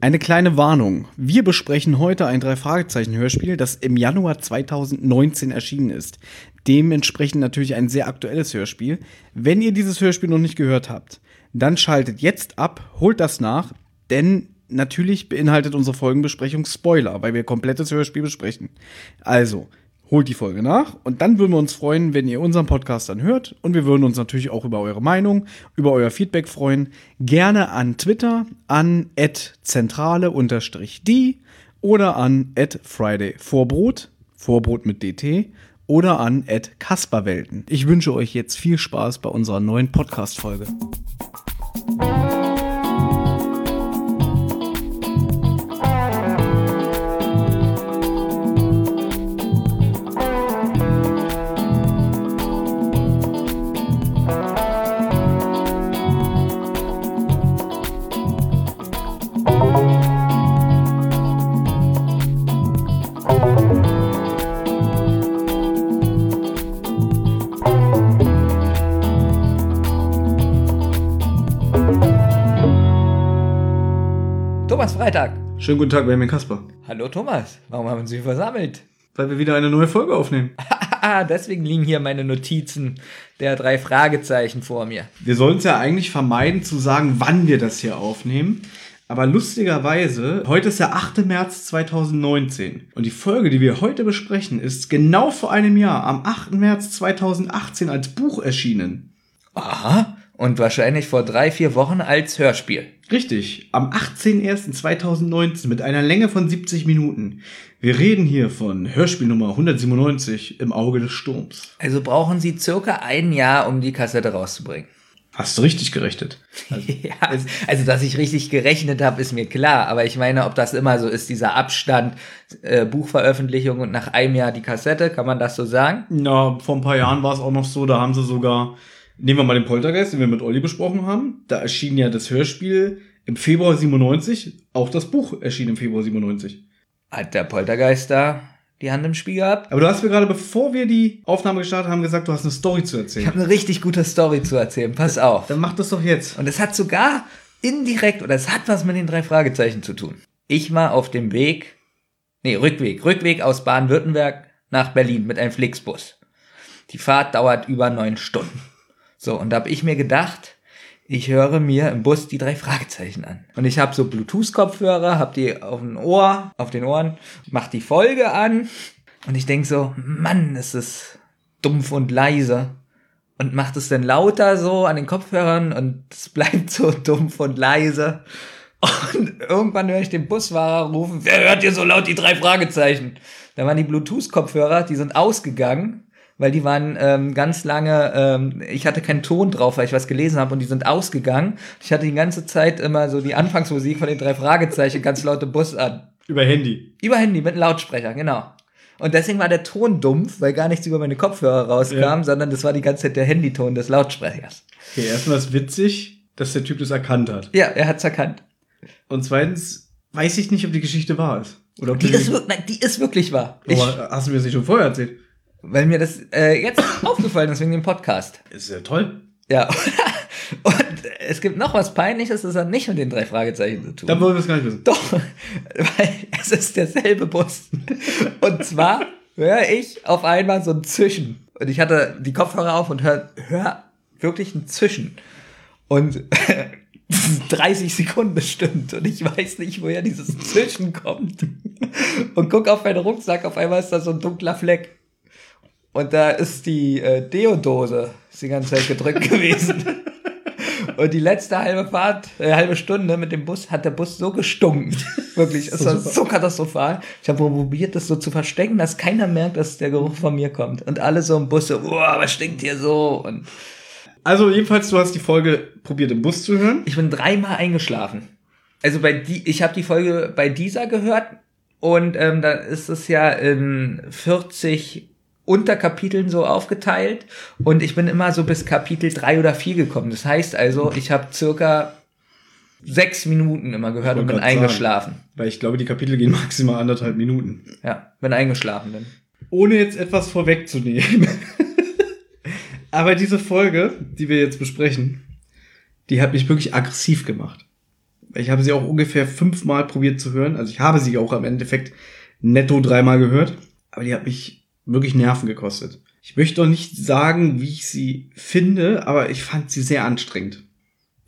Eine kleine Warnung. Wir besprechen heute ein Drei-Fragezeichen-Hörspiel, das im Januar 2019 erschienen ist. Dementsprechend natürlich ein sehr aktuelles Hörspiel. Wenn ihr dieses Hörspiel noch nicht gehört habt, dann schaltet jetzt ab, holt das nach, denn natürlich beinhaltet unsere Folgenbesprechung Spoiler, weil wir komplettes Hörspiel besprechen. Also, holt die Folge nach und dann würden wir uns freuen, wenn ihr unseren Podcast dann hört und wir würden uns natürlich auch über eure Meinung, über euer Feedback freuen. Gerne an Twitter an @zentrale_die oder an @fridayvorbrot, Vorbrot mit DT oder an @kasperwelten. Ich wünsche euch jetzt viel Spaß bei unserer neuen Podcast Folge. Schönen guten Tag, Benjamin Kasper. Hallo Thomas, warum haben Sie versammelt? Weil wir wieder eine neue Folge aufnehmen. Ah, deswegen liegen hier meine Notizen der drei Fragezeichen vor mir. Wir sollen es ja eigentlich vermeiden zu sagen, wann wir das hier aufnehmen. Aber lustigerweise, heute ist der 8. März 2019. Und die Folge, die wir heute besprechen, ist genau vor einem Jahr, am 8. März 2018 als Buch erschienen. Aha, und wahrscheinlich vor drei, vier Wochen als Hörspiel. Richtig, am 18.01.2019 mit einer Länge von 70 Minuten. Wir reden hier von Hörspiel Nummer 197 im Auge des Sturms. Also brauchen Sie circa ein Jahr, um die Kassette rauszubringen. Hast du richtig gerechnet? ja, also dass ich richtig gerechnet habe, ist mir klar. Aber ich meine, ob das immer so ist, dieser Abstand, äh, Buchveröffentlichung und nach einem Jahr die Kassette, kann man das so sagen? Na, vor ein paar Jahren war es auch noch so, da haben sie sogar, nehmen wir mal den Poltergeist, den wir mit Olli besprochen haben, da erschien ja das Hörspiel im Februar 97, auch das Buch erschien im Februar 97. Hat der Poltergeist da die Hand im Spiel gehabt? Aber du hast mir gerade, bevor wir die Aufnahme gestartet haben, gesagt, du hast eine Story zu Ich erzählen. habe eine richtig gute Story zu erzählen. Pass auf. Dann mach das doch jetzt. Und es hat sogar indirekt, oder es hat was mit den drei Fragezeichen zu tun. Ich war auf dem Weg, nee, Rückweg, Rückweg aus Baden-Württemberg nach Berlin mit einem Flixbus. Die Fahrt dauert über neun Stunden. So, und da habe ich mir gedacht, ich höre mir im Bus die drei Fragezeichen an. Und ich habe so Bluetooth-Kopfhörer, habe die auf dem Ohr, auf den Ohren, mach die Folge an und ich denk so, Mann, ist es dumpf und leise. Und macht es dann lauter so an den Kopfhörern und es bleibt so dumpf und leise. Und irgendwann höre ich den Busfahrer rufen, wer hört hier so laut die drei Fragezeichen? Da waren die Bluetooth-Kopfhörer, die sind ausgegangen, weil die waren ähm, ganz lange, ähm, ich hatte keinen Ton drauf, weil ich was gelesen habe und die sind ausgegangen. Ich hatte die ganze Zeit immer so die Anfangsmusik von den drei Fragezeichen ganz laute Bus an. Über Handy. Über Handy mit einem Lautsprecher, genau. Und deswegen war der Ton dumpf, weil gar nichts über meine Kopfhörer rauskam, Ja. sondern das war die ganze Zeit der Handyton des Lautsprechers. Okay, erstmal ist witzig, dass der Typ das erkannt hat. Ja, er hat's erkannt. Und zweitens weiß ich nicht, ob die Geschichte wahr ist. Oder ob Die du ist, nein, die ist wirklich wahr. Ich, Aber hast du mir das nicht schon vorher erzählt? Weil mir das äh, jetzt aufgefallen ist wegen dem Podcast. Ist ja toll. Ja. Und es gibt noch was Peinliches, das hat nicht mit den drei Fragezeichen zu tun. Dann wollen wir es gar nicht wissen. Doch, weil es ist derselbe Bus. Und zwar höre ich auf einmal so ein Zischen. Und ich hatte die Kopfhörer auf und höre hör wirklich ein Zischen. Und 30 Sekunden bestimmt. Und ich weiß nicht, woher dieses Zischen kommt. Und guck auf meinen Rucksack, auf einmal ist da so ein dunkler Fleck. Und da ist die äh, Deodose die ganze Zeit gedrückt gewesen. Und die letzte halbe Fahrt, äh, halbe Stunde mit dem Bus hat der Bus so gestunken. Wirklich, es war so katastrophal. Ich habe probiert, das so zu verstecken, dass keiner merkt, dass der Geruch von mir kommt. Und alle so im Bus so, boah, was stinkt hier so? Und Also jedenfalls, du hast die Folge probiert im Bus zu hören. ich bin dreimal eingeschlafen. Also bei die, ich habe die Folge bei dieser gehört und ähm, da ist es ja in 40 Unterkapiteln so aufgeteilt und ich bin immer so bis Kapitel 3 oder 4 gekommen. Das heißt also, ich habe circa sechs Minuten immer gehört und bin grad sagen. eingeschlafen. Weil ich glaube, die Kapitel gehen maximal anderthalb Minuten. Ja, bin eingeschlafen dann. Ohne jetzt etwas vorwegzunehmen. Aber diese Folge, die wir jetzt besprechen, die hat mich wirklich aggressiv gemacht. Ich habe sie auch ungefähr fünfmal probiert zu hören. Also ich habe sie auch am Endeffekt netto dreimal gehört. Aber die hat mich wirklich Nerven gekostet. Ich möchte doch nicht sagen, wie ich sie finde, aber ich fand sie sehr anstrengend.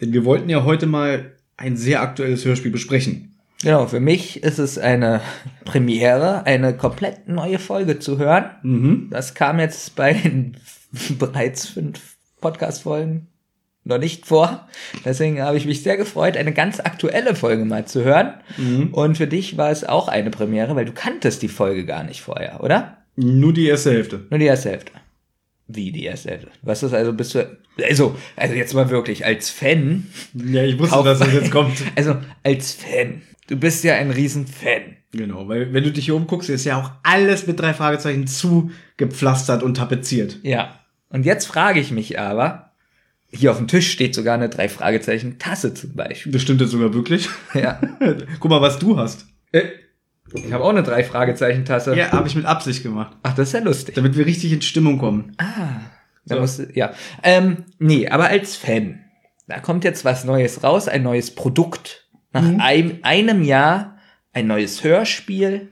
Denn wir wollten ja heute mal ein sehr aktuelles Hörspiel besprechen. Genau, für mich ist es eine Premiere, eine komplett neue Folge zu hören. Mhm. Das kam jetzt bei den bereits fünf Podcast-Folgen noch nicht vor. Deswegen habe ich mich sehr gefreut, eine ganz aktuelle Folge mal zu hören. Mhm. Und für dich war es auch eine Premiere, weil du kanntest die Folge gar nicht vorher, oder? Nur die erste Hälfte. Nur die erste Hälfte. Wie die erste Hälfte? Was ist also, bist du, also, also jetzt mal wirklich, als Fan, Ja, ich wusste, dass das jetzt kommt. also als Fan, du bist ja ein Riesenfan. Genau, weil wenn du dich hier umguckst, ist ja auch alles mit drei Fragezeichen zugepflastert und tapeziert. Ja. Und jetzt frage ich mich aber, hier auf dem Tisch steht sogar eine drei Fragezeichen Tasse zum Beispiel. Das stimmt jetzt sogar wirklich. Ja. Guck mal, was du hast. Äh, Ich habe auch eine drei Fragezeichen Tasse. Ja, habe ich mit Absicht gemacht. Ach, das ist ja lustig. Damit wir richtig in Stimmung kommen. Ah. Da So. musst du, ja. Ähm, nee, aber als Fan, da kommt jetzt was Neues raus, ein neues Produkt. Nach Mhm. ein, einem Jahr ein neues Hörspiel.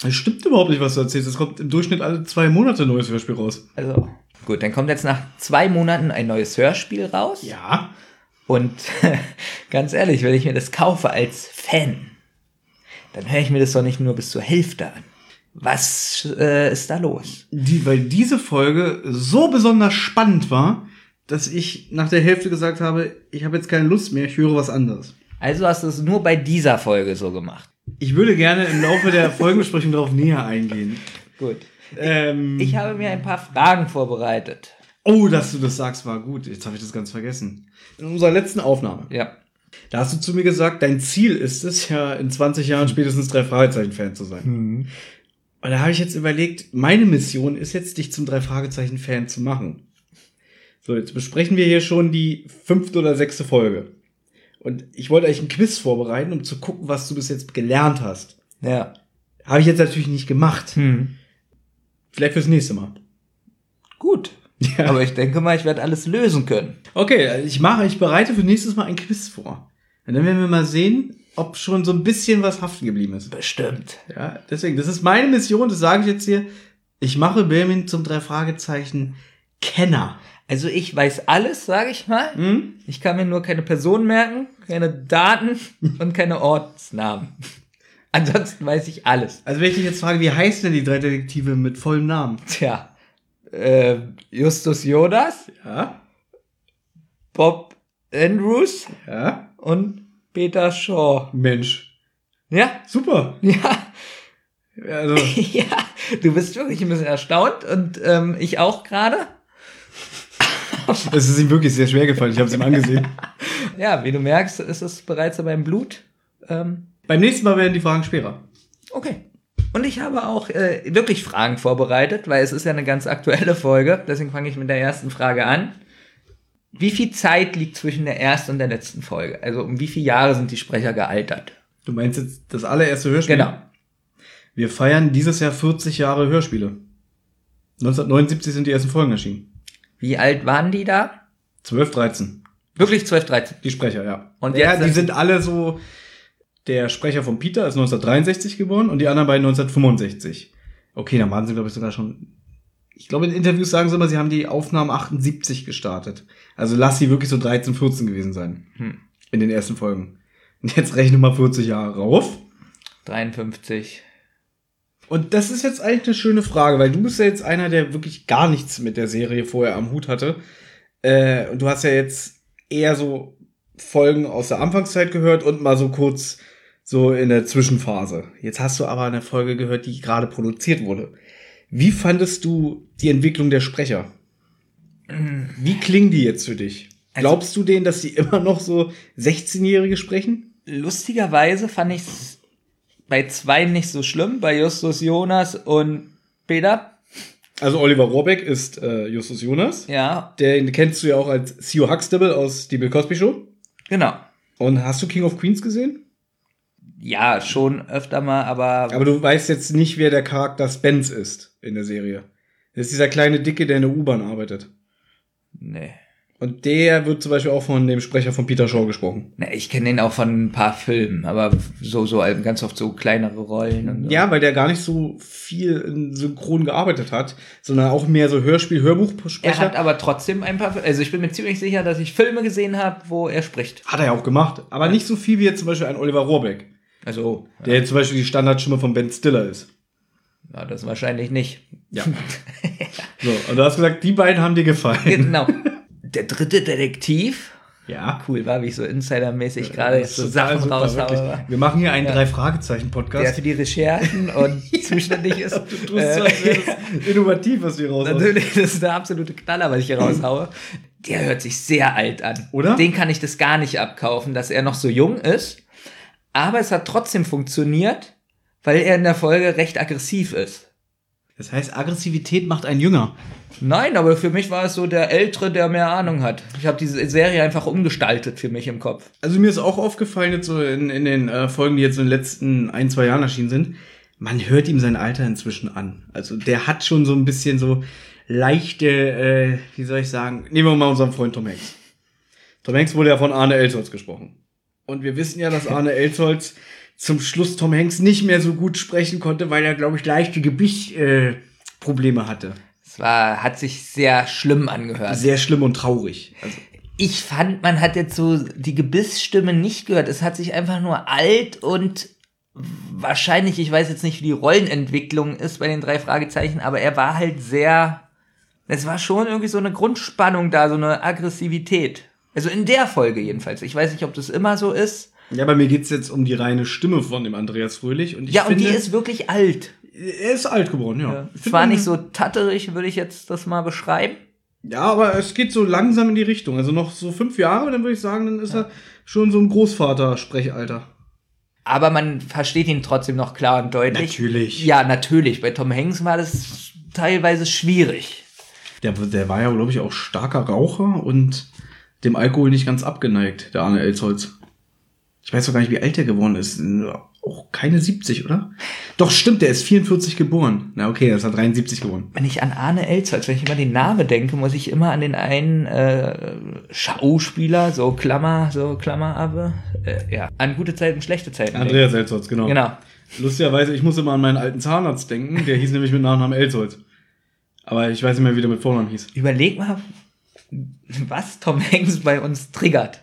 Das stimmt überhaupt nicht, was du erzählst. Es kommt im Durchschnitt alle zwei Monate ein neues Hörspiel raus. Also, gut, dann kommt jetzt nach zwei Monaten ein neues Hörspiel raus. Ja. Und ganz ehrlich, wenn ich mir das kaufe als Fan, dann höre ich mir das doch nicht nur bis zur Hälfte an. Was äh, ist da los? Die, weil diese Folge so besonders spannend war, dass ich nach der Hälfte gesagt habe, ich habe jetzt keine Lust mehr, ich höre was anderes. Also hast du es nur bei dieser Folge so gemacht. Ich würde gerne im Laufe der Folgenbesprechung darauf näher eingehen. Gut. Ähm, Ich habe mir ein paar Fragen vorbereitet. oh, dass du das sagst, war gut. Jetzt habe ich das ganz vergessen. In unserer letzten Aufnahme. Ja. Da hast du zu mir gesagt, dein Ziel ist es ja, in 20 Jahren spätestens drei Fragezeichen-Fan zu sein. Und da habe ich jetzt überlegt, meine Mission ist jetzt, dich zum drei Fragezeichen-Fan zu machen. So, jetzt besprechen wir hier schon die fünfte oder sechste Folge. Und ich wollte eigentlich ein Quiz vorbereiten, um zu gucken, was du bis jetzt gelernt hast. Ja. Habe ich jetzt natürlich nicht gemacht. Hm. Vielleicht fürs nächste Mal. Gut. Ja. Aber ich denke mal, ich werde alles lösen können. Okay, ich mache, ich bereite für nächstes Mal ein Quiz vor. Und dann werden wir mal sehen, ob schon so ein bisschen was haften geblieben ist. Bestimmt. Ja, deswegen, das ist meine Mission, das sage ich jetzt hier. Ich mache Birmin zum drei Fragezeichen Kenner. Also ich weiß alles, sage ich mal. Hm? Ich kann mir nur keine Person merken, keine Daten und keine Ortsnamen. Ansonsten weiß ich alles. Also wenn ich dich jetzt frage, wie heißen denn die drei Detektive mit vollem Namen? Tja, äh, Justus Jonas, Ja, Bob Andrews ja. und Peter Shaw. Mensch, Ja, super. ja, Also, ja. Du bist wirklich ein bisschen erstaunt und ähm, ich auch gerade. es ist ihm wirklich sehr schwer gefallen. Ich habe es ihm angesehen. Ja, wie du merkst, ist es bereits in meinem Blut. Ähm, Beim nächsten Mal werden die Fragen schwerer. Okay. Und ich habe auch äh, wirklich Fragen vorbereitet, weil es ist ja eine ganz aktuelle Folge. Deswegen fange ich mit der ersten Frage an. Wie viel Zeit liegt zwischen der ersten und der letzten Folge? Also um wie viele Jahre sind die Sprecher gealtert? Du meinst jetzt das allererste Hörspiel? Genau. Wir feiern dieses Jahr 40 Jahre Hörspiele. 1979 sind die ersten Folgen erschienen. Wie alt waren die da? 12, 13. Wirklich 12, 13. Die Sprecher, ja. Und ja, jetzt die sind- sind alle so. Der Sprecher von Peter ist 1963 geboren und die anderen beiden 1965. Okay, dann waren sie, glaube ich, sogar schon. Ich glaube, in Interviews sagen sie immer, sie haben die Aufnahmen 78 gestartet. Also lass sie wirklich so 13, 14 gewesen sein. Hm. In den ersten Folgen. Und jetzt rechne mal 40 Jahre rauf. 53. Und das ist jetzt eigentlich eine schöne Frage, weil du bist ja jetzt einer, der wirklich gar nichts mit der Serie vorher am Hut hatte. Äh, und du hast ja jetzt eher so Folgen aus der Anfangszeit gehört und mal so kurz so in der Zwischenphase. Jetzt hast du aber eine Folge gehört, die gerade produziert wurde. Wie fandest du die Entwicklung der Sprecher? Wie klingen die jetzt für dich? Also- Glaubst du denen, dass die immer noch so 16-Jährige sprechen? Lustigerweise fand ich es bei zwei nicht so schlimm, bei Justus Jonas und Peter. Also Oliver Rohrbeck ist äh, Justus Jonas. Ja, Den kennst du ja auch als Theo Huxtable aus die Bill Cosby Show. genau. Und hast du King of Queens gesehen? Ja, schon öfter mal, aber, Aber du weißt jetzt nicht, wer der Charakter Spence ist in der Serie. Das ist dieser kleine Dicke, der in der U-Bahn arbeitet. nee. Und der wird zum Beispiel auch von dem Sprecher von Peter Shaw gesprochen. Na, ich kenne den auch von ein paar Filmen, aber so, so ganz oft so kleinere Rollen und so. Ja, weil der gar nicht so viel in Synchron gearbeitet hat, sondern auch mehr so Hörspiel, Hörbuchsprecher. Er hat aber trotzdem ein paar, also ich bin mir ziemlich sicher, dass ich Filme gesehen habe, wo er spricht. Hat er ja auch gemacht, aber nicht so viel wie jetzt zum Beispiel ein Oliver Rohrbeck, Also, der jetzt zum Beispiel die Standardstimme von Ben Stiller ist. ja, das wahrscheinlich nicht. Ja. so, und du hast gesagt, die beiden haben dir gefallen. Genau. Der dritte Detektiv. Ja. Cool, war wie ich so insidermäßig gerade jetzt so Sachen super, wirklich. Wir machen hier einen Ja. Drei-Fragezeichen-Podcast. Der für die Recherchen und zuständig ist. Du tust so, als wäre das innovativ, was wir raus Natürlich, das ist der absolute Knaller, was ich hier raushaue. Der hört sich sehr alt an. Oder? Den kann ich das gar nicht abkaufen, dass er noch so jung ist. Aber es hat trotzdem funktioniert, weil er in der Folge recht aggressiv ist. Das heißt, Aggressivität macht einen jünger. Nein, aber für mich war es so der Ältere, der mehr Ahnung hat. Ich habe diese Serie einfach umgestaltet für mich im Kopf. Also mir ist auch aufgefallen, jetzt so in, in den äh, Folgen, die jetzt in den letzten ein, zwei Jahren erschienen sind, man hört ihm sein Alter inzwischen an. Also der hat schon so ein bisschen so leichte, äh, wie soll ich sagen, nehmen wir mal unseren Freund Tom Hanks. Tom Hanks wurde ja von Arne Elsholz gesprochen. Und wir wissen ja, dass Arne Elsholz zum Schluss Tom Hanks nicht mehr so gut sprechen konnte, weil er, glaube ich, leichte Gebissprobleme äh, hatte. Es war, hat sich sehr schlimm angehört. Sehr schlimm und traurig. Also, Ich fand, man hat jetzt so die Gebissstimme nicht gehört. Es hat sich einfach nur alt und wahrscheinlich, ich weiß jetzt nicht, wie die Rollenentwicklung ist bei den drei Fragezeichen, aber er war halt sehr, es war schon irgendwie so eine Grundspannung da, so eine Aggressivität. Also in der Folge jedenfalls. Ich weiß nicht, ob das immer so ist. Ja, bei mir geht's jetzt um die reine Stimme von dem Andreas Fröhlich. Und ich ja, und finde, die ist wirklich alt. Er ist alt geworden, ja. Ich Es war nicht so tatterig, würde ich jetzt das mal beschreiben. Ja, aber es geht so langsam in die Richtung. Also noch so fünf Jahre, dann würde ich sagen, dann ist er schon so ein Großvater-Sprechalter. Aber man versteht ihn trotzdem noch klar und deutlich. Natürlich. Ja, natürlich. Bei Tom Hanks war das teilweise schwierig. Der, der war ja, glaube ich, auch starker Raucher und dem Alkohol nicht ganz abgeneigt, der Arne Elsholz. Ich weiß doch gar nicht, wie alt er geworden ist. Auch keine 70, oder? Doch, stimmt, der ist 44 geboren. Na, okay, er ist er 73 geboren. Wenn ich an Arne Elzholz, wenn ich immer den Namen denke, muss ich immer an den einen äh, Schauspieler, so Klammer, so Klammer, aber äh, ja, an gute Zeiten, schlechte Zeiten. denken. Andreas Elsholz, genau. Genau. Lustigerweise, ich muss immer an meinen alten Zahnarzt denken. Der hieß nämlich mit Nachnamen Elsholz. Aber ich weiß nicht mehr, wie der mit Vornamen hieß. Überleg mal, was Tom Hanks bei uns triggert.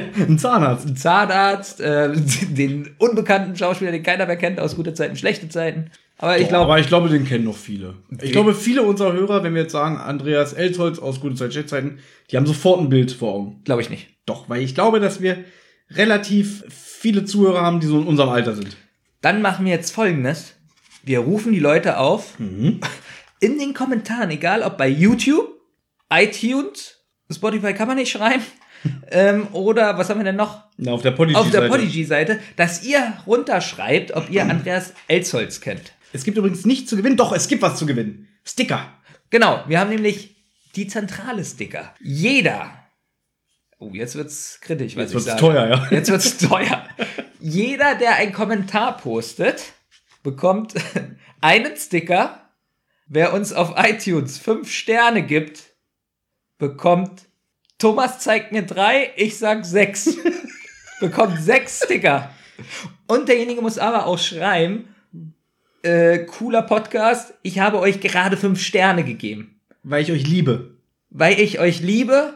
Ein Zahnarzt. Ein Zahnarzt, äh, den unbekannten Schauspieler, den keiner mehr kennt, aus gute Zeiten, schlechte Zeiten. Aber ich Boah, glaube, aber ich glaube, den kennen noch viele. Ich glaube, viele unserer Hörer, wenn wir jetzt sagen, Andreas Elsholz aus Gute Zeit, schlechte Zeiten, die haben sofort ein Bild vor Augen. glaube ich nicht. Doch, weil ich glaube, dass wir relativ viele Zuhörer haben, die so in unserem Alter sind. Dann machen wir jetzt folgendes. Wir rufen die Leute auf, in den Kommentaren, egal ob bei YouTube, iTunes, Spotify kann man nicht schreiben, ähm, oder was haben wir denn noch? Na, auf der Podigy Auf der Podigy-Seite, dass ihr runterschreibt, ob ihr Andreas Elsholz kennt. Es gibt übrigens nichts zu gewinnen. Doch, es gibt was zu gewinnen. Sticker. Genau, wir haben nämlich die zentrale Sticker. Jeder. Oh, jetzt wird's kritisch, was Jetzt wird's sage. teuer, ja. Jetzt wird's teuer. Jeder, der einen Kommentar postet, bekommt einen Sticker. Wer uns auf iTunes fünf Sterne gibt, bekommt Thomas zeigt mir drei, ich sag sechs. bekommt sechs Sticker. Und derjenige muss aber auch schreiben, äh, cooler Podcast, ich habe euch gerade fünf Sterne gegeben. Weil ich euch liebe. Weil ich euch liebe,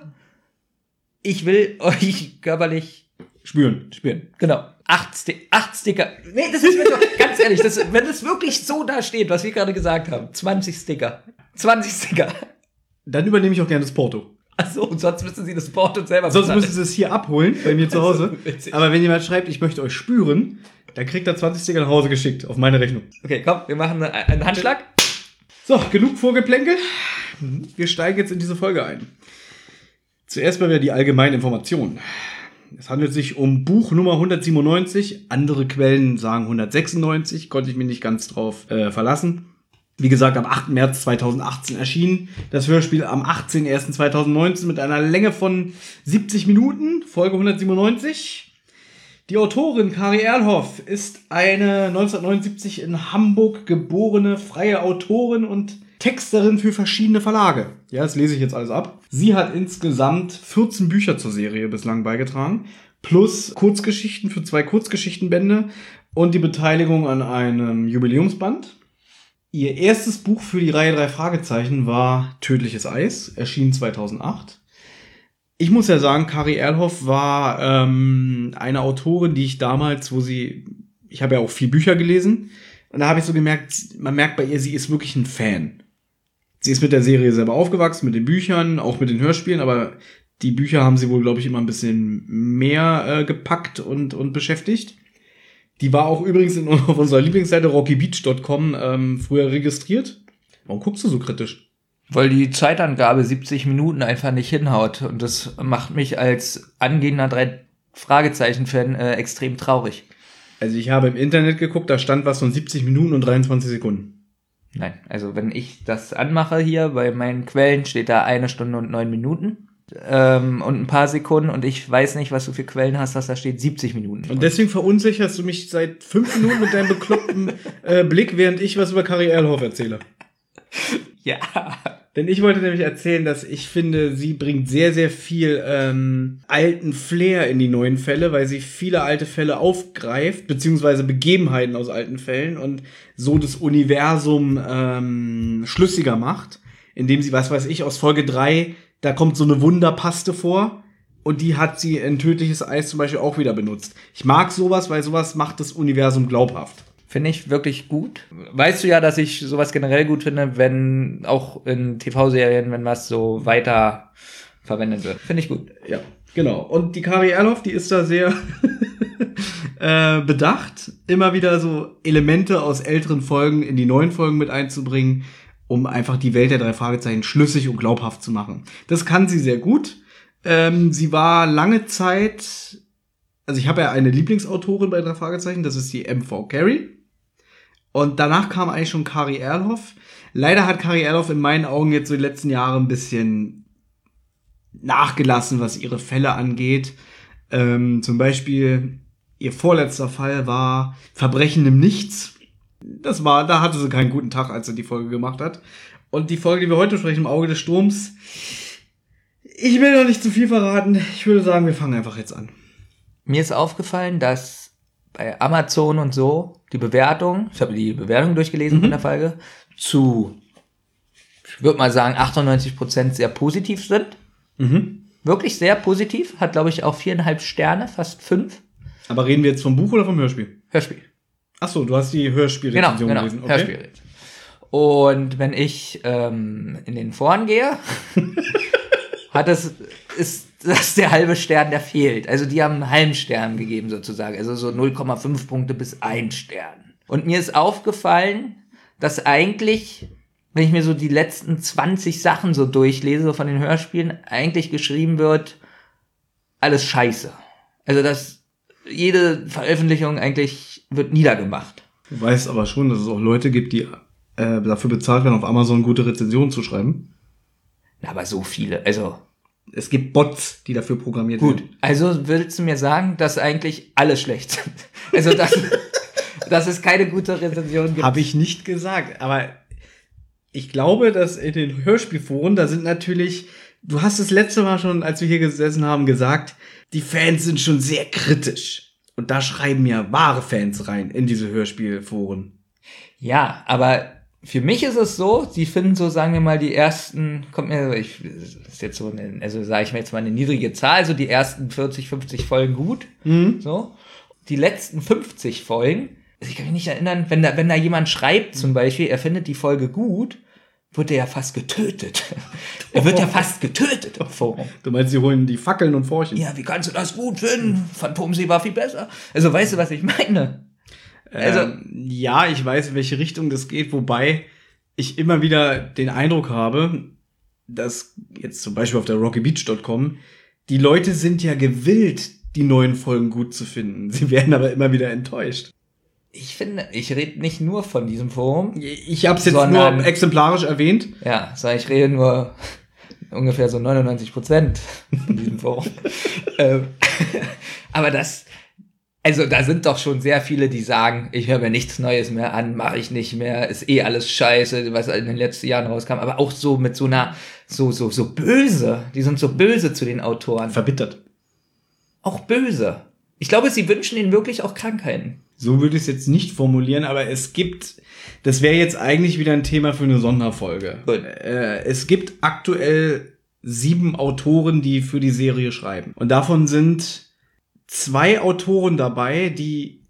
ich will euch körperlich Spüren. spüren. Genau. Acht, Sti acht Sticker. Nee, das ist mir doch, ganz ehrlich, das, wenn es wirklich so da steht, was wir gerade gesagt haben. 20 Sticker. 20 Sticker. Dann übernehme ich auch gerne das Porto. Achso, und sonst müssen sie das Porto selber Sonst bezahlen. müssen sie es hier abholen, bei mir zu Hause. witzig. Aber wenn jemand schreibt, ich möchte euch spüren, dann kriegt er 20 Sticker nach Hause geschickt, auf meine Rechnung. Okay, komm, wir machen eine- einen Handschlag. So, genug Vorgeplänkel. Wir steigen jetzt in diese Folge ein. Zuerst mal wieder die allgemeine Information. Es handelt sich um Buch Nummer 197. Andere Quellen sagen 196. Konnte ich mich nicht ganz drauf äh, verlassen. Wie gesagt, am 8. März 2018 erschienen. Das Hörspiel am 18.01.2019 mit einer Länge von 70 Minuten. Folge 197. Die Autorin Kari Erlhoff ist eine 1979 in Hamburg geborene freie Autorin und Texterin für verschiedene Verlage. Ja, das lese ich jetzt alles ab. Sie hat insgesamt 14 Bücher zur Serie bislang beigetragen, plus Kurzgeschichten für zwei Kurzgeschichtenbände und die Beteiligung an einem Jubiläumsband. Ihr erstes Buch für die Reihe drei Fragezeichen war Tödliches Eis, erschien 2008. Ich muss ja sagen, Kari Erlhoff war ähm, eine Autorin, die ich damals, wo sie, ich habe ja auch viel Bücher gelesen, und da habe ich so gemerkt, man merkt bei ihr, sie ist wirklich ein Fan. Sie ist mit der Serie selber aufgewachsen, mit den Büchern, auch mit den Hörspielen, aber die Bücher haben sie wohl, glaube ich, immer ein bisschen mehr äh, gepackt und, und beschäftigt. Die war auch übrigens in, auf unserer Lieblingsseite rockybeach.com ähm, früher registriert. Warum guckst du so kritisch? Weil die Zeitangabe 70 Minuten einfach nicht hinhaut. Und das macht mich als angehender drei Fragezeichen-Fan äh, extrem traurig. Also ich habe im Internet geguckt, da stand was von 70 Minuten und 23 Sekunden. Nein, also wenn ich das anmache hier, bei meinen Quellen steht da eine Stunde und neun Minuten ähm, und ein paar Sekunden und ich weiß nicht, was du für Quellen hast, dass da steht 70 Minuten. Und deswegen verunsicherst du mich seit fünf Minuten mit deinem bekloppten äh, Blick, während ich was über Kari Erlhoff erzähle. Ja. Denn ich wollte nämlich erzählen, dass ich finde, sie bringt sehr, sehr viel ähm, alten Flair in die neuen Fälle, weil sie viele alte Fälle aufgreift, beziehungsweise Begebenheiten aus alten Fällen und so das Universum ähm, schlüssiger macht, indem sie, was weiß ich, aus Folge drei da kommt so eine Wunderpaste vor und die hat sie in Tödliches Eis zum Beispiel auch wieder benutzt. Ich mag sowas, weil sowas macht das Universum glaubhaft. Finde ich wirklich gut. Weißt du ja, dass ich sowas generell gut finde, wenn auch in TV-Serien, wenn was so weiter verwendet wird. Finde ich gut. Ja, genau. Und die Kari Erloff, die ist da sehr äh, bedacht, immer wieder so Elemente aus älteren Folgen in die neuen Folgen mit einzubringen, um einfach die Welt der drei Fragezeichen schlüssig und glaubhaft zu machen. Das kann sie sehr gut. Ähm, sie war lange Zeit, also ich habe ja eine Lieblingsautorin bei drei Fragezeichen, das ist die MV Carey. Und danach kam eigentlich schon Kari Erlhoff. Leider hat Kari Erlhoff in meinen Augen jetzt so die letzten Jahre ein bisschen nachgelassen, was ihre Fälle angeht. Ähm, zum Beispiel ihr vorletzter Fall war Verbrechen im Nichts. Das war, da hatte sie keinen guten Tag, als sie die Folge gemacht hat. Und die Folge, die wir heute sprechen, im Auge des Sturms, ich will noch nicht zu viel verraten. Ich würde sagen, wir fangen einfach jetzt an. Mir ist aufgefallen, dass bei Amazon und so die Bewertung, ich habe die Bewertung durchgelesen mhm. von der Folge, zu, ich würde mal sagen, 98% sehr positiv sind. Mhm. Wirklich sehr positiv. Hat, glaube ich, auch viereinhalb Sterne, fast fünf. Aber reden wir jetzt vom Buch oder vom Hörspiel? Hörspiel. Ach so, du hast die Hörspielrezension genau, genau, gelesen. Okay. Hörspiel. Und wenn ich ähm, in den Foren gehe, hat es ist das der halbe Stern, der fehlt. Also die haben einen halben Stern gegeben sozusagen. Also so 0,5 Punkte bis ein Stern. Und mir ist aufgefallen, dass eigentlich, wenn ich mir so die letzten 20 Sachen so durchlese von den Hörspielen, eigentlich geschrieben wird, alles scheiße. Also dass jede Veröffentlichung eigentlich wird niedergemacht. Du weißt aber schon, dass es auch Leute gibt, die äh, dafür bezahlt werden, auf Amazon gute Rezensionen zu schreiben. Na, aber so viele, also es gibt Bots, die dafür programmiert Gut, werden. Gut, also willst du mir sagen, dass eigentlich alle schlecht sind? Also, dass, dass es keine gute Rezension gibt? Habe ich nicht gesagt, aber ich glaube, dass in den Hörspielforen, da sind natürlich, du hast es letzte Mal schon, als wir hier gesessen haben, gesagt, die Fans sind schon sehr kritisch. Und da schreiben ja wahre Fans rein in diese Hörspielforen. Ja, aber für mich ist es so, sie finden so, sagen wir mal, die ersten, kommt mir, ich, ist jetzt so eine, also sage ich mir jetzt mal eine niedrige Zahl, so die ersten 40, 50 Folgen gut, mhm. so. Die letzten 50 Folgen, also ich kann mich nicht erinnern, wenn da, wenn da jemand schreibt zum Beispiel, er findet die Folge gut, wird er ja fast getötet. er wird ja fast getötet im Forum. Du meinst, sie holen die Fackeln und Forchen? Ja, wie kannst du das gut finden? Phantomsee war viel besser. Also weißt du, was ich meine? Also, ähm, ja, ich weiß, in welche Richtung das geht, wobei ich immer wieder den Eindruck habe, dass jetzt zum Beispiel auf der rockybeach.com, die Leute sind ja gewillt, die neuen Folgen gut zu finden. Sie werden aber immer wieder enttäuscht. Ich finde, ich rede nicht nur von diesem Forum. Ich habe es jetzt sondern, nur exemplarisch erwähnt. Ja, sondern ich rede nur ungefähr so 99 Prozent von diesem Forum. ähm, aber das, Also da sind doch schon sehr viele, die sagen, ich höre mir nichts Neues mehr an, mache ich nicht mehr, ist eh alles scheiße, was in den letzten Jahren rauskam. Aber auch so mit so einer, so, so, so böse. Die sind so böse zu den Autoren. Verbittert. Auch böse. Ich glaube, sie wünschen ihnen wirklich auch Krankheiten. So würde ich es jetzt nicht formulieren, aber es gibt, das wäre jetzt eigentlich wieder ein Thema für eine Sonderfolge. Gut. Äh, es gibt aktuell sieben Autoren, die für die Serie schreiben. Und davon sind zwei Autoren dabei, die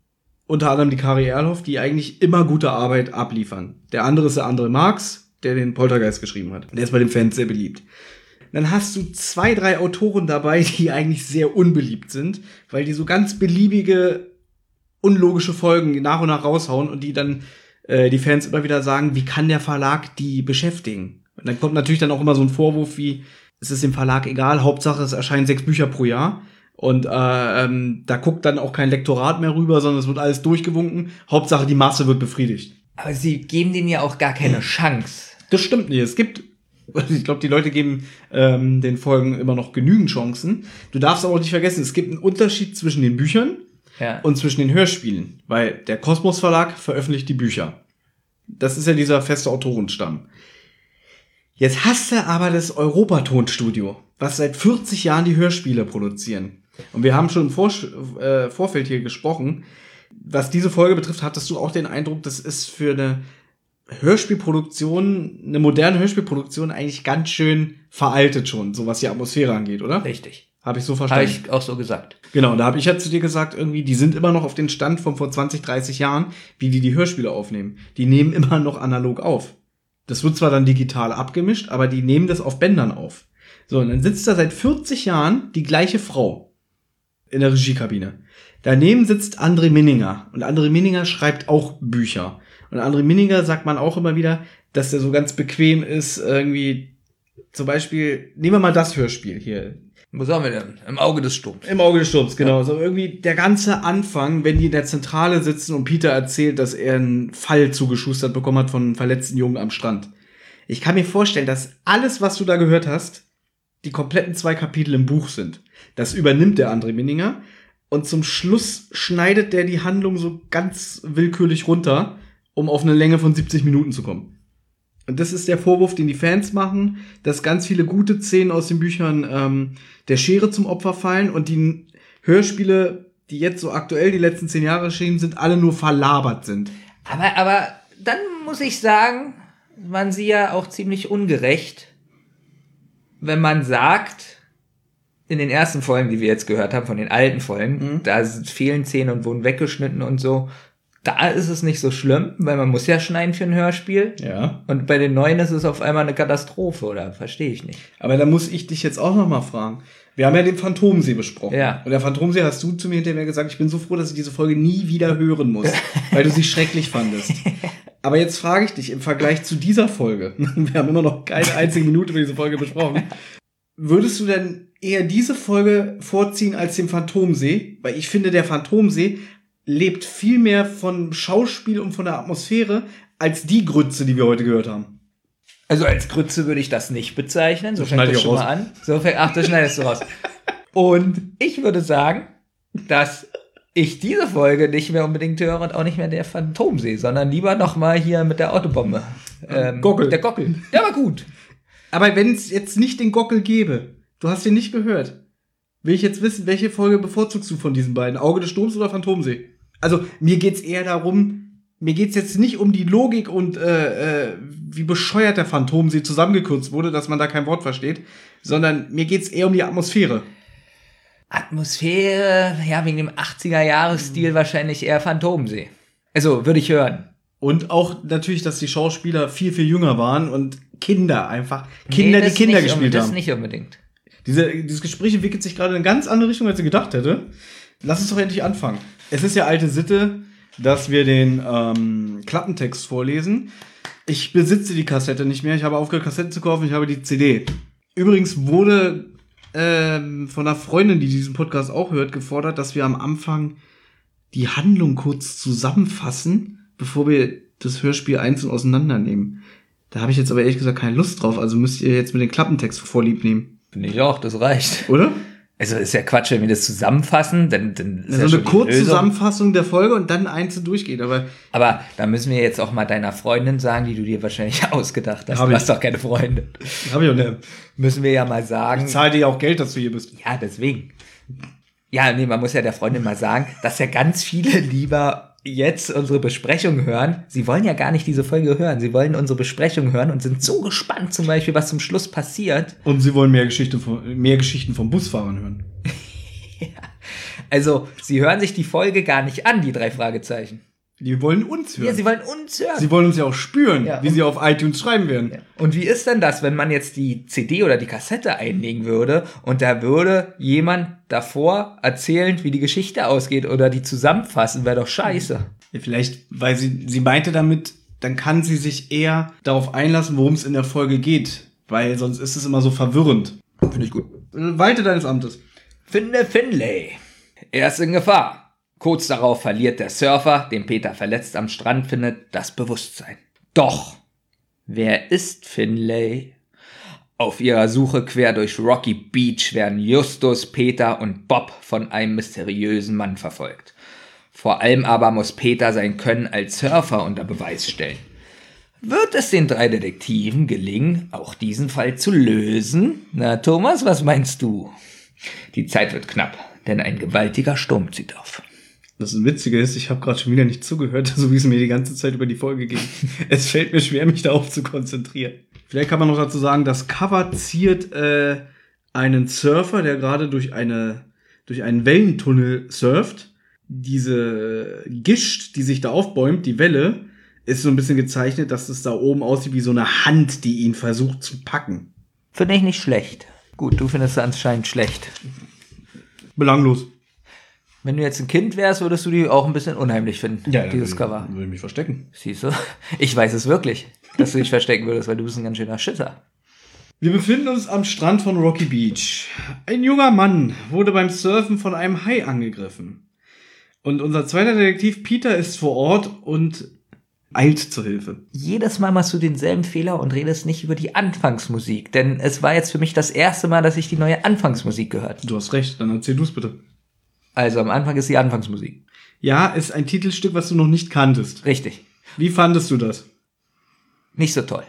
unter anderem die Kari Erlhoff, die eigentlich immer gute Arbeit abliefern. Der andere ist der andere Marx, der den Poltergeist geschrieben hat. Der ist bei den Fans sehr beliebt. Dann hast du zwei, drei Autoren dabei, die eigentlich sehr unbeliebt sind, weil die so ganz beliebige, unlogische Folgen nach und nach raushauen und die dann äh, die Fans immer wieder sagen, wie kann der Verlag die beschäftigen? Und dann kommt natürlich dann auch immer so ein Vorwurf wie, es ist dem Verlag egal, Hauptsache es erscheinen sechs Bücher pro Jahr. Und äh, ähm, da guckt dann auch kein Lektorat mehr rüber, sondern es wird alles durchgewunken. Hauptsache die Masse wird befriedigt. Aber sie geben denen ja auch gar keine Chance. Das stimmt nicht. Es gibt, ich glaube, die Leute geben ähm, den Folgen immer noch genügend Chancen. Du darfst aber auch nicht vergessen, es gibt einen Unterschied zwischen den Büchern Ja. und zwischen den Hörspielen, weil der Kosmos Verlag veröffentlicht die Bücher. Das ist ja dieser feste Autorenstamm. Jetzt hast du aber das Europatonstudio, was seit 40 Jahren die Hörspiele produzieren. Und wir haben schon im Vor äh, Vorfeld hier gesprochen. Was diese Folge betrifft, hattest du auch den Eindruck, das ist für eine Hörspielproduktion, eine moderne Hörspielproduktion eigentlich ganz schön veraltet schon, so was die Atmosphäre angeht, oder? Richtig. Habe ich so Habe verstanden? ich auch so gesagt. Genau, da habe ich ja zu dir gesagt, irgendwie, die sind immer noch auf den Stand von vor 20, 30 Jahren, wie die die Hörspiele aufnehmen. Die nehmen immer noch analog auf. Das wird zwar dann digital abgemischt, aber die nehmen das auf Bändern auf. So, und dann sitzt da seit 40 Jahren die gleiche Frau in der Regiekabine. Daneben sitzt André Minninger und André Minninger schreibt auch Bücher. Und André Minninger sagt man auch immer wieder, dass der so ganz bequem ist, irgendwie, zum Beispiel, nehmen wir mal das Hörspiel hier, Wo sollen wir denn? Im Auge des Sturms. im Auge des Sturms, genau. So irgendwie der ganze Anfang, wenn die in der Zentrale sitzen und Peter erzählt, dass er einen Fall zugeschustert bekommen hat von einem verletzten Jungen am Strand. Ich kann mir vorstellen, dass alles, was du da gehört hast, die kompletten zwei Kapitel im Buch sind. Das übernimmt der André Minninger und zum Schluss schneidet der die Handlung so ganz willkürlich runter, um auf eine Länge von 70 Minuten zu kommen. Und das ist der Vorwurf, den die Fans machen, dass ganz viele gute Szenen aus den Büchern ähm, der Schere zum Opfer fallen und die Hörspiele, die jetzt so aktuell die letzten zehn Jahre erschienen sind, alle nur verlabert sind. Aber, aber dann muss ich sagen, waren sie ja auch ziemlich ungerecht, wenn man sagt, in den ersten Folgen, die wir jetzt gehört haben, von den alten Folgen, da sind- fehlen Szenen und wurden weggeschnitten und so. Da ist es nicht so schlimm, weil man muss ja schneiden für ein Hörspiel. Ja. Und bei den neuen ist es auf einmal eine Katastrophe, oder? Verstehe ich nicht. Aber da muss ich dich jetzt auch noch mal fragen. Wir haben ja den Phantomsee besprochen. Ja. Und der Phantomsee hast du zu mir hinterher gesagt, ich bin so froh, dass ich diese Folge nie wieder hören muss, weil du sie schrecklich fandest. Aber jetzt frage ich dich im Vergleich zu dieser Folge, wir haben immer noch keine einzige Minute über diese Folge besprochen, würdest du denn eher diese Folge vorziehen als den Phantomsee? Weil ich finde, der Phantomsee lebt viel mehr von Schauspiel und von der Atmosphäre als die Grütze, die wir heute gehört haben. Also als Grütze würde ich das nicht bezeichnen. So Das fängt schneide das ich schon auch mal an. So fängt, ach, das schneidest du raus. Und ich würde sagen, dass ich diese Folge nicht mehr unbedingt höre und auch nicht mehr der Phantomsee, sondern lieber noch mal hier mit der Autobombe. Ähm, Gockel. Der Gockel. Der war gut. Aber wenn es jetzt nicht den Gockel gäbe, du hast den nicht gehört, will ich jetzt wissen, welche Folge bevorzugst du von diesen beiden? Auge des Sturms oder Phantomsee? Also mir geht's eher darum, mir geht's jetzt nicht um die Logik und äh, äh, wie bescheuert der Phantomsee zusammengekürzt wurde, dass man da kein Wort versteht, sondern mir geht's eher um die Atmosphäre. Atmosphäre, ja, wegen dem 80er-Jahres-Stil wahrscheinlich eher Phantomsee. Also, würde ich hören. Und auch natürlich, dass die Schauspieler viel, viel jünger waren und Kinder einfach, Kinder, Nee, das die Kinder gespielt Das haben. nicht unbedingt. Diese, dieses Gespräch entwickelt sich gerade in eine ganz andere Richtung, als ich gedacht hätte. Lass uns doch endlich anfangen. Es ist ja alte Sitte, dass wir den ähm, Klappentext vorlesen. Ich besitze die Kassette nicht mehr. Ich habe aufgehört, Kassetten zu kaufen. Ich habe die CD. Übrigens wurde ähm, von einer Freundin, die diesen Podcast auch hört, gefordert, dass wir am Anfang die Handlung kurz zusammenfassen, bevor wir das Hörspiel einzeln auseinandernehmen. Da habe ich jetzt aber ehrlich gesagt keine Lust drauf. Also müsst ihr jetzt mit dem Klappentext vorlieb nehmen. Finde ich auch, das reicht. Oder? Also ist ja Quatsch, wenn wir das zusammenfassen, dann, dann ist So ja eine. Kurzzusammenfassung der Folge und dann einzeln durchgeht. Aber Aber da müssen wir jetzt auch mal deiner Freundin sagen, die du dir wahrscheinlich ausgedacht hast. Hab du ich. hast doch keine Freundin. habe ich auch nicht. Müssen wir ja mal sagen. Ich zahle dir ja auch Geld, dass du hier bist. Ja, deswegen. Ja, nee, man muss ja der Freundin mal sagen, dass ja ganz viele lieber jetzt unsere Besprechung hören. Sie wollen ja gar nicht diese Folge hören. Sie wollen unsere Besprechung hören und sind so gespannt zum Beispiel, was zum Schluss passiert. Und sie wollen mehr, Geschichte von, mehr Geschichten von Busfahrern hören. Also, sie hören sich die Folge gar nicht an, die drei Fragezeichen. Die wollen uns hören. Ja, sie wollen uns hören. sie wollen uns ja auch spüren, Ja. wie sie auf iTunes schreiben werden. Und wie ist denn das, wenn man jetzt die CD oder die Kassette einlegen würde und da würde jemand davor erzählen, wie die Geschichte ausgeht oder die zusammenfassen, wäre doch scheiße. Ja, vielleicht, weil sie, sie meinte damit, dann kann sie sich eher darauf einlassen, worum es in der Folge geht. Weil sonst ist es immer so verwirrend. Finde ich gut. Walte deines Amtes. Finde Finlay. Er ist in Gefahr. Kurz darauf verliert der Surfer, den Peter verletzt am Strand findet, das Bewusstsein. Doch, wer ist Finlay? Auf ihrer Suche quer durch Rocky Beach werden Justus, Peter und Bob von einem mysteriösen Mann verfolgt. Vor allem aber muss Peter sein Können als Surfer unter Beweis stellen. Wird es den drei Detektiven gelingen, auch diesen Fall zu lösen? Na, Thomas, was meinst du? Die Zeit wird knapp, denn ein gewaltiger Sturm zieht auf. Das Witzige ist, ich habe gerade schon wieder nicht zugehört, so wie es mir die ganze Zeit über die Folge ging. es fällt mir schwer, mich darauf zu konzentrieren. Vielleicht kann man noch dazu sagen, das Cover ziert äh, einen Surfer, der gerade durch eine durch einen Wellentunnel surft. Diese Gischt, die sich da aufbäumt, die Welle, ist so ein bisschen gezeichnet, dass es da oben aussieht wie so eine Hand, die ihn versucht zu packen. Finde ich nicht schlecht. Gut, du findest es anscheinend schlecht. Belanglos. Wenn du jetzt ein Kind wärst, würdest du die auch ein bisschen unheimlich finden, dieses Cover. Würde ich mich verstecken. Siehst du? Ich weiß es wirklich, dass du dich verstecken würdest, weil du bist ein ganz schöner Schitter. Wir befinden uns am Strand von Rocky Beach. Ein junger Mann wurde beim Surfen von einem Hai angegriffen. Und unser zweiter Detektiv Peter ist vor Ort und eilt zur Hilfe. Jedes Mal machst du denselben Fehler und redest nicht über die Anfangsmusik, denn es war jetzt für mich das erste Mal, dass ich die neue Anfangsmusik gehört. Du hast recht, dann erzähl du's bitte. Also am Anfang ist die Anfangsmusik. Ja, ist ein Titelstück, was du noch nicht kanntest. Richtig. Wie fandest du das? Nicht so toll.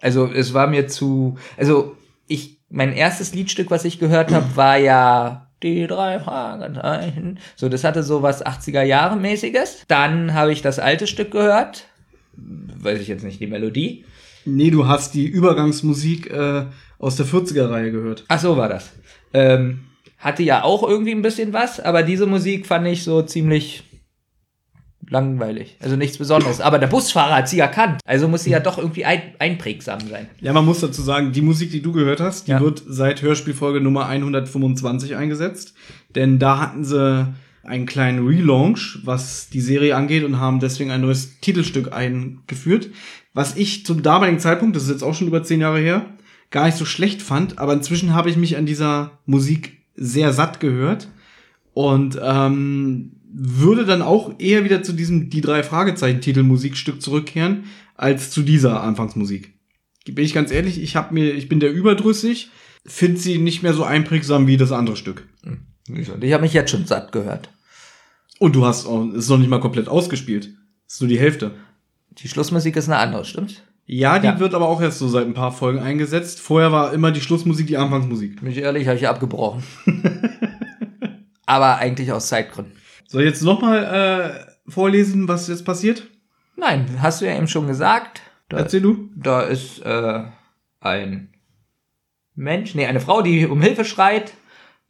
Also es war mir zu, also ich, mein erstes Liedstück, was ich gehört habe, war ja die drei Fragezeichen. So, das hatte so was 80er Jahre mäßiges. Dann habe ich das alte Stück gehört. Weiß ich jetzt nicht die Melodie. Nee, du hast die Übergangsmusik äh, aus der 40er-Reihe gehört. Ach so war das. Ähm, hatte ja auch irgendwie ein bisschen was, aber diese Musik fand ich so ziemlich langweilig. Also nichts Besonderes. Aber der Busfahrer hat sie erkannt. Also muss sie ja doch irgendwie ein, einprägsam sein. Ja, man muss dazu sagen, die Musik, die du gehört hast, die Ja. wird seit Hörspielfolge Nummer 125 eingesetzt. Denn da hatten sie einen kleinen Relaunch, was die Serie angeht, und haben deswegen ein neues Titelstück eingeführt. Was ich zum damaligen Zeitpunkt, das ist jetzt auch schon über zehn Jahre her, gar nicht so schlecht fand. Aber inzwischen habe ich mich an dieser Musik sehr satt gehört. Und ähm, würde dann auch eher wieder zu diesem die drei Fragezeichen Titelmusikstück zurückkehren als zu dieser Anfangsmusik. Bin ich ganz ehrlich, ich hab mir ich bin der überdrüssig, finde sie nicht mehr so einprägsam wie das andere Stück. Und ich habe mich jetzt schon satt gehört. Und du hast auch, es ist noch nicht mal komplett ausgespielt. Es ist nur die Hälfte. Die Schlussmusik ist eine andere, stimmt's? Ja, die Ja. wird aber auch erst so seit ein paar Folgen eingesetzt. Vorher war immer die Schlussmusik die Anfangsmusik. Bin ich ehrlich, habe ich abgebrochen. Aber eigentlich aus Zeitgründen. Soll ich jetzt nochmal äh, vorlesen, was jetzt passiert? Nein, hast du ja eben schon gesagt. Da, Erzähl du. da ist äh, ein Mensch, nee, eine Frau, die um Hilfe schreit,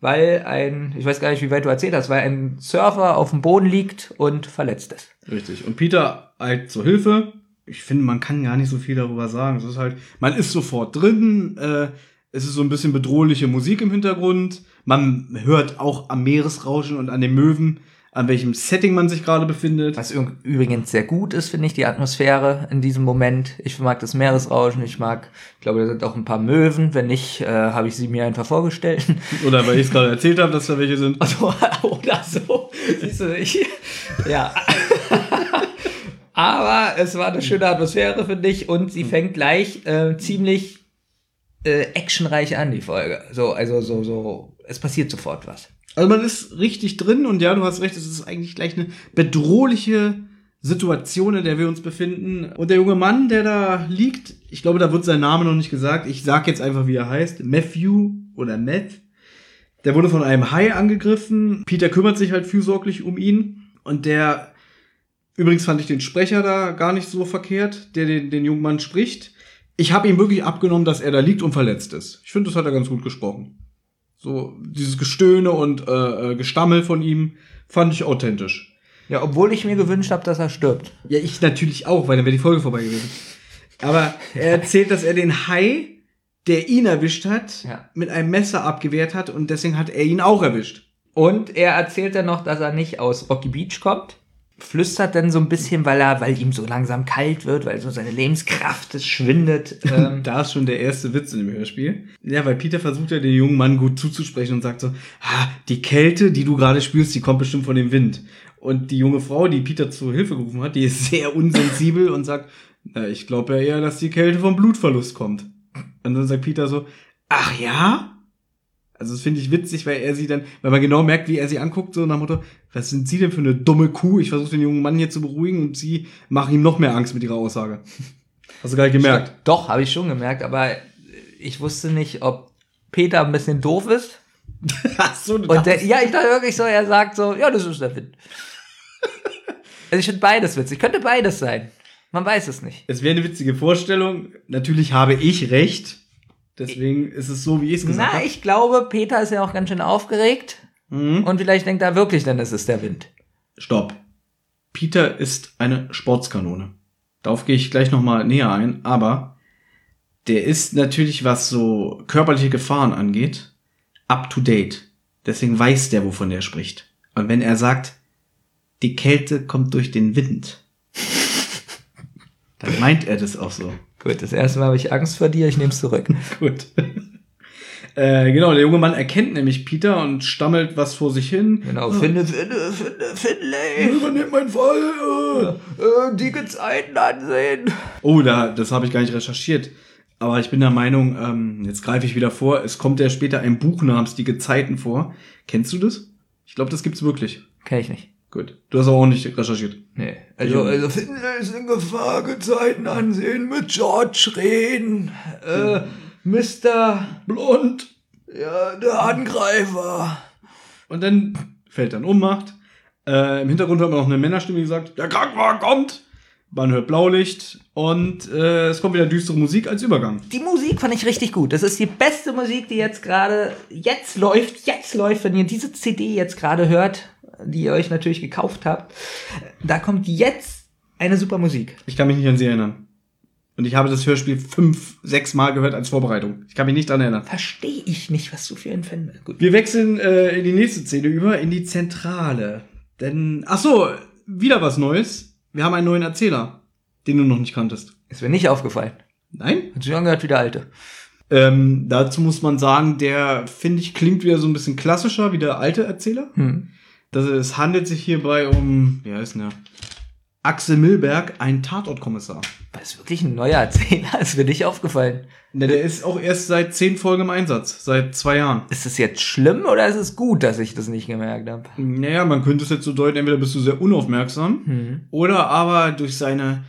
weil ein, ich weiß gar nicht, wie weit du erzählt hast, weil ein Surfer auf dem Boden liegt und verletzt ist. Richtig. Und Peter eilt zur Hilfe. Ich finde, man kann gar nicht so viel darüber sagen. Es ist halt, man ist sofort drin. Äh, es ist so ein bisschen bedrohliche Musik im Hintergrund. Man hört auch am Meeresrauschen und an den Möwen, an welchem Setting man sich gerade befindet. Was üb- übrigens sehr gut ist, finde ich, die Atmosphäre in diesem Moment. Ich mag das Meeresrauschen, ich mag, ich glaube, da sind auch ein paar Möwen. Wenn nicht, äh, habe ich sie mir einfach vorgestellt. Oder weil ich es gerade erzählt habe, dass da welche sind. Also, oder so. Siehst du, ich, ja. Aber es war eine schöne Atmosphäre, finde ich. Und sie fängt gleich äh, ziemlich äh, actionreich an, die Folge. So, also so, so, es passiert sofort was. Also man ist richtig drin und ja, du hast recht, es ist eigentlich gleich eine bedrohliche Situation, in der wir uns befinden. Und der junge Mann, der da liegt, ich glaube, da wird sein Name noch nicht gesagt. Ich sag jetzt einfach, wie er heißt. Matthew oder Matt. Der wurde von einem Hai angegriffen. Peter kümmert sich halt fürsorglich um ihn. Und der, übrigens fand ich den Sprecher da gar nicht so verkehrt, der den, den jungen Mann spricht. Ich habe ihm wirklich abgenommen, dass er da liegt und verletzt ist. Ich finde, das hat er ganz gut gesprochen. So, dieses Gestöhne und äh, äh, Gestammel von ihm fand ich authentisch. Ja, obwohl ich mir gewünscht habe, dass er stirbt. Ja, ich natürlich auch, weil dann wäre die Folge vorbei gewesen. Aber er erzählt, dass er den Hai, der ihn erwischt hat, Ja. mit einem Messer abgewehrt hat und deswegen hat er ihn auch erwischt. Und er erzählt dann noch, dass er nicht aus Rocky Beach kommt. Flüstert dann so ein bisschen, weil er, weil ihm so langsam kalt wird, weil so seine Lebenskraft es schwindet. Ähm, Da ist schon der erste Witz in dem Hörspiel. Ja, weil Peter versucht ja den jungen Mann gut zuzusprechen und sagt so, ah, die Kälte, die du gerade spürst, die kommt bestimmt von dem Wind. Und die junge Frau, die Peter zur Hilfe gerufen hat, die ist sehr unsensibel und sagt, na, ich glaube ja eher, dass die Kälte vom Blutverlust kommt. Und dann sagt Peter so, ach ja? Also das finde ich witzig, weil er sie dann, weil man genau merkt, wie er sie anguckt, so nach dem Motto, was sind Sie denn für eine dumme Kuh? Ich versuche den jungen Mann hier zu beruhigen und sie machen ihm noch mehr Angst mit ihrer Aussage. Hast du gar nicht gemerkt? Doch, habe ich schon gemerkt, aber ich wusste nicht, ob Peter ein bisschen doof ist. Ach so, du Und der, ja, ich dachte wirklich so, er sagt so, ja, das ist der Wind. Also ich finde beides witzig. Könnte beides sein. Man weiß es nicht. Es wäre eine witzige Vorstellung. Natürlich habe ich recht. Deswegen ist es so, wie ich es gesagt Na, habe. ich glaube, Peter ist ja auch ganz schön aufgeregt. Mhm. Und vielleicht denkt er wirklich, ist es der Wind. Stopp. Peter ist eine Sportskanone. Darauf gehe ich gleich nochmal näher ein. Aber der ist natürlich, was so körperliche Gefahren angeht, up to date. Deswegen weiß der, wovon er spricht. Und wenn er sagt, die Kälte kommt durch den Wind, dann meint er das auch so. Gut, das erste Mal habe ich Angst vor dir, ich nehme es zurück. Gut. äh, genau, der junge Mann erkennt nämlich Peter und stammelt was vor sich hin. Genau, finde, finde, finde, Finlay. Übernimmt mein Fall. Äh, die Gezeiten ansehen. Oh, da, das habe ich gar nicht recherchiert. Aber ich bin der Meinung, ähm, jetzt greife ich wieder vor, es kommt ja später ein Buch namens Die Gezeiten vor. Kennst du das? Ich glaube, das gibt's wirklich. Kenn ich nicht. Gut. Du hast aber auch nicht recherchiert. Nee. Also, also Finlay ist in Gefahr, Gezeiten ansehen, mit George reden. Äh, Mr. Blond. Ja, der Angreifer. Und dann fällt dann Ohnmacht. Äh, Im Hintergrund hört man noch eine Männerstimme, die sagt, der Krankenwagen kommt. Man hört Blaulicht und äh, es kommt wieder düstere Musik als Übergang. Die Musik fand ich richtig gut. Das ist die beste Musik, die jetzt gerade jetzt läuft. Jetzt läuft, wenn ihr diese CD jetzt gerade hört, die ihr euch natürlich gekauft habt. Da kommt jetzt eine super Musik. Ich kann mich nicht an sie erinnern. Und ich habe das Hörspiel fünf, sechs Mal gehört als Vorbereitung. Ich kann mich nicht dran erinnern. Verstehe ich nicht, was du für ein Fan bist. Gut. Wir wechseln äh, in die nächste Szene über, in die Zentrale. Denn, ach so, wieder was Neues. Wir haben einen neuen Erzähler, den du noch nicht kanntest. Ist mir nicht aufgefallen. Nein? Hat sich angehört wie der alte. Ähm, dazu muss man sagen, der, finde ich, klingt wieder so ein bisschen klassischer wie der alte Erzähler. Hm. Das, es handelt sich hierbei um, wie heißt denn der? Axel Milberg, ein Tatortkommissar. Das ist wirklich ein neuer Erzähler. Ist mir nicht aufgefallen. Ne, der ist auch erst seit zehn Folgen im Einsatz, seit zwei Jahren. Ist es jetzt schlimm oder ist es gut, dass ich das nicht gemerkt habe? Naja, man könnte es jetzt so deuten, entweder bist du sehr unaufmerksam Hm. oder aber durch seine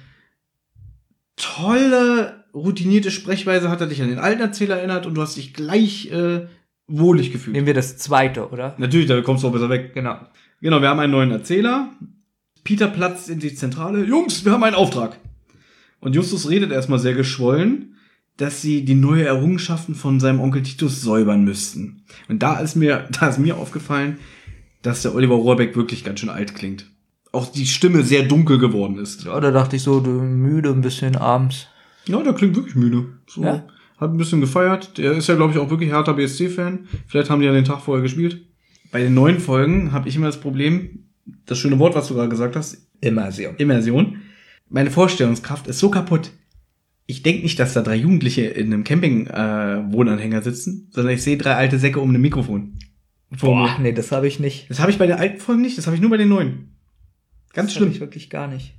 tolle, routinierte Sprechweise hat er dich an den alten Erzähler erinnert und du hast dich gleich äh, wohlig gefühlt. Nehmen wir das zweite, oder? Natürlich, da kommst du auch besser weg. Genau. Genau, wir haben einen neuen Erzähler. Peter platzt in die Zentrale. Jungs, wir haben einen Auftrag. Und Justus redet erstmal sehr geschwollen, dass sie die neue Errungenschaften von seinem Onkel Titus säubern müssten. Und da ist mir, da ist mir aufgefallen, dass der Oliver Rohrbeck wirklich ganz schön alt klingt. Auch die Stimme sehr dunkel geworden ist. Ja, da dachte ich so, du müde ein bisschen abends. Ja, der klingt wirklich müde. So, Ja? Hat ein bisschen gefeiert. Der ist ja, glaube ich, auch wirklich harter BSC-Fan. Vielleicht haben die ja den Tag vorher gespielt. Bei den neuen Folgen habe ich immer das Problem, das schöne Wort, was du gerade gesagt hast, Immersion. Immersion. Meine Vorstellungskraft ist so kaputt. Ich denke nicht, dass da drei Jugendliche in einem Camping-Wohnanhänger sitzen, sondern ich sehe drei alte Säcke um ein Mikrofon. Vor Boah, nee, das habe ich nicht. Das habe ich bei den alten Folgen nicht, das habe ich nur bei den neuen. Ganz das hab schlimm. ich wirklich gar nicht.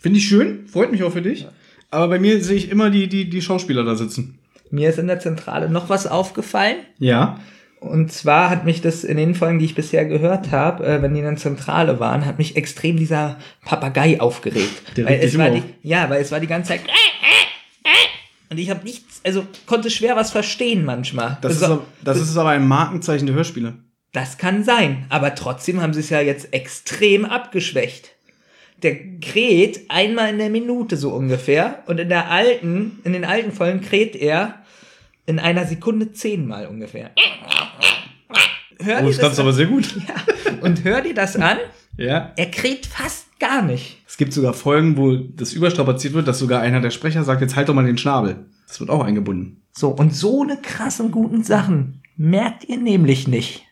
Finde ich schön, freut mich auch für dich. Ja. Aber bei mir sehe ich immer die, die, die Schauspieler da sitzen. Mir ist in der Zentrale noch was aufgefallen. Ja. Und zwar hat mich das in den Folgen, die ich bisher gehört habe, äh, wenn die in der Zentrale waren, hat mich extrem dieser Papagei aufgeregt. Der weil es war die, ja, weil es war die ganze Zeit und ich habe nichts, also konnte schwer was verstehen manchmal. Das, ist, Also, aber- das ist aber ein Markenzeichen der Hörspiele. das kann sein, aber trotzdem haben sie es ja jetzt extrem abgeschwächt. Der kräht einmal in der Minute so ungefähr und in der alten, in den alten Folgen kräht er in einer Sekunde zehnmal ungefähr. Hör Oh, das du aber sehr gut. ja. Und hör dir das an, Ja. er kräht fast gar nicht. Es gibt sogar Folgen, wo das überstrapaziert wird, dass sogar einer der Sprecher sagt, jetzt halt doch mal den Schnabel. Das wird auch eingebunden. So, und so eine krassen guten Sachen merkt ihr nämlich nicht.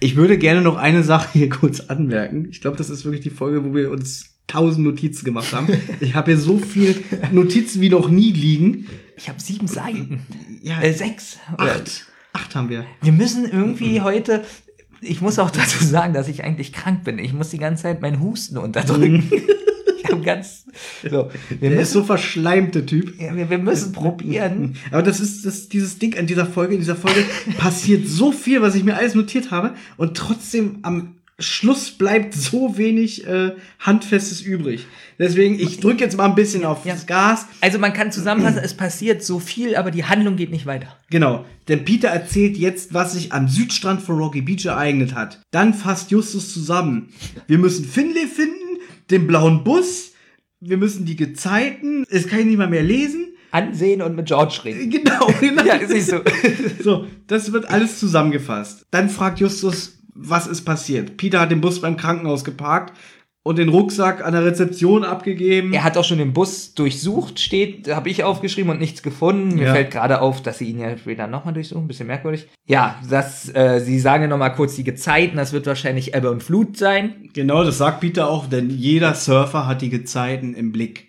Ich würde gerne noch eine Sache hier kurz anmerken. Ich glaube, das ist wirklich die Folge, wo wir uns tausend Notizen gemacht haben. Ich habe hier so viel Notizen wie noch nie liegen. Ich habe sieben Seiten. Ja, Äh, sechs. Acht. Acht haben wir. Wir müssen irgendwie heute. Ich muss auch dazu sagen, dass ich eigentlich krank bin. Ich muss die ganze Zeit meinen Husten unterdrücken. ich hab ganz. So, wir Der ist müssen, so verschleimt, der Typ. ja, wir, wir müssen probieren. Aber das ist das, dieses Ding an dieser Folge. In dieser Folge passiert so viel, was ich mir alles notiert habe. Und trotzdem am Schluss bleibt so wenig äh, Handfestes übrig. Deswegen, ich drücke jetzt mal ein bisschen auf Ja. das Gas. Also man kann zusammenfassen, es passiert so viel, aber die Handlung geht nicht weiter. Genau. Denn Peter erzählt jetzt, was sich am Südstrand von Rocky Beach ereignet hat. Dann fasst Justus zusammen. Wir müssen Finlay finden, den blauen Bus. Wir müssen die Gezeiten. Das kann ich nicht mal mehr lesen. Ansehen und mit George reden. Genau, genau. Ja, ist nicht so. So, das wird alles zusammengefasst. Dann fragt Justus, was ist passiert. Peter hat den Bus beim Krankenhaus geparkt und den Rucksack an der Rezeption abgegeben. Er hat auch schon den Bus durchsucht, steht, habe ich aufgeschrieben und nichts gefunden. Mir Ja. fällt gerade auf, dass sie ihn ja später nochmal durchsuchen, bisschen merkwürdig. Ja, das, äh, sie sagen ja nochmal kurz die Gezeiten, das wird wahrscheinlich Ebbe und Flut sein. Genau, das sagt Peter auch, denn jeder Surfer hat die Gezeiten im Blick.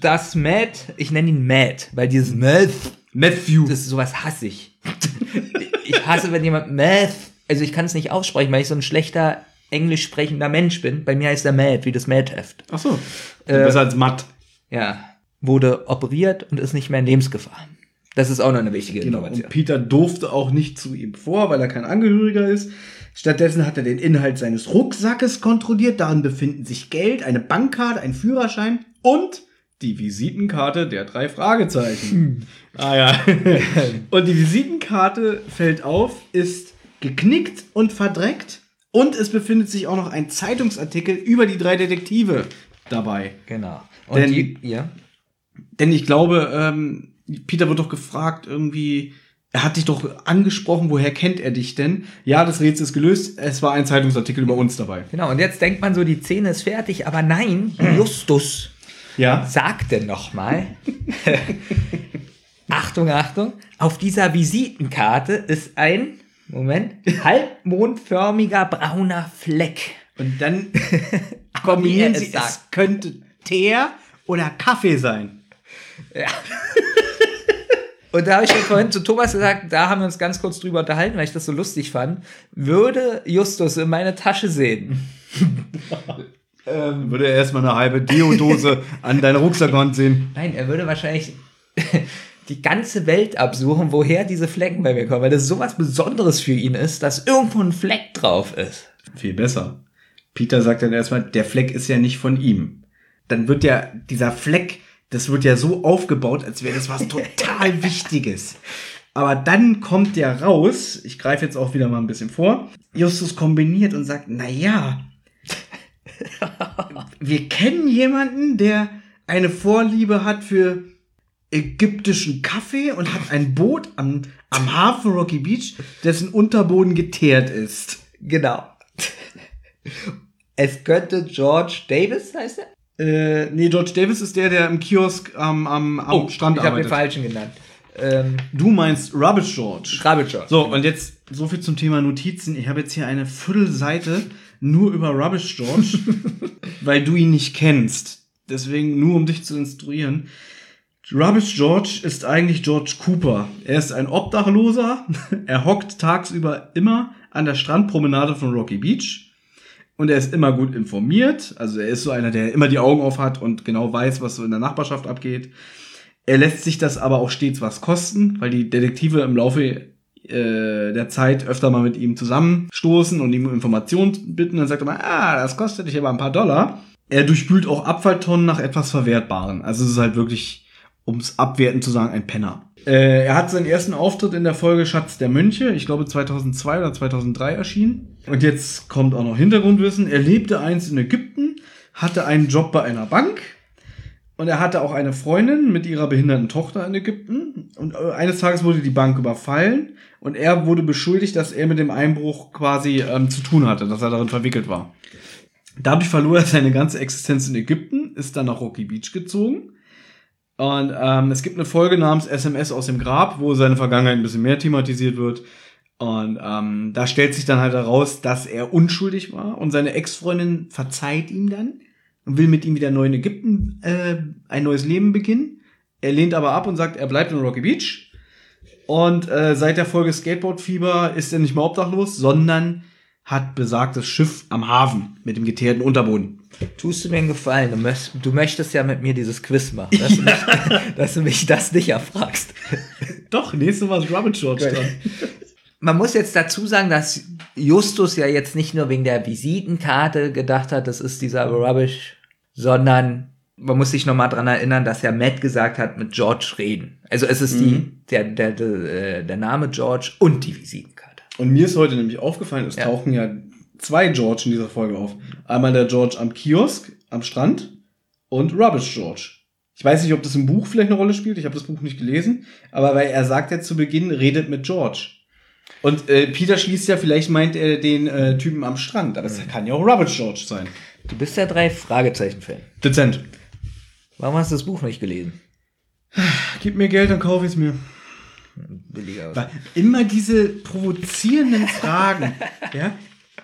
Das Matt, ich nenne ihn Matt, weil dieses Matt, Matthew. das ist sowas hasse ich. ich hasse, wenn jemand Matt, also ich kann es nicht aussprechen, weil ich so ein schlechter englisch sprechender Mensch bin. Bei mir heißt er Matt, wie das Matt-Heft. Ach so. Äh, Besser als Matt. Ja, wurde operiert und ist nicht mehr in Lebensgefahr. Das ist auch noch eine wichtige Genau. Information. Und Peter durfte auch nicht zu ihm vor, weil er kein Angehöriger ist. Stattdessen hat er den Inhalt seines Rucksackes kontrolliert. Darin befinden sich Geld, eine Bankkarte, ein Führerschein und die Visitenkarte der drei Fragezeichen. ah ja. und die Visitenkarte fällt auf, ist geknickt und verdreckt. Und es befindet sich auch noch ein Zeitungsartikel über die drei Detektive dabei. Genau. Und Denn- die, ja. Denn ich glaube, ähm, Peter wird doch gefragt, irgendwie, er hat dich doch angesprochen, woher kennt er dich denn? Ja, das Rätsel ist gelöst, es war ein Zeitungsartikel über uns dabei. Genau, und jetzt denkt man so, die Szene ist fertig, aber nein, Justus Ja. sagte nochmal, Achtung, Achtung, auf dieser Visitenkarte ist ein, Moment, halbmondförmiger brauner Fleck. Und dann er kombinieren es sie, es sagt. könnte Teer oder Kaffee sein. Und da habe ich schon vorhin zu Thomas gesagt, da haben wir uns ganz kurz drüber unterhalten, weil ich das so lustig fand. Würde Justus in meine Tasche sehen, Würde er erstmal eine halbe Deodose an deiner Rucksackwand sehen. Nein, er würde wahrscheinlich die ganze Welt absuchen, woher diese Flecken bei mir kommen, weil das sowas Besonderes für ihn ist, dass irgendwo ein Fleck drauf ist. Viel besser. Peter sagt dann erstmal, der Fleck ist ja nicht von ihm. Dann wird ja dieser Fleck, das wird ja so aufgebaut, als wäre das was total Wichtiges. Aber dann kommt der raus, ich greife jetzt auch wieder mal ein bisschen vor, Justus kombiniert und sagt, na ja, wir kennen jemanden, der eine Vorliebe hat für ägyptischen Kaffee und hat ein Boot am, am Hafen Rocky Beach, dessen Unterboden geteert ist. Genau. Es könnte George Davis, heißt er? Äh, nee, George Davis ist der, der im Kiosk am, am, am Strand Oh, ich habe den arbeitet. falschen genannt. Ähm, Du meinst Rubbish George. Rabbit George. So, und jetzt so viel zum Thema Notizen. Ich habe jetzt hier eine Viertelseite nur über Rubbish George, weil du ihn nicht kennst. Deswegen nur um dich zu instruieren. Rubbish George ist eigentlich George Cooper. Er ist ein Obdachloser. Er hockt tagsüber immer an der Strandpromenade von Rocky Beach. Und er ist immer gut informiert. Also er ist so einer, der immer die Augen auf hat und genau weiß, was so in der Nachbarschaft abgeht. Er lässt sich das aber auch stets was kosten, weil die Detektive im Laufe äh, der Zeit öfter mal mit ihm zusammenstoßen und ihm Informationen bitten. Dann sagt er mal, ah, das kostet dich aber ein paar Dollar. Er durchspült auch Abfalltonnen nach etwas Verwertbaren. Also es ist halt wirklich, ums abwerten zu sagen, ein Penner. Äh, er hat seinen ersten Auftritt in der Folge Schatz der Mönche, ich glaube 2002 oder 2003 erschienen. Und jetzt kommt auch noch Hintergrundwissen. Er lebte einst in Ägypten, hatte einen Job bei einer Bank und er hatte auch eine Freundin mit ihrer behinderten Tochter in Ägypten. Und äh, eines Tages wurde die Bank überfallen und er wurde beschuldigt, dass er mit dem Einbruch quasi ähm, zu tun hatte, dass er darin verwickelt war. Dadurch verlor er seine ganze Existenz in Ägypten, ist dann nach Rocky Beach gezogen. Und ähm, es gibt eine Folge namens SMS aus dem Grab, wo seine Vergangenheit ein bisschen mehr thematisiert wird. Und ähm, da stellt sich dann halt heraus, dass er unschuldig war und seine Ex-Freundin verzeiht ihm dann und will mit ihm wieder neu in Ägypten äh, ein neues Leben beginnen. Er lehnt aber ab und sagt, er bleibt in Rocky Beach. Und äh, seit der Folge Skateboard Fieber ist er nicht mehr obdachlos, sondern hat besagtes Schiff am Hafen mit dem geteerten Unterboden. Tust du mir einen Gefallen? Du, möcht, du möchtest ja mit mir dieses Quiz machen, dass, du, mich, dass du mich das nicht erfragst. Doch, nächstes Mal ist Robin George dran. Man muss jetzt dazu sagen, dass Justus ja jetzt nicht nur wegen der Visitenkarte gedacht hat, das ist dieser Rubbish, sondern man muss sich nochmal dran erinnern, dass ja Matt gesagt hat, mit George reden. Also es ist die, Mhm. der, der, der, der Name George und die Visitenkarte. Und mir ist heute nämlich aufgefallen, es Ja. tauchen ja zwei George in dieser Folge auf. Einmal der George am Kiosk, am Strand und Rubbish George. Ich weiß nicht, ob das im Buch vielleicht eine Rolle spielt, ich habe das Buch nicht gelesen, aber weil er sagt ja zu Beginn, redet mit George. Und äh, Peter schließt ja, vielleicht meint er den äh, Typen am Strand, aber das kann ja auch Rubbish George sein. Du bist ja drei Fragezeichen-Fan. Dezent. Warum hast du das Buch nicht gelesen? Gib mir Geld, dann kaufe ich es mir. Billiger immer diese provozierenden Fragen. ja?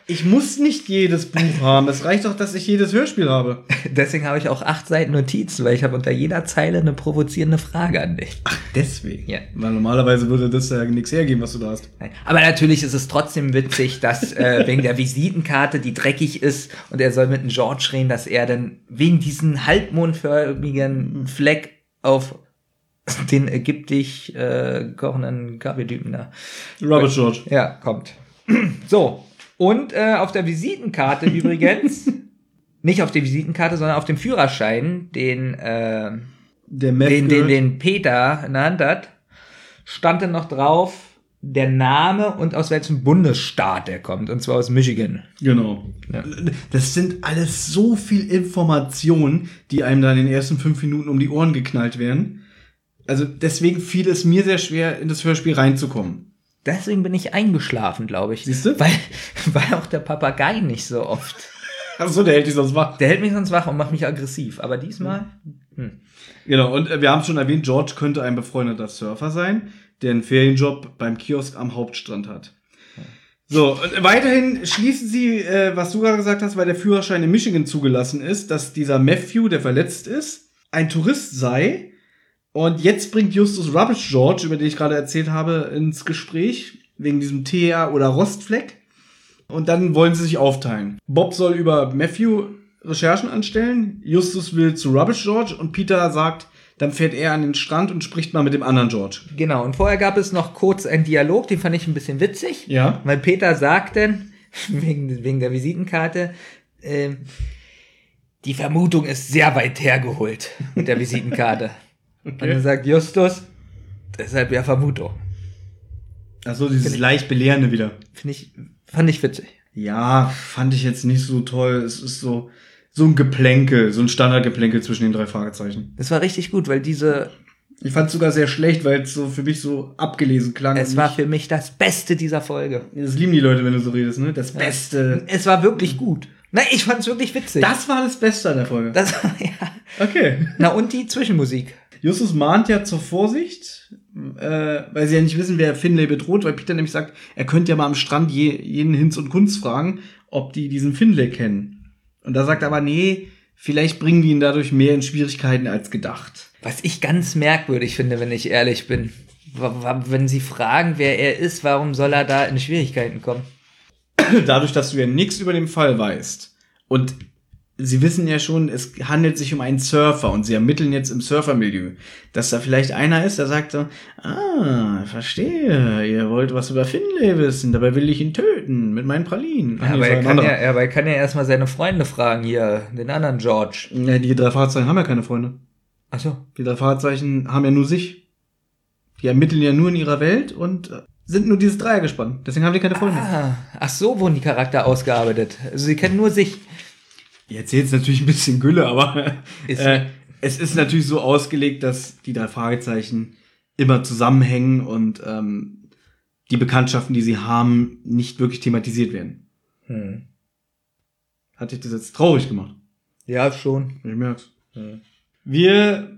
Ich muss nicht jedes Buch haben. Es reicht doch, dass ich jedes Hörspiel habe. Deswegen habe ich auch acht Seiten Notizen, weil ich habe unter jeder Zeile eine provozierende Frage an dich. Deswegen. Ja. Weil normalerweise würde das ja nichts hergeben, was du da hast. Nein. Aber natürlich ist es trotzdem witzig, dass äh, wegen der Visitenkarte, die dreckig ist, und er soll mit dem George reden, dass er dann wegen diesen halbmondförmigen Fleck auf den ägyptisch äh, kochenden Kaffeetypen da Robert George. ja, kommt. So. Und äh, auf der Visitenkarte übrigens, nicht auf der Visitenkarte, sondern auf dem Führerschein, den, äh, den, den, den Peter in der Hand hat, stand dann noch drauf der Name und aus welchem Bundesstaat er kommt. Und zwar aus Michigan. Genau. Ja. Das sind alles so viel Informationen, die einem da in den ersten fünf Minuten um die Ohren geknallt werden. Also deswegen fiel es mir sehr schwer, in das Hörspiel reinzukommen. Deswegen bin ich eingeschlafen, glaube ich. Siehst du? Weil, weil auch der Papagei nicht so oft. Achso, der hält dich sonst wach. Der hält mich sonst wach und macht mich aggressiv. Aber diesmal. Hm. Genau, und äh, wir haben schon erwähnt, George könnte ein befreundeter Surfer sein, der einen Ferienjob beim Kiosk am Hauptstrand hat. So, und weiterhin schließen sie, äh, was du gerade gesagt hast, weil der Führerschein in Michigan zugelassen ist, dass dieser Matthew, der verletzt ist, ein Tourist sei. Und jetzt bringt Justus Rubbish George, über den ich gerade erzählt habe, ins Gespräch, wegen diesem Teer oder Rostfleck. Und dann wollen sie sich aufteilen. Bob soll über Matthew Recherchen anstellen, Justus will zu Rubbish George und Peter sagt, dann fährt er an den Strand und spricht mal mit dem anderen George. Genau, und vorher gab es noch kurz einen Dialog, den fand ich ein bisschen witzig. Ja. Weil Peter sagt dann, wegen, wegen der Visitenkarte, ähm, die Vermutung ist sehr weit hergeholt mit der Visitenkarte. Und dann sagt Justus, deshalb ja Vermutung. Achso, dieses leicht Belehrende wieder. Finde ich, fand ich witzig. Ja, fand ich jetzt nicht so toll. Es ist so, so ein Geplänkel, so ein Standardgeplänkel zwischen den drei Fragezeichen. Das war richtig gut, weil diese, Ich fand es sogar sehr schlecht, weil es so für mich so abgelesen klang. es war für mich das Beste dieser Folge. Das lieben die Leute, wenn du so redest, ne? Das Beste. Es war wirklich gut. Nein, ich fand es wirklich witzig. Das war das Beste an der Folge. das ja. Okay. Na und die Zwischenmusik. Justus mahnt ja zur Vorsicht, äh, weil sie ja nicht wissen, wer Finlay bedroht, weil Peter nämlich sagt, er könnte ja mal am Strand je, jeden Hinz und Kunst fragen, ob die diesen Finlay kennen. Und da sagt er aber, nee, vielleicht bringen die ihn dadurch mehr in Schwierigkeiten als gedacht. Was ich ganz merkwürdig finde, wenn ich ehrlich bin. Wenn sie fragen, wer er ist, warum soll er da in Schwierigkeiten kommen? Dadurch, dass du ja nichts über den Fall weißt und sie wissen ja schon, es handelt sich um einen Surfer und sie ermitteln jetzt im Surfermilieu, dass da vielleicht einer ist, der sagt so, ah, verstehe, ihr wollt was über Finlay wissen, dabei will ich ihn töten mit meinen Pralinen. Ach, Ja, aber, er kann anderer. ja, aber er kann ja erstmal seine Freunde fragen, hier, den anderen George. Ja, die drei Fahrzeichen haben ja keine Freunde. Achso. Die drei Fahrzeichen haben ja nur sich. Die ermitteln ja nur in ihrer Welt und äh, sind nur dieses Dreier gespannt. Deswegen haben die keine Freunde. Ah, ach so wurden die Charakter ausgearbeitet. Also sie kennen nur sich. Jetzt jetzt natürlich ein bisschen Gülle, aber Ist- äh, es ist natürlich so ausgelegt, dass die drei Fragezeichen immer zusammenhängen und ähm, die Bekanntschaften, die sie haben, nicht wirklich thematisiert werden. Hm. Hat dich das jetzt traurig gemacht? Ja, schon. Ich merk's. Wir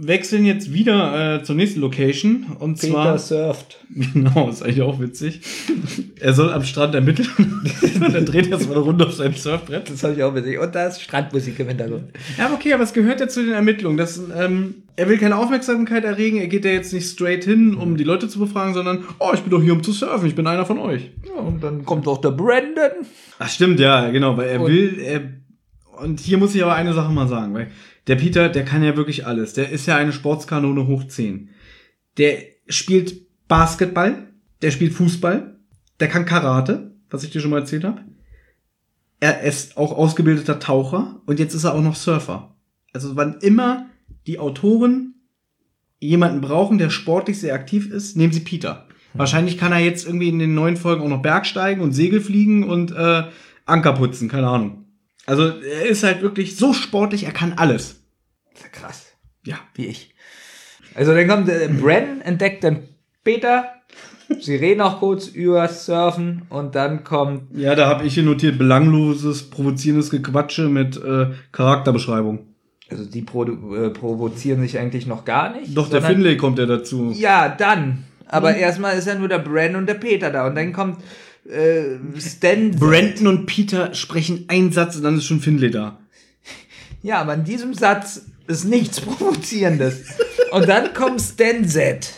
wechseln jetzt wieder äh, zur nächsten Location und zwar surft. Genau, ist eigentlich auch witzig. Er soll am Strand ermitteln. dann dreht er erstmal eine Runde auf seinem Surfbrett. Das habe ich auch witzig. Und da ist Strandmusik im Hintergrund. Ja, okay, aber es gehört ja zu den Ermittlungen. Das, ähm, er will keine Aufmerksamkeit erregen. Er geht ja jetzt nicht straight hin, um die Leute zu befragen, sondern, oh, ich bin doch hier, um zu surfen. Ich bin einer von euch. Ja, und dann kommt auch der Brandon. Ach, stimmt, ja, genau, weil er Und- will, er, und hier muss ich aber eine Sache mal sagen, weil der Peter, der kann ja wirklich alles. Der ist ja eine Sportskanone hoch 10. Der spielt Basketball, der spielt Fußball, der kann Karate, was ich dir schon mal erzählt habe. Er ist auch ausgebildeter Taucher und jetzt ist er auch noch Surfer. Also wann immer die Autoren jemanden brauchen, der sportlich sehr aktiv ist, nehmen sie Peter. Wahrscheinlich kann er jetzt irgendwie in den neuen Folgen auch noch Bergsteigen und Segel fliegen und äh, Anker putzen, keine Ahnung. Also er ist halt wirklich so sportlich, er kann alles. Krass. Ja. Wie ich. Also dann kommt äh, Brandon, entdeckt dann Peter. Sie reden auch kurz über Surfen und dann kommt Ja, da habe ich hier notiert belangloses, provozierendes Gequatsche mit äh, Charakterbeschreibung. Also die produ- äh, provozieren sich eigentlich noch gar nicht. Doch, der Finlay kommt ja dazu. Ja, dann. Aber erstmal ist ja nur der Brandon und der Peter da. Und dann kommt äh, Stan. Brandon und Peter sprechen einen Satz und dann ist schon Finlay da. Ja, aber in diesem Satz ist nichts Provozierendes. und dann kommt Stan Z.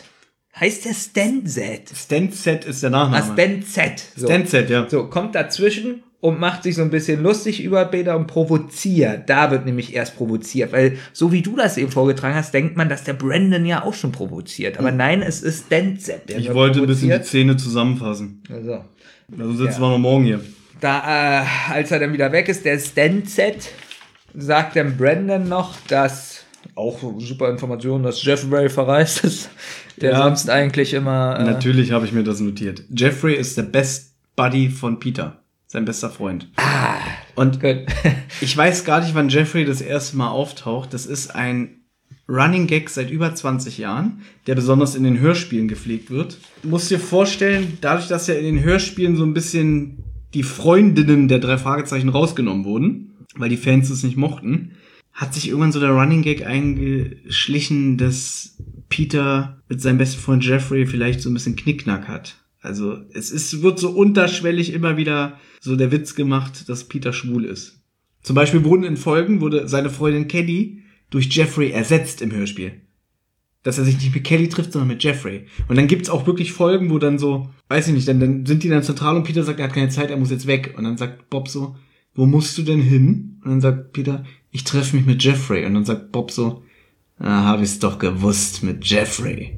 Heißt der Stan Z? Stanset ist der Ah, Nachname. Stan Z. So. Stanset, ja. so, kommt dazwischen und macht sich so ein bisschen lustig über Peter und provoziert. Da wird nämlich erst provoziert, weil so wie du das eben vorgetragen hast, denkt man, dass der Brandon ja auch schon provoziert. Aber nein, es ist Stan Z. der Ich wird wollte ein bisschen die provoziert. Szene zusammenfassen. Also. Also sitzen Ja. wir noch morgen hier. Da, äh, als er dann wieder weg ist, der Stan Z, sagt dem Brandon noch, dass auch super Information, dass Jeffrey verreist ist, der Ja. sonst eigentlich immer. Äh, Natürlich habe ich mir das notiert. Jeffrey ist der Best Buddy von Peter. Sein bester Freund. Und Gut. ich weiß gar nicht, wann Jeffrey das erste Mal auftaucht. Das ist ein Running Gag seit über 20 Jahren, der besonders in den Hörspielen gepflegt wird. Du musst dir vorstellen, dadurch, dass ja in den Hörspielen so ein bisschen die Freundinnen der drei Fragezeichen rausgenommen wurden, weil die Fans es nicht mochten, hat sich irgendwann so der Running Gag eingeschlichen, dass Peter mit seinem besten Freund Jeffrey vielleicht so ein bisschen Knickknack hat. Also es ist, wird so unterschwellig immer wieder so der Witz gemacht, dass Peter schwul ist. Zum Beispiel wurden in Folgen, wurde seine Freundin Kelly durch Jeffrey ersetzt im Hörspiel. Dass er sich nicht mit Kelly trifft, sondern mit Jeffrey. Und dann gibt's auch wirklich Folgen, wo dann so, weiß ich nicht, dann, dann sind die dann zentral und Peter sagt, er hat keine Zeit, er muss jetzt weg. Und dann sagt Bob so, wo musst du denn hin? Und dann sagt Peter, ich treffe mich mit Jeffrey. Und dann sagt Bob so, ah, hab ich's doch gewusst mit Jeffrey.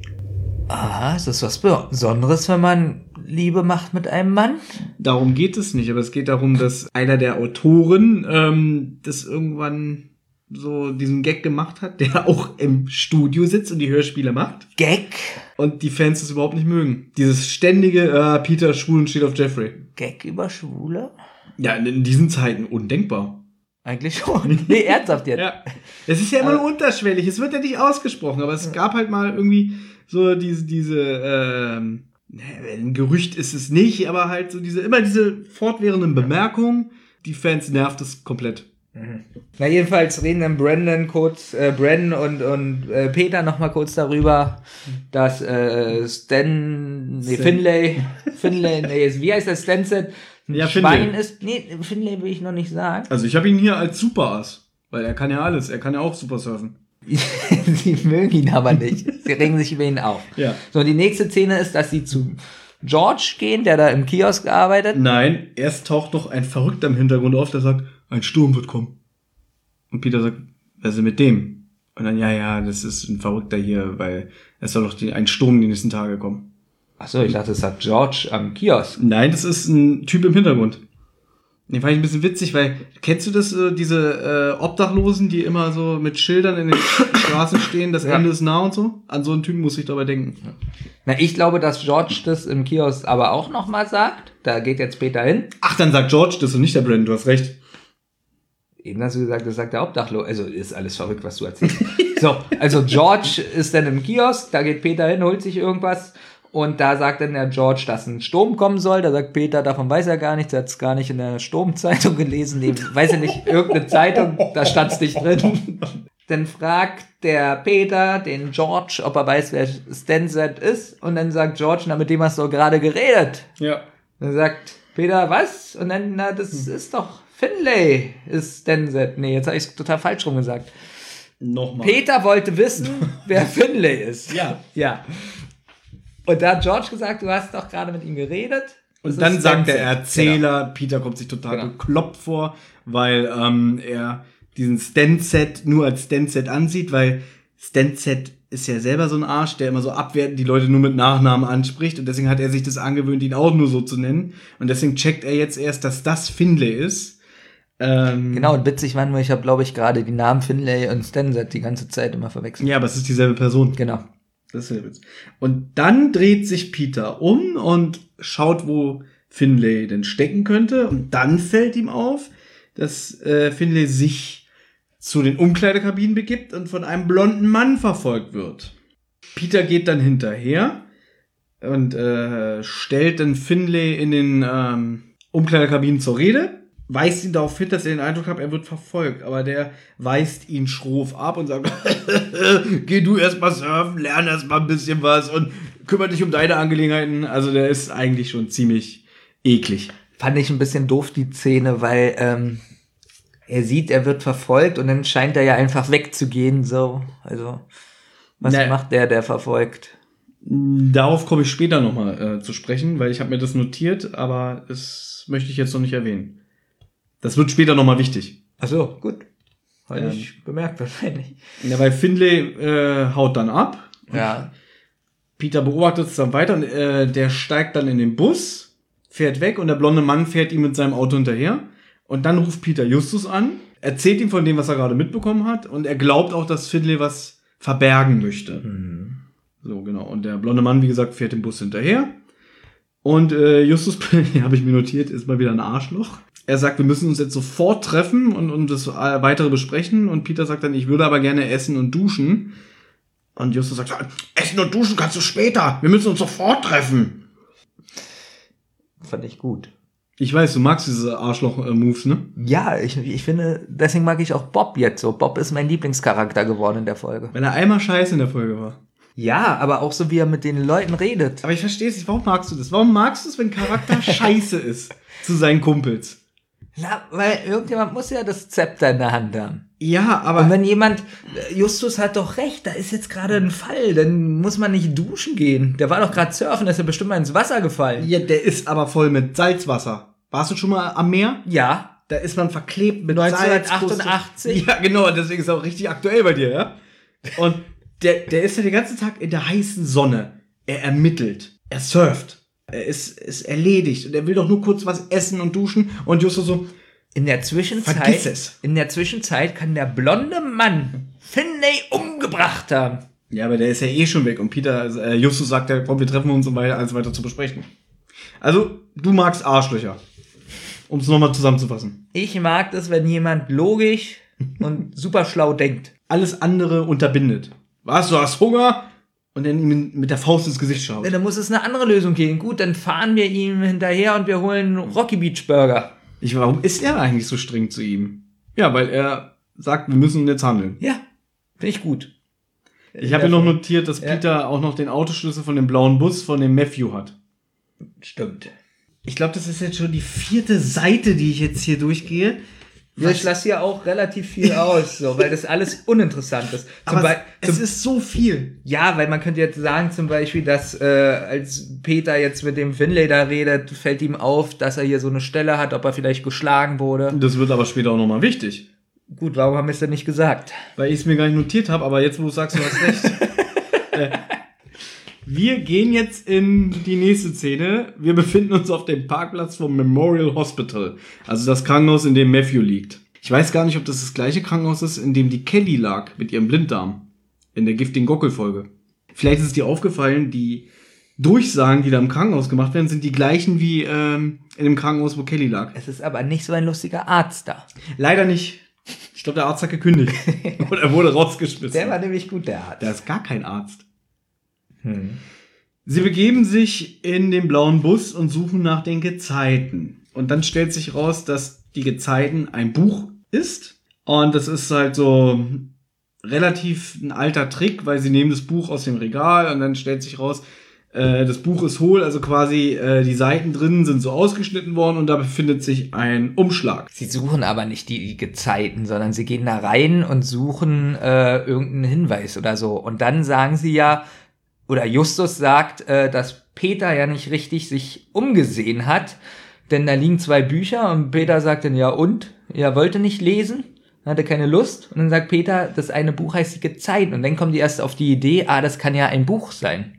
ah, ist das was Besonderes, wenn man Liebe macht mit einem Mann? Darum geht es nicht, aber es geht darum, dass einer der Autoren ähm, das irgendwann so diesen Gag gemacht hat, der auch im Studio sitzt und die Hörspiele macht Gag? und die Fans das überhaupt nicht mögen. Dieses ständige äh, Peter schwul und steht auf Jeffrey. Gag über Schwule? Ja, in, diesen Zeiten undenkbar. Eigentlich schon. Nee, ernsthaft jetzt. Ja. Es ist ja immer nur unterschwellig, es wird ja nicht ausgesprochen, aber es gab halt mal irgendwie so diese, diese, ähm, ne, ein Gerücht ist es nicht, aber halt so diese, immer diese fortwährenden Bemerkungen, die Fans nervt es komplett. Na, jedenfalls reden dann Brandon kurz, äh, Brandon und, und äh, Peter nochmal kurz darüber, dass äh, Stan, nee, Stan. Finlay, Finlay, nee, wie heißt das, Stanset, Ja, Schwein Finlay. ist. Nee, Finlay will ich noch nicht sagen. Also ich habe ihn hier als Superass, weil er kann ja alles, er kann ja auch super surfen. sie mögen ihn aber nicht. Sie regen sich über ihn auf. Ja. So, die nächste Szene ist, dass sie zu George gehen, der da im Kiosk arbeitet. Nein, erst taucht noch ein Verrückter im Hintergrund auf, der sagt, ein Sturm wird kommen. Und Peter sagt, was ist denn mit dem? Und dann, ja, ja, das ist ein Verrückter hier, weil es soll doch die, ein Sturm die nächsten Tage kommen. Achso, ich dachte, es sagt George am Kiosk. Nein, das ist ein Typ im Hintergrund. Den fand ich ein bisschen witzig, weil, kennst du das, äh, diese äh, Obdachlosen, die immer so mit Schildern in den Straßen stehen, das Ja. Ende ist nah und so? An so einen Typen muss ich dabei denken. Na, ich glaube, dass George das im Kiosk aber auch nochmal sagt. Da geht jetzt Peter hin. Ach, dann sagt George das und nicht der Brandon, du hast recht. Eben hast du gesagt, das sagt der Obdachlo. Also ist alles verrückt, was du erzählst. so, also George ist dann im Kiosk, da geht Peter hin, holt sich irgendwas und da sagt dann der George, dass ein Sturm kommen soll. Da sagt Peter, davon weiß er gar nichts, er hat es gar nicht in der Sturmzeitung gelesen. Nee, weiß er nicht, irgendeine Zeitung, da stand es nicht drin. Dann fragt der Peter den George, ob er weiß, wer Stanzett ist. Und dann sagt George, na, mit dem hast du gerade geredet. Ja. Dann sagt Peter, was? Und dann, na, das ist doch Finlay, ist Stanzett. Nee, jetzt habe ich es total falsch rum gesagt. Nochmal. Peter wollte wissen, wer Finlay ist. Ja. Ja. Und da hat George gesagt, du hast doch gerade mit ihm geredet. Das Und dann ist sagt der. Erzähler, Peter kommt sich total Genau. bekloppt vor, weil ähm, er diesen Stanset nur als Stanset ansieht, weil Stanset ist ja selber so ein Arsch, der immer so abwertend die Leute nur mit Nachnamen anspricht und deswegen hat er sich das angewöhnt, ihn auch nur so zu nennen und deswegen checkt er jetzt erst, dass das Finlay ist. Ähm, Genau, und witzig war nur, ich habe, glaube ich, gerade die Namen Finlay und Stanzett die ganze Zeit immer verwechselt. Ja, aber es ist dieselbe Person. Genau. Das Witz. Und dann dreht sich Peter um und schaut, wo Finlay denn stecken könnte. Und dann fällt ihm auf, dass äh, Finlay sich zu den Umkleidekabinen begibt und von einem blonden Mann verfolgt wird. Peter geht dann hinterher und äh, stellt dann Finlay in den ähm, Umkleidekabinen zur Rede, weist ihn darauf hin, dass er den Eindruck hat, er wird verfolgt, aber der weist ihn schroff ab und sagt, geh du erst mal surfen, lern erst mal ein bisschen was und kümmere dich um deine Angelegenheiten. Also der ist eigentlich schon ziemlich eklig. Fand ich ein bisschen doof, die Szene, weil ähm, er sieht, er wird verfolgt und dann scheint er ja einfach wegzugehen, so. Also, was Nee. macht der, der verfolgt? Darauf komme ich später nochmal äh, zu sprechen, weil ich habe mir das notiert, aber das möchte ich jetzt noch nicht erwähnen. Das wird später nochmal wichtig. Ach so, gut. Habe Ähm. ich bemerkt wahrscheinlich. Ja, weil Finlay äh, haut dann ab. Ja. Peter beobachtet es dann weiter und äh, der steigt dann in den Bus, fährt weg und der blonde Mann fährt ihm mit seinem Auto hinterher. Und dann ruft Peter Justus an, erzählt ihm von dem, was er gerade mitbekommen hat und er glaubt auch, dass Finlay was verbergen möchte. So, genau. Und der blonde Mann, wie gesagt, fährt dem Bus hinterher. Und äh, Justus, habe ich mir notiert, ist mal wieder ein Arschloch. Er sagt, wir müssen uns jetzt sofort treffen und, und das äh, weitere besprechen. Und Peter sagt dann, ich würde aber gerne essen und duschen. Und Justus sagt, essen und duschen kannst du später. Wir müssen uns sofort treffen. Fand ich gut. Ich weiß, du magst diese Arschloch-Moves, ne? Ja, ich, ich finde, deswegen mag ich auch Bob jetzt so. Bob ist mein Lieblingscharakter geworden in der Folge. Weil er einmal scheiße in der Folge war. Ja, aber auch so, wie er mit den Leuten redet. Aber ich verstehe es nicht. Warum magst du das? Warum magst du es, wenn Charakter scheiße ist zu seinen Kumpels? Na, weil irgendjemand muss ja das Zepter in der Hand haben. Ja, aber Und wenn jemand, Justus hat doch recht, da ist jetzt gerade ein Fall, dann muss man nicht duschen gehen. Der war doch gerade surfen, ist er bestimmt mal ins Wasser gefallen. Ja, der ist aber voll mit Salzwasser. Warst du schon mal am Meer? Ja, Da ist man verklebt mit 1988? Salzkruste. Ja, genau, deswegen ist er auch richtig aktuell bei dir, ja? Und der, der ist ja den ganzen Tag in der heißen Sonne. Er ermittelt. Er surft. Er ist, ist erledigt. Und er will doch nur kurz was essen und duschen. Und Justus so, in der Zwischenzeit, Vergiss es. in der Zwischenzeit kann der blonde Mann Finlay umgebracht haben. ja, aber der ist ja eh schon weg. Und Peter, äh, Justus sagt ja, komm, wir treffen uns, um weiter, alles weiter zu besprechen. Also, du magst Arschlöcher. Um es nochmal zusammenzufassen. Ich mag das, wenn jemand logisch und super schlau denkt. Alles andere unterbindet. Was, du hast Hunger? Und dann ihm mit der Faust ins Gesicht schaut. Dann muss es eine andere Lösung geben. Gut, dann fahren wir ihm hinterher und wir holen Rocky Beach Burger. Ich, warum ist er eigentlich so streng zu ihm? Ja, weil er sagt, wir müssen jetzt handeln. Ja, finde ich gut. Ich habe mir noch notiert, dass Ja. Peter auch noch den Autoschlüssel von dem blauen Bus von dem Matthew hat. Stimmt. Ich glaube, das ist jetzt schon die vierte Seite, die ich jetzt hier durchgehe. Ja, ich lasse hier auch relativ viel aus, so, weil das alles uninteressant ist. Zum Aber es ist so viel. ja, weil man könnte jetzt sagen zum Beispiel, dass äh, als Peter jetzt mit dem Finlay da redet, fällt ihm auf, dass er hier so eine Stelle hat, ob er vielleicht geschlagen wurde. Das wird aber später auch nochmal wichtig. Gut, warum haben wir es denn nicht gesagt? Weil ich es mir gar nicht notiert habe, aber jetzt, wo du sagst, du hast recht. wir gehen jetzt in die nächste Szene. Wir befinden uns auf dem Parkplatz vom Memorial Hospital. Also das Krankenhaus, in dem Matthew liegt. Ich weiß gar nicht, ob das das gleiche Krankenhaus ist, in dem die Kelly lag mit ihrem Blinddarm. In der giftigen Gockel-Folge. Vielleicht ist es dir aufgefallen, die Durchsagen, die da im Krankenhaus gemacht werden, sind die gleichen wie ähm, in dem Krankenhaus, wo Kelly lag. Es ist aber nicht so ein lustiger Arzt da. Leider nicht. Ich glaube, der Arzt hat gekündigt. Und er wurde rausgeschmissen. Der war nämlich gut, der Arzt. Der ist gar kein Arzt. Hm. Sie begeben sich in den blauen Bus und suchen nach den Gezeiten. Und dann stellt sich raus, dass die Gezeiten ein Buch ist. Und das ist halt so relativ ein alter Trick, weil sie nehmen das Buch aus dem Regal und dann stellt sich raus, äh, das Buch ist hohl, also quasi äh, die Seiten drin sind so ausgeschnitten worden und da befindet sich ein Umschlag. Sie suchen aber nicht die Gezeiten, sondern sie gehen da rein und suchen äh, irgendeinen Hinweis oder so. Und dann sagen sie ja, oder Justus sagt, äh, dass Peter ja nicht richtig sich umgesehen hat, denn da liegen zwei Bücher und Peter sagt dann, ja und? Er wollte nicht lesen, hatte keine Lust und dann sagt Peter, das eine Buch heißt die Gezeiten und dann kommen die erst auf die Idee, ah, das kann ja ein Buch sein.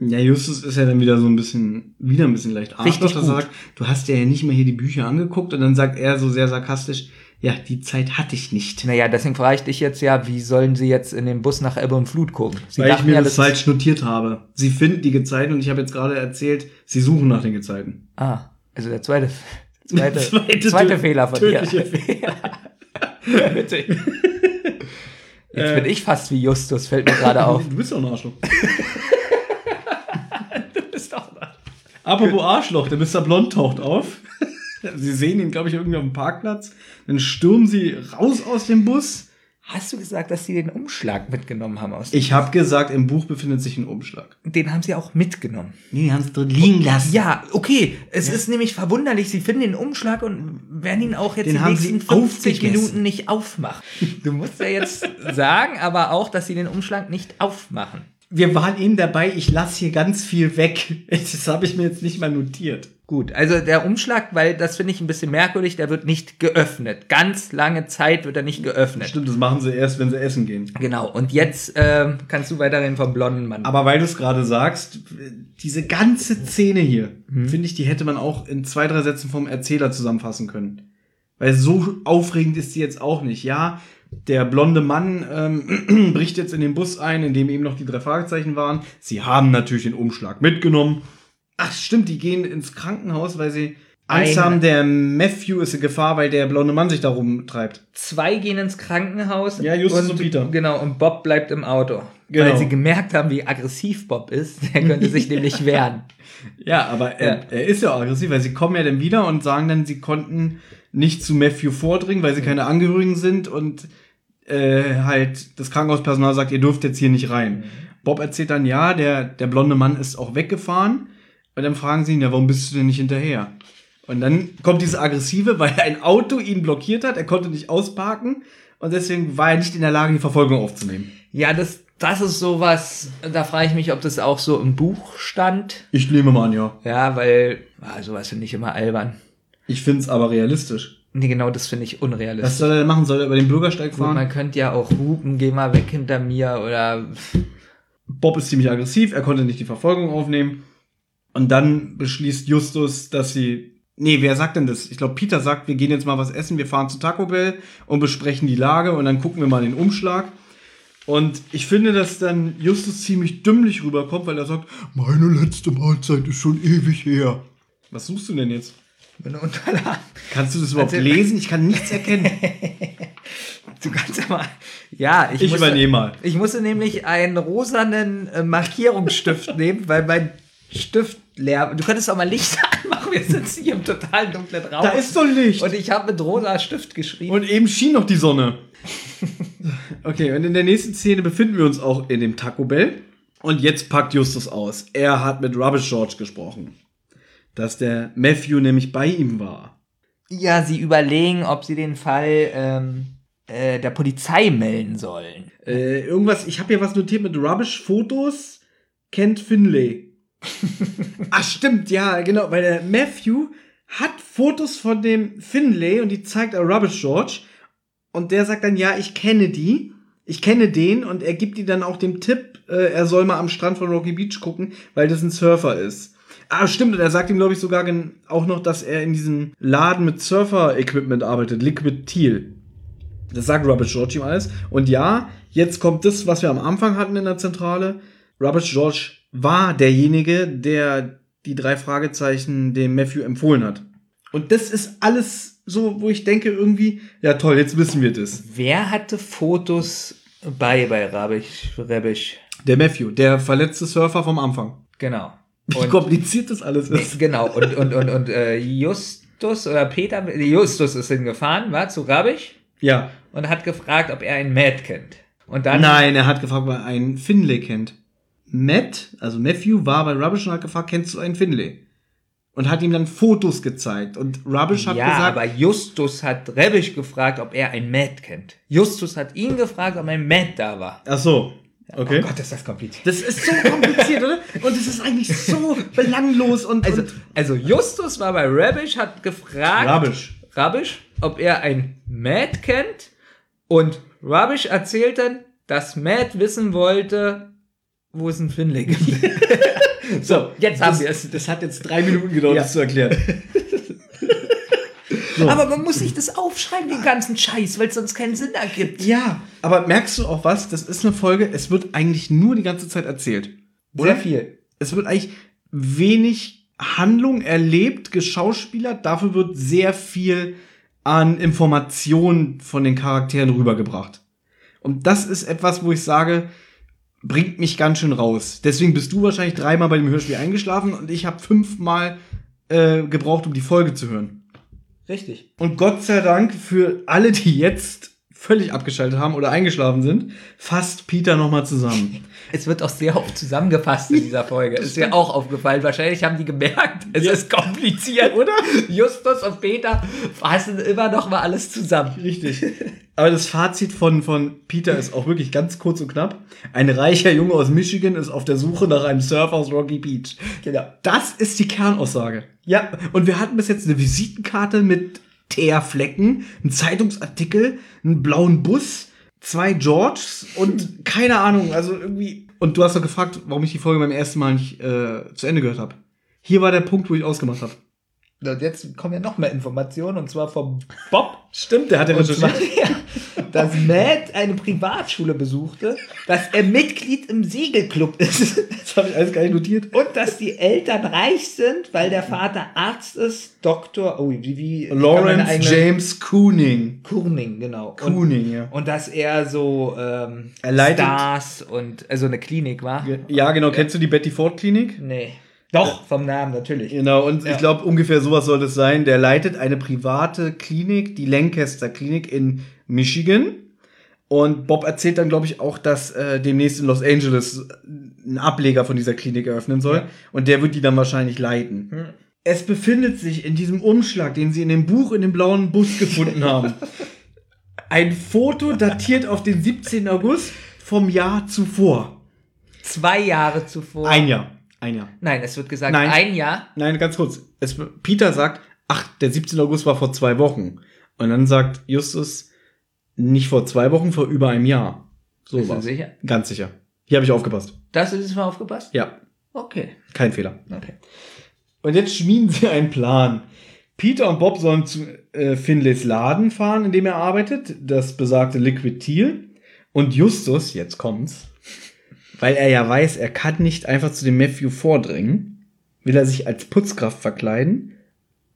Ja, Justus ist ja dann wieder so ein bisschen, wieder ein bisschen leicht Richtig Arschloch, dass er sagt, du hast ja nicht mal hier die Bücher angeguckt und dann sagt er so sehr sarkastisch, ja, die Zeit hatte ich nicht. Naja, deswegen frage ich dich jetzt ja, wie sollen sie jetzt in den Bus nach Ebbe und Flut gucken? Sie weil ich mir ja, das falsch notiert habe. Sie finden die Gezeiten und ich habe jetzt gerade erzählt, sie suchen nach den Gezeiten. Ah, also der zweite, zweite, Zweite zweite, Fehler von dir. tödliche Ja. Bitte. Jetzt bin ich fast wie Justus, fällt mir gerade auf. Du bist doch ein Arschloch. Du bist doch Apropos Arschloch, der Mr. Blond taucht auf. Sie sehen ihn, glaube ich, irgendwie auf dem Parkplatz. Dann stürmen sie raus aus dem Bus. Hast du gesagt, dass sie den Umschlag mitgenommen haben aus dem Ich habe gesagt, im Buch befindet sich ein Umschlag. Den haben sie auch mitgenommen. Nee, die haben es drin liegen lassen. Ja, okay. Es ist nämlich verwunderlich, sie finden den Umschlag und werden ihn auch jetzt Den die nächsten sie 50 aufgegessen. Minuten nicht aufmachen. Du musst ja jetzt sagen, aber auch, dass sie den Umschlag nicht aufmachen. Wir waren eben dabei, ich lasse hier ganz viel weg. Das habe ich mir jetzt nicht mal notiert. Gut, also der Umschlag, weil das finde ich ein bisschen merkwürdig, der wird nicht geöffnet. Ganz lange Zeit wird er nicht geöffnet. Stimmt, das machen sie erst, wenn sie essen gehen. Genau, und jetzt ähm, kannst du weiterhin vom blonden Mann. Aber weil du es gerade sagst, diese ganze Szene hier, finde ich, die hätte man auch in zwei, drei Sätzen vom Erzähler zusammenfassen können. Weil so aufregend ist sie jetzt auch nicht. Ja, der blonde Mann ähm, bricht jetzt in den Bus ein, in dem eben noch die drei Fragezeichen waren. Sie haben natürlich den Umschlag mitgenommen. Ach, stimmt, die gehen ins Krankenhaus, weil sie Angst haben, der Matthew ist in Gefahr, weil der blonde Mann sich da rumtreibt. Zwei gehen ins Krankenhaus. Ja, Justus und Peter. Genau, und Bob bleibt im Auto. Genau. Weil sie gemerkt haben, wie aggressiv Bob ist. Der könnte sich nämlich wehren. Ja, aber er, Ja. er ist ja auch aggressiv, weil sie kommen ja dann wieder und sagen dann, sie konnten nicht zu Matthew vordringen, weil sie keine Angehörigen sind und äh, halt das Krankenhauspersonal sagt, ihr dürft jetzt hier nicht rein. Bob erzählt dann, ja, der, der blonde Mann ist auch weggefahren. Und dann fragen sie ihn, ja, warum bist du denn nicht hinterher? Und dann kommt dieses Aggressive, weil ein Auto ihn blockiert hat, er konnte nicht ausparken und deswegen war er nicht in der Lage, die Verfolgung aufzunehmen. Ja, das, das ist sowas, da frage ich mich, ob das auch so im Buch stand. Ich nehme mal an, ja. Ja, weil, ah, sowas finde ich immer albern. Ich find's aber realistisch. Nee, genau, das finde ich Was unrealistisch. soll er denn machen? Soll er über den Bürgersteig Gut, fahren? man könnte ja auch hupen, geh mal weg hinter mir oder Bob ist ziemlich aggressiv, er konnte nicht die Verfolgung aufnehmen. Und dann beschließt Justus, dass sie. Nee, wer sagt denn das? Ich glaube, Peter sagt, wir gehen jetzt mal was essen, wir fahren zu Taco Bell und besprechen die Lage und dann gucken wir mal den Umschlag. Und ich finde, dass dann Justus ziemlich dümmlich rüberkommt, weil er sagt, meine letzte Mahlzeit ist schon ewig her. Was suchst du denn jetzt? eine Unterlage. Kannst du das überhaupt Also- lesen? Ich kann nichts erkennen. Du kannst ja mal. Ja, ich, Ich musste, übernehme mal. Ich musste nämlich einen rosanen äh, Markierungsstift nehmen, weil mein Stift leer. Du könntest auch mal Licht anmachen. Wir sitzen hier im total dunklen Raum. Da ist doch Licht. Und ich habe mit rosa Stift geschrieben. Und eben schien noch die Sonne. Okay, und in der nächsten Szene befinden wir uns auch in dem Taco Bell. Und jetzt packt Justus aus. Er hat mit Rubbish George gesprochen. Dass der Matthew nämlich bei ihm war. ja, sie überlegen, ob sie den Fall ähm, äh, der Polizei melden sollen. Äh, irgendwas, ich habe hier was notiert mit Rubbish Fotos. Kennt Finlay. Ach, stimmt, ja, genau, weil der Matthew hat Fotos von dem Finlay und die zeigt er Rubbish George. und der sagt dann, ja, ich kenne die, ich kenne den und er gibt ihm dann auch den Tipp, äh, er soll mal am Strand von Rocky Beach gucken, weil das ein Surfer ist. Ah, stimmt, und er sagt ihm, glaube ich, sogar auch noch, dass er in diesem Laden mit Surfer-Equipment arbeitet, Liquid Teal. Das sagt Rubbish George ihm alles. Und ja, jetzt kommt das, was wir am Anfang hatten in der Zentrale. Rubbish George war derjenige, der die drei Fragezeichen dem Matthew empfohlen hat. Und das ist alles so, wo ich denke irgendwie, ja toll, jetzt wissen wir das. Wer hatte Fotos bei bei Rabisch, Rebisch? Der Matthew, der verletzte Surfer vom Anfang. Genau. Wie Und, kompliziert das alles ist. genau. Und, und, und, und äh, Justus oder Peter, Justus ist hingefahren, war zu Rabisch Ja. und hat gefragt, ob er einen Matt kennt. Und dann Nein, er hat gefragt, ob er einen Finlay kennt. Matt, also Matthew, war bei Rubbish und hat gefragt, kennst du einen Finlay? Und hat ihm dann Fotos gezeigt. Und Rubbish hat ja, gesagt, aber Justus hat Rebisch gefragt, ob er einen Matt kennt. Justus hat ihn gefragt, ob ein Matt da war. ach so, okay. Oh Gott, ist das kompliziert. Das ist so kompliziert, oder? Und es ist eigentlich so belanglos und, Also, und also Justus war bei Rebisch, hat gefragt, Rubbish. Rabisch, ob er ein Matt kennt. Und Rabisch erzählt dann, dass Matt wissen wollte, wo es ein Finlay gibt. so, jetzt haben wir es. Das hat jetzt drei Minuten gedauert, Ja. das zu erklären. Aber man muss sich das aufschreiben, den ganzen Scheiß, weil es sonst keinen Sinn ergibt. Ja, aber merkst du auch was? Das ist eine Folge, es wird eigentlich nur die ganze Zeit erzählt. Oder? Sehr viel. Es wird eigentlich wenig Handlung erlebt, geschauspielert, dafür wird sehr viel an Informationen von den Charakteren rübergebracht. Und das ist etwas, wo ich sage, bringt mich ganz schön raus. Deswegen bist du wahrscheinlich dreimal bei dem Hörspiel eingeschlafen und ich habe fünfmal äh, gebraucht, um die Folge zu hören. Richtig. Und Gott sei Dank für alle, die jetzt völlig abgeschaltet haben oder eingeschlafen sind, fasst Peter nochmal zusammen. Es wird auch sehr oft zusammengefasst in dieser Folge. Ist mir auch aufgefallen. Wahrscheinlich haben die gemerkt, es ist kompliziert, oder? Justus und Peter fassen immer noch mal alles zusammen. Richtig. Aber das Fazit von, von Peter ist auch wirklich ganz kurz und knapp. Ein reicher Junge aus Michigan ist auf der Suche nach einem Surfer aus Rocky Beach. Genau. Das ist die Kernaussage. Ja, und wir hatten bis jetzt eine Visitenkarte mit Teerflecken, einen Zeitungsartikel, einen blauen Bus, zwei Georges und keine Ahnung, also irgendwie. Und du hast doch gefragt, warum ich die Folge beim ersten Mal nicht äh, zu Ende gehört habe. Hier war der Punkt, wo ich ausgemacht habe. Und jetzt kommen ja noch mehr Informationen und zwar vom Bob. Stimmt, der hat ja recherchiert. ja, dass Matt eine Privatschule besuchte, dass er Mitglied im Segelclub ist Das habe ich alles gar nicht notiert. und dass die Eltern reich sind, weil der Vater Arzt ist, Doktor, oh, wie, wie Lawrence eigene- James Cooning. Kurning, genau. Und, Cooning, ja. und dass er so ähm, Er Stars und also eine Klinik war. Ja, genau. Kennst du die Betty Ford Klinik? Nee. Doch, vom Namen natürlich. Genau, und Ja. ich glaube, ungefähr sowas soll es sein. Der leitet eine private Klinik, die Lancaster Klinik in Michigan. Und Bob erzählt dann, glaube ich, auch, dass äh, demnächst in Los Angeles ein Ableger von dieser Klinik eröffnen soll. Ja. Und der wird die dann wahrscheinlich leiten. Hm. Es befindet sich in diesem Umschlag, den sie in dem Buch in dem blauen Bus gefunden haben, ein Foto datiert auf den 17. August vom Jahr zuvor. Zwei Jahre zuvor. Ein Jahr. Ein Jahr. Nein, es wird gesagt, Nein. ein Jahr. Nein, ganz kurz. Es, Peter sagt, ach, der 17. August war vor zwei Wochen. Und dann sagt Justus, nicht vor zwei Wochen, vor über einem Jahr. So Bist du sicher? Ganz sicher. Hier habe ich aufgepasst. Das ist mal aufgepasst? Ja, Okay. kein Fehler. Okay. Und jetzt schmieden sie einen Plan. Peter und Bob sollen zu äh, Finlays Laden fahren, in dem er arbeitet, das besagte Liquid Teal. Und Justus, jetzt kommt's, weil er ja weiß, er kann nicht einfach zu dem Matthew vordringen, will er sich als Putzkraft verkleiden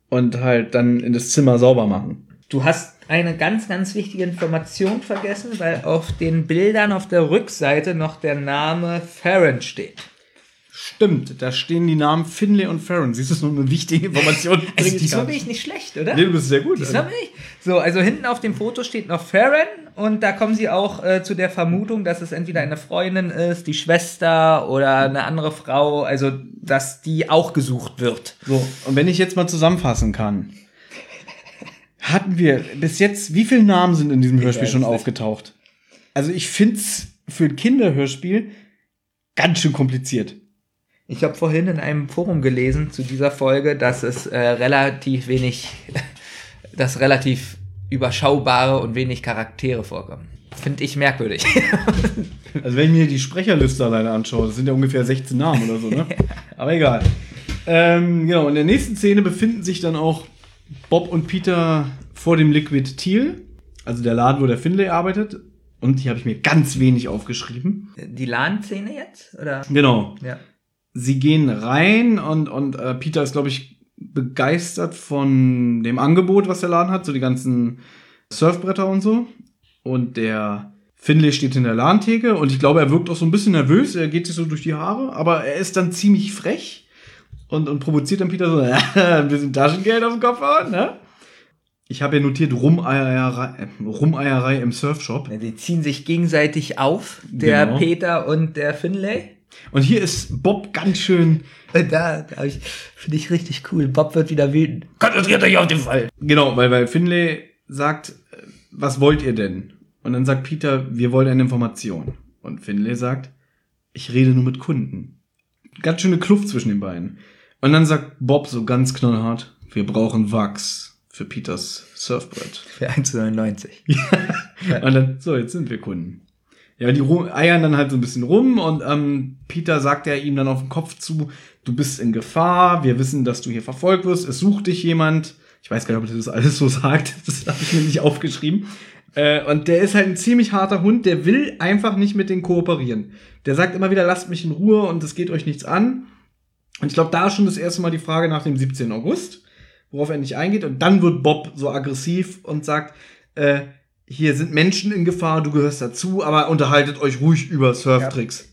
und halt dann in das Zimmer sauber machen. Du hast eine ganz, ganz wichtige Information vergessen, weil auf den Bildern auf der Rückseite noch der Name Farron steht. Stimmt, da stehen die Namen Finlay und Farron. Siehst du, das ist nur eine wichtige Information. Also diesmal bin nicht. ich nicht schlecht, oder? Nee, du bist sehr gut. Diesmal bin ich. So, also hinten auf dem Foto steht noch Farron und da kommen sie auch äh, zu der Vermutung, dass es entweder eine Freundin ist, die Schwester oder eine andere Frau, also dass die auch gesucht wird. So, und wenn ich jetzt mal zusammenfassen kann, hatten wir bis jetzt, wie viele Namen sind in diesem Hörspiel schon aufgetaucht? Also ich find's für ein Kinderhörspiel ganz schön kompliziert. Ich habe vorhin in einem Forum gelesen zu dieser Folge, dass es äh, relativ wenig, dass relativ überschaubare und wenig Charaktere vorkommen. Finde ich merkwürdig. Also wenn ich mir die Sprecherliste alleine anschaue, das sind ja ungefähr 16 Namen oder so, ne? Aber egal. Ähm, genau, in der nächsten Szene befinden sich dann auch Bob und Peter vor dem Liquid Teal, also der Laden, wo der Finlay arbeitet. Und hier habe ich mir ganz wenig aufgeschrieben. Die LAN-Szene jetzt? Oder? Genau. Ja. Sie gehen rein und, und äh, Peter ist, glaube ich, begeistert von dem Angebot, was der Laden hat, so die ganzen Surfbretter und so. Und der Finlay steht in der Ladentheke und ich glaube, er wirkt auch so ein bisschen nervös, er geht sich so durch die Haare, aber er ist dann ziemlich frech und, und provoziert dann Peter so, ein bisschen Taschengeld auf dem Kopf hauen, ne? Ich habe ja notiert Rumeierei, Rumeierei im Surfshop. Ja, Die ziehen sich gegenseitig auf, der Genau. Peter und der Finlay. Und hier ist Bob ganz schön, da, da finde ich richtig cool. Bob wird wieder wütend. Konzentriert euch auf den Fall. genau, weil, weil Finlay sagt, äh, was wollt ihr denn? Und dann sagt Peter, wir wollen eine Information. Und Finlay sagt, ich rede nur mit Kunden. Ganz schöne Kluft zwischen den beiden. Und dann sagt Bob so ganz knallhart, wir brauchen Wachs für Peters Surfbrett. Für 1,99. Und dann, so, jetzt sind wir Kunden. Ja, die eiern dann halt so ein bisschen rum und ähm, Peter sagt ja ihm dann auf den Kopf zu, du bist in Gefahr, wir wissen, dass du hier verfolgt wirst, es sucht dich jemand. Ich weiß gar nicht, ob er das alles so sagt, das habe ich mir nicht aufgeschrieben. Äh, und der ist halt ein ziemlich harter Hund, der will einfach nicht mit denen kooperieren. Der sagt immer wieder, lasst mich in Ruhe und es geht euch nichts an. Und ich glaube, da ist schon das erste Mal die Frage nach dem 17. August, worauf er nicht eingeht. Und dann wird Bob so aggressiv und sagt, äh, hier sind Menschen in Gefahr, du gehörst dazu, aber unterhaltet euch ruhig über Surftricks.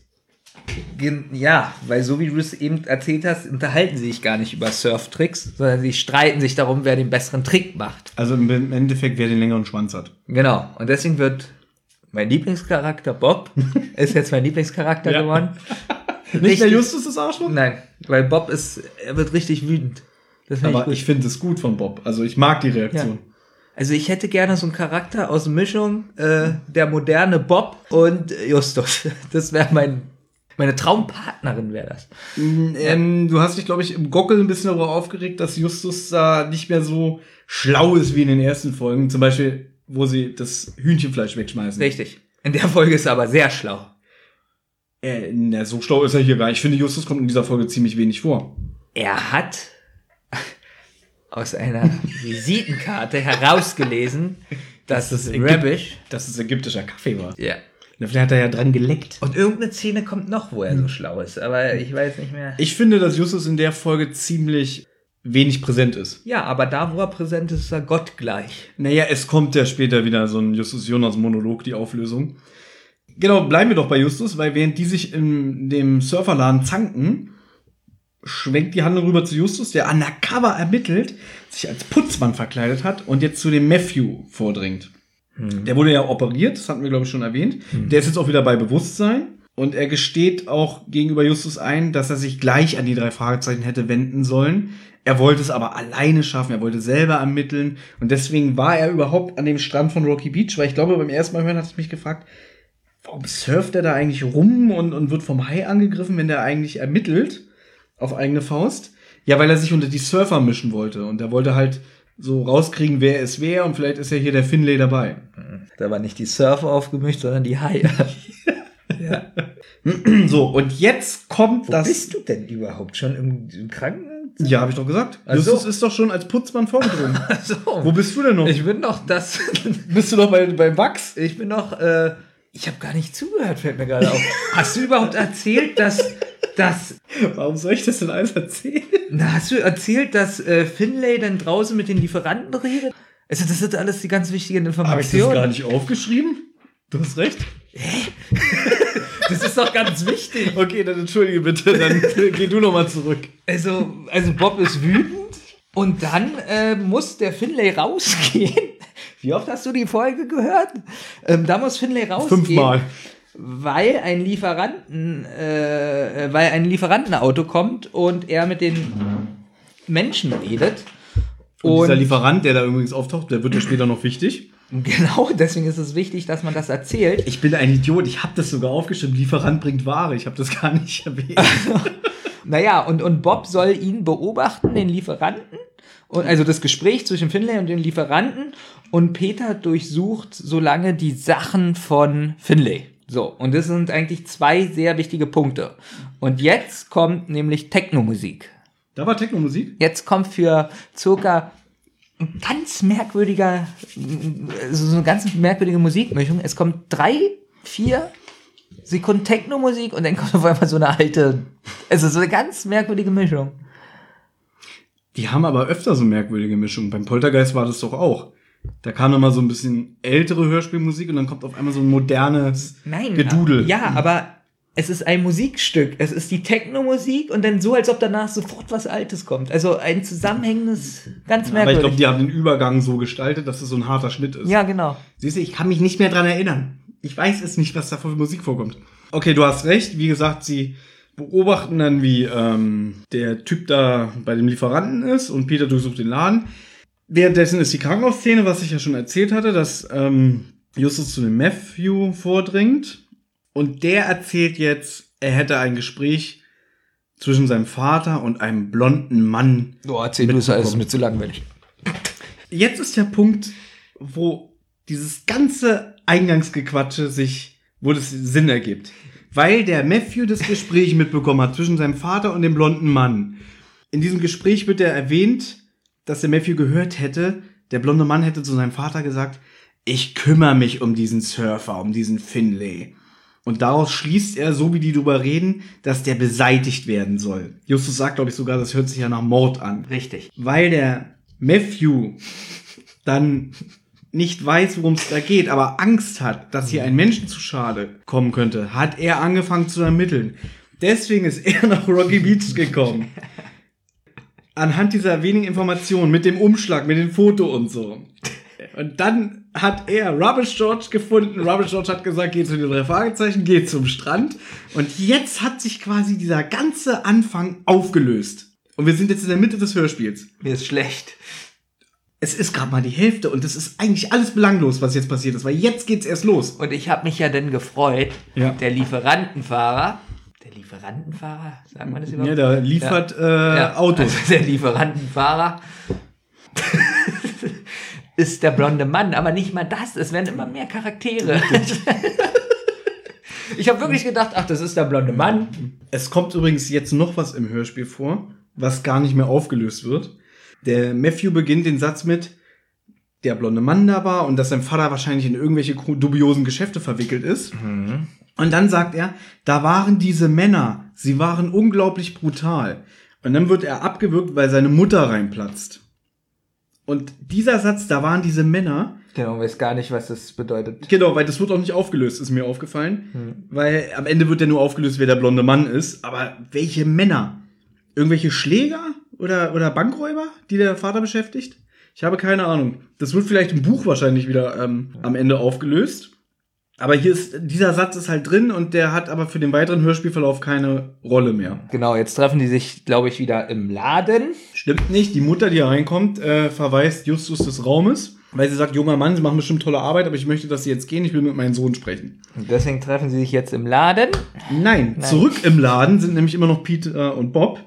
Gen- Ja, weil so wie du es eben erzählt hast, unterhalten sie sich gar nicht über Surftricks, sondern sie streiten sich darum, wer den besseren Trick macht. Also im Endeffekt, wer den längeren Schwanz hat. Genau. Und deswegen wird mein Lieblingscharakter Bob ist jetzt mein Lieblingscharakter Ja. geworden. Nicht der Justus ist Arschloch? Nein, weil Bob ist, er wird richtig wütend. Das Aber ich finde es gut von Bob. Also ich mag die Reaktion. Also ich hätte gerne so einen Charakter aus Mischung äh, der moderne Bob und Justus. Das wäre mein meine Traumpartnerin wäre das. Ähm, du hast dich, glaube ich, im Gockel ein bisschen darüber aufgeregt, dass Justus da nicht mehr so schlau ist wie in den ersten Folgen. Zum Beispiel, wo sie das Hühnchenfleisch wegschmeißen. Richtig. In der Folge ist er aber sehr schlau. Äh, na, so schlau ist er hier gar nicht. Ich finde, Justus kommt in dieser Folge ziemlich wenig vor. Er hat aus einer Visitenkarte herausgelesen, dass Das es Rabish. Dass es ägyptischer Kaffee war. Ja. Na, Vielleicht hat er ja dran geleckt. Und irgendeine Szene kommt noch, wo er so schlau ist, aber ich weiß nicht mehr. Ich finde, dass Justus in der Folge ziemlich wenig präsent ist. Ja, aber da, wo er präsent ist, ist er gottgleich. Naja, es kommt ja später wieder so ein Justus Jonas Monolog, die Auflösung. Genau, bleiben wir doch bei Justus, weil während die sich in dem Surferladen zanken, schwenkt die Handlung rüber zu Justus, der undercover ermittelt, sich als Putzmann verkleidet hat und jetzt zu dem Matthew vordringt. Der wurde ja operiert, das hatten wir, glaube ich, schon erwähnt. Der ist jetzt auch wieder bei Bewusstsein. Und er gesteht auch gegenüber Justus ein, dass er sich gleich an die drei Fragezeichen hätte wenden sollen. Er wollte es aber alleine schaffen, er wollte selber ermitteln. Und deswegen war er überhaupt an dem Strand von Rocky Beach, weil ich glaube, beim ersten Mal hören hatte ich mich gefragt, warum surft er da eigentlich rum und, und wird vom Hai angegriffen, wenn der eigentlich ermittelt auf eigene Faust? Ja, weil er sich unter die Surfer mischen wollte. Und er wollte halt so rauskriegen, wer es wer. Und vielleicht ist ja hier der Finlay dabei. Da war nicht die Surfer aufgemischt, sondern die Haie. ja. So, und jetzt kommt Wo das. bist du denn überhaupt? Schon im, im Krankenhaus? Ja, habe ich doch gesagt. Ach so. Justus ist doch schon als Putzmann vorgedrungen. So. Wo bist du denn noch? Ich bin noch das. bist du doch bei, beim Wachs? Ich bin noch. Äh, ich habe gar nicht zugehört, fällt mir gerade auf. Hast du überhaupt erzählt, dass. Dass Warum soll ich das denn alles erzählen? na, hast du erzählt, dass äh, Finlay dann draußen mit den Lieferanten redet? Also, das sind alles die ganz wichtigen Habe ich das Informationen. gar nicht aufgeschrieben? Du hast recht. Das ist doch ganz wichtig. Okay, dann entschuldige bitte, dann geh du noch mal zurück. Also, also Bob ist wütend und dann äh, muss der Finlay rausgehen. Wie oft hast du die Folge gehört? Ähm, da muss Finlay rausgehen. Fünfmal. Weil ein Lieferanten, äh, äh, weil ein Lieferantenauto kommt und er mit den Menschen redet. Und dieser Und Lieferant, der da übrigens auftaucht, der wird ja später noch wichtig. genau deswegen ist es wichtig, dass man das erzählt. Ich bin ein Idiot, ich habe das sogar aufgeschrieben. Lieferant bringt Ware, ich habe das gar nicht erwähnt. Naja, und, und Bob soll ihn beobachten, den Lieferanten, Und also das Gespräch zwischen Finlay und dem Lieferanten und Peter durchsucht solange die Sachen von Finlay. So, und das sind eigentlich zwei sehr wichtige Punkte. Und jetzt kommt nämlich Technomusik. Da war Techno-Musik? Jetzt kommt für circa ein ganz merkwürdiger, so eine ganz merkwürdige Musikmischung. Es kommt drei, vier Sekunden Techno-Musik und dann kommt auf einmal so eine alte, also so eine ganz merkwürdige Mischung. Die haben aber öfter so merkwürdige Mischungen. Beim Poltergeist war das doch auch. Da kam immer so ein bisschen ältere Hörspielmusik und dann kommt auf einmal so ein modernes Nein, Gedudel. Ja, aber es ist ein Musikstück. Es ist die Techno-Musik und dann so, als ob danach sofort was Altes kommt. Also ein zusammenhängendes, ganz aber ich merkwürdig. glaube, die haben den Übergang so gestaltet, dass es so ein harter Schnitt ist. ja, genau. Siehst du, ich kann mich nicht mehr dran erinnern. Ich weiß es nicht, was da für Musik vorkommt. Okay, du hast recht. Wie gesagt, sie beobachten dann, wie ähm, der Typ da bei dem Lieferanten ist und Peter durchsucht den Laden. Währenddessen ist die Krankenhausszene, was ich ja schon erzählt hatte, dass ähm, Justus zu dem Matthew vordringt und der erzählt jetzt, er hätte ein Gespräch zwischen seinem Vater und einem blonden Mann Oh, erzähl du es, es ist mir zu langweilig. jetzt ist der Punkt, wo dieses ganze Eingangsgequatsche sich, wo das Sinn ergibt. Weil der Matthew das Gespräch mitbekommen hat zwischen seinem Vater und dem blonden Mann. In diesem Gespräch wird er erwähnt, dass der Matthew gehört hätte, der blonde Mann hätte zu seinem Vater gesagt, ich kümmere mich um diesen Surfer, um diesen Finlay. Und daraus schließt er, so wie die drüber reden, dass der beseitigt werden soll. Justus sagt, glaube ich, sogar, das hört sich ja nach Mord an Richtig. weil der Matthew dann nicht weiß, worum es da geht, aber Angst hat, dass hier ein Menschen zu Schade kommen könnte, hat er angefangen zu ermitteln. Deswegen ist er nach Rocky Beach gekommen. Anhand dieser wenigen Informationen, mit dem Umschlag, mit dem Foto und so. Und dann hat er Rubbish George gefunden. Rubbish George hat gesagt, geh zu den drei Fragezeichen, geh zum Strand. Und jetzt hat sich quasi dieser ganze Anfang aufgelöst. Und wir sind jetzt in der Mitte des Hörspiels Mir ist schlecht. es ist gerade mal die Hälfte und es ist eigentlich alles belanglos, was jetzt passiert ist, weil jetzt geht's erst los. Und ich habe mich ja dann gefreut, Ja. der Lieferantenfahrer, der Lieferantenfahrer, sagt man das überhaupt? Ja, der liefert Äh, Ja, Autos. Also der Lieferantenfahrer ist der blonde Mann, aber nicht mal das. Es werden immer mehr Charaktere. ich habe wirklich gedacht, ach, das ist der blonde Mann. Es kommt übrigens jetzt noch was im Hörspiel vor, was gar nicht mehr aufgelöst wird. Der Matthew beginnt den Satz mit, der blonde Mann da war und dass sein Vater wahrscheinlich in irgendwelche dubiosen Geschäfte verwickelt ist. Und dann sagt er, da waren diese Männer, sie waren unglaublich brutal. Und dann wird er abgewürgt, weil seine Mutter reinplatzt. Und dieser Satz, da waren diese Männer, Genau, weiß gar nicht, was das bedeutet. Genau, weil das wird auch nicht aufgelöst, ist mir aufgefallen. Weil am Ende wird ja nur aufgelöst, wer der blonde Mann ist. Aber welche Männer? Irgendwelche Schläger oder, oder Bankräuber, die der Vater beschäftigt? Ich habe keine Ahnung. Das wird vielleicht im Buch wahrscheinlich wieder ähm, am Ende aufgelöst. Aber hier ist, dieser Satz ist halt drin und der hat aber für den weiteren Hörspielverlauf keine Rolle mehr. Genau, jetzt treffen die sich, glaube ich, wieder im Laden. Stimmt nicht. Die Mutter, die hier reinkommt, äh, verweist Justus des Raumes, weil sie sagt, junger Mann, Sie machen bestimmt tolle Arbeit, aber ich möchte, dass Sie jetzt gehen, ich will mit meinem Sohn sprechen. Und deswegen treffen sie sich jetzt im Laden. Nein, Nein. zurück im Laden sind nämlich immer noch Peter und Bob.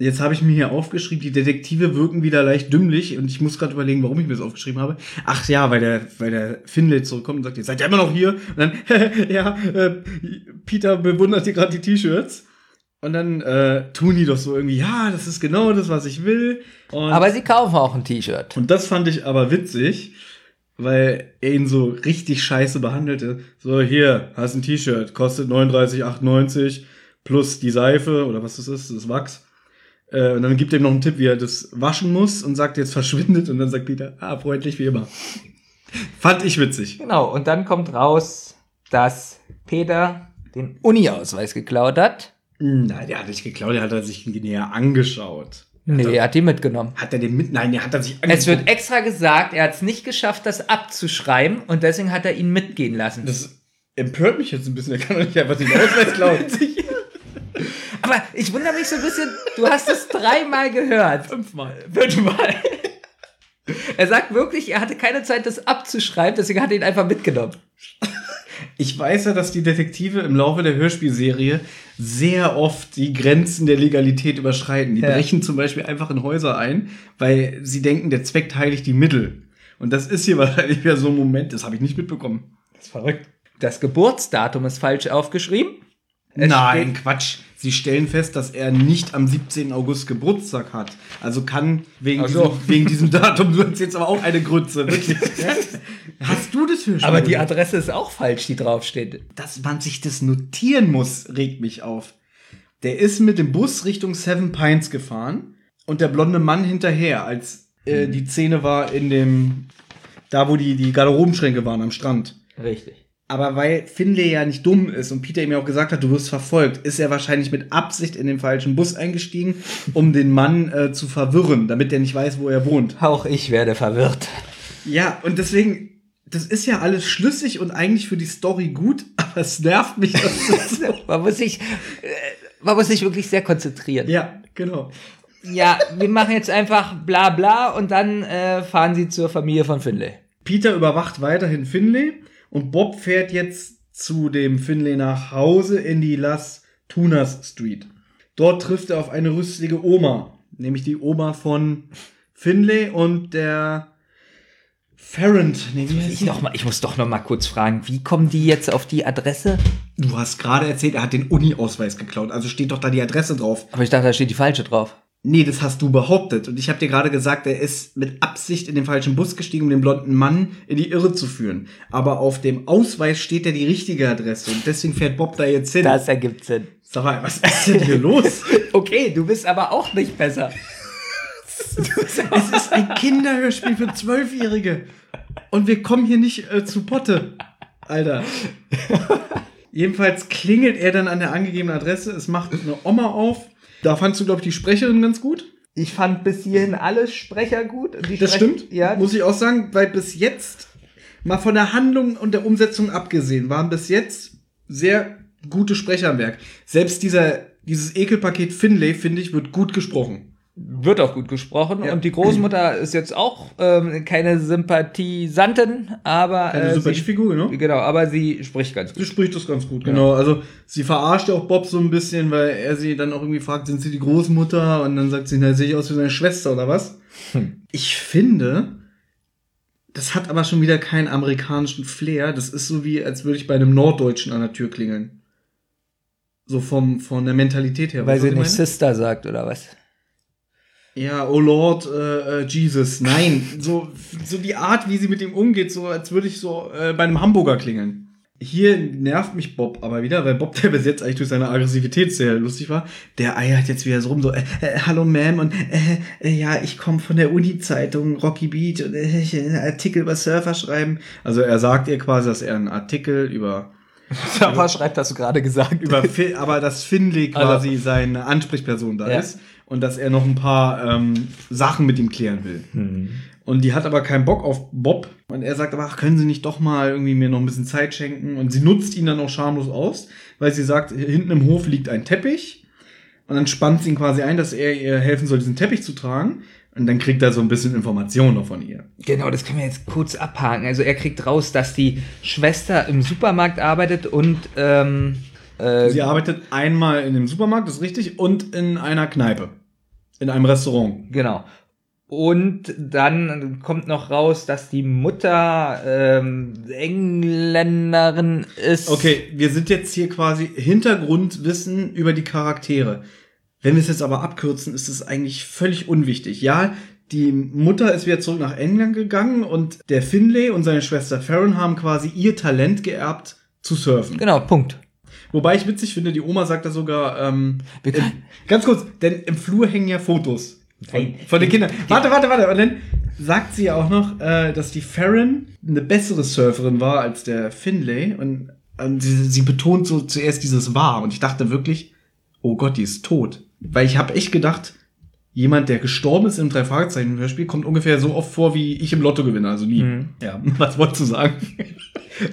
Jetzt habe ich mir hier aufgeschrieben, die Detektive wirken wieder leicht dümmlich und ich muss gerade überlegen, warum ich mir das aufgeschrieben habe. Ach ja, weil der, weil der Finlay zurückkommt und sagt, ihr seid ja immer noch hier. Und dann, ja, äh, Peter bewundert hier gerade die T-Shirts. Und dann äh, tun die doch so irgendwie, ja, das ist genau das, was ich will. Und Aber sie kaufen auch ein T-Shirt. und das fand ich aber witzig, weil er ihn so richtig scheiße behandelte. So, hier, hast ein T-Shirt, kostet 39,98 plus die Seife oder was das ist, das Wachs. Äh, und dann gibt er ihm noch einen Tipp, wie er das waschen muss und sagt, jetzt verschwindet. Und dann sagt Peter, ah, freundlich wie immer. Fand ich witzig. Genau, und dann kommt raus, dass Peter den Uni-Ausweis geklaut hat. Nein, der hat nicht geklaut, der hat er sich näher angeschaut. Nee, er hat die mitgenommen. Hat er den mit? Nein, der hat er sich Es wird extra gesagt, er hat es nicht geschafft, das abzuschreiben und deswegen hat er ihn mitgehen lassen. Das empört mich jetzt ein bisschen, er kann doch nicht einfach den Ausweis klauen. Aber ich wundere mich so ein bisschen, du hast es dreimal gehört. Fünfmal. Fünfmal. Er sagt wirklich, er hatte keine Zeit, das abzuschreiben, deswegen hat er ihn einfach mitgenommen. Ich weiß ja, dass die Detektive im Laufe der Hörspielserie sehr oft die Grenzen der Legalität überschreiten. Die Ja. brechen zum Beispiel einfach in Häuser ein, weil sie denken, der Zweck heiligt die Mittel. Und das ist hier wahrscheinlich wieder so ein Moment, das habe ich nicht mitbekommen. Das ist verrückt. Das Geburtsdatum ist falsch aufgeschrieben. Es Nein, Quatsch. Sie stellen fest, dass er nicht am 17. August Geburtstag hat. Also kann wegen, Ach so. diesem, wegen diesem Datum wird jetzt aber auch eine Grütze. Wirklich. Hast du das Hörspiel? Aber die Adresse ist auch falsch, die draufsteht. dass man sich das notieren muss, regt mich auf. Der ist mit dem Bus Richtung Seven Pines gefahren und der blonde Mann hinterher, als äh, die Szene war in dem, da wo die, die Garderobenschränke waren am Strand. Richtig. Aber weil Finlay ja nicht dumm ist und Peter ihm ja auch gesagt hat, du wirst verfolgt, ist er wahrscheinlich mit Absicht in den falschen Bus eingestiegen, um den Mann äh, zu verwirren, damit der nicht weiß, wo er wohnt. Auch ich werde verwirrt. Ja, und deswegen, das ist ja alles schlüssig und eigentlich für die Story gut, aber es nervt mich. Man muss sich, äh, man muss sich wirklich sehr konzentrieren. Ja, genau. Ja, wir machen jetzt einfach bla bla und dann äh, fahren sie zur Familie von Finlay. Peter überwacht weiterhin Finlay und Bob fährt jetzt zu dem Finlay nach Hause in die Las Tunas Street. Dort trifft er auf eine rüstige Oma, nämlich die Oma von Finlay und der Ferrand. Nee, Ich, noch mal, ich muss doch noch mal kurz fragen, wie kommen die jetzt auf die Adresse? Du hast gerade erzählt, er hat den Uni-Ausweis geklaut, also steht doch da die Adresse drauf. Aber ich dachte, da steht die falsche drauf. Nee, das hast du behauptet. Und ich habe dir gerade gesagt, er ist mit Absicht in den falschen Bus gestiegen, um den blonden Mann in die Irre zu führen. Aber auf dem Ausweis steht ja die richtige Adresse. Und deswegen fährt Bob da jetzt hin. Das ergibt Sinn. Sag mal, was ist denn hier los? Okay, du bist aber auch nicht besser. es ist ein Kinderhörspiel für Zwölfjährige. Und wir kommen hier nicht äh, zu Potte. Alter. Jedenfalls klingelt er dann an der angegebenen Adresse. Es macht eine Oma auf. Da fandst du, glaube ich, die Sprecherin ganz gut. Ich fand bis hierhin alle Sprecher gut. Die Das Sprech- stimmt, Ja, muss ich auch sagen, weil bis jetzt, mal von der Handlung und der Umsetzung abgesehen, waren bis jetzt sehr gute Sprecher am Werk. Selbst dieser, dieses Ekelpaket Finlay, finde ich, wird gut gesprochen. Wird auch gut gesprochen. Ja. Und die Großmutter ist jetzt auch ähm, keine Sympathisantin, aber Keine äh, sie, Sympathiefigur, ne? genau, aber sie spricht ganz Sie gut. spricht das ganz gut, genau. Also sie verarscht ja auch Bob so ein bisschen, weil er sie dann auch irgendwie fragt, sind sie die Großmutter? Und dann sagt sie, na, sehe ich aus wie seine Schwester oder was? Hm. Ich finde, das hat aber schon wieder keinen amerikanischen Flair. Das ist so wie, als würde ich bei einem Norddeutschen an der Tür klingeln. So vom, von der Mentalität her. Weil sie nicht ich meine? Sister sagt, oder was? Ja, oh Lord, äh, äh, Jesus. Nein, so, so die Art, wie sie mit ihm umgeht, so als würde ich so äh, bei einem Hamburger klingeln. Hier nervt mich Bob aber wieder, weil Bob, der bis jetzt eigentlich durch seine Aggressivität sehr lustig war, der eiert jetzt wieder so rum, so, äh, äh, hallo Ma'am und äh, äh, ja, ich komme von der Uni-Zeitung Rocky Beach und äh, ich einen Artikel über Surfer schreiben. Also er sagt ihr quasi, dass er einen Artikel über Aber schreibt, hast du gerade gesagt. über aber dass Finley Also- quasi seine Ansprechperson da Ja. ist und dass er noch ein paar ähm, Sachen mit ihm klären will. Und die hat aber keinen Bock auf Bob. Und er sagt aber, ach, können Sie nicht doch mal irgendwie mir noch ein bisschen Zeit schenken? Und sie nutzt ihn dann auch schamlos aus, weil sie sagt, hinten im Hof liegt ein Teppich. Und dann spannt sie ihn quasi ein, dass er ihr helfen soll, diesen Teppich zu tragen. Und dann kriegt er so ein bisschen Informationen noch von ihr. Genau, das können wir jetzt kurz abhaken. Also er kriegt raus, dass die Schwester im Supermarkt arbeitet und ähm, äh, Sie arbeitet einmal in dem Supermarkt, das ist richtig, und in einer Kneipe. In einem Restaurant. Genau. Und dann kommt noch raus, dass die Mutter ähm, Engländerin ist. Okay, wir sind jetzt hier quasi Hintergrundwissen über die Charaktere. Wenn wir es jetzt aber abkürzen, ist es eigentlich völlig unwichtig. Ja, die Mutter ist wieder zurück nach England gegangen und der Finlay und seine Schwester Farron haben quasi ihr Talent geerbt zu surfen. Genau, Punkt. Wobei ich witzig finde, die Oma sagt da sogar, ähm, können- ganz kurz, denn im Flur hängen ja Fotos von, von den Kindern. Warte, warte, warte. Und dann sagt sie ja auch noch, äh, dass die Farron eine bessere Surferin war als der Finlay. Und, und sie, sie betont so zuerst dieses war. Und ich dachte wirklich, oh Gott, die ist tot. Weil ich habe echt gedacht, jemand, der gestorben ist im Drei-Fragezeichen-Hörspiel, kommt ungefähr so oft vor, wie ich im Lotto gewinne. Also nie. Mhm. Ja, was wolltest du sagen?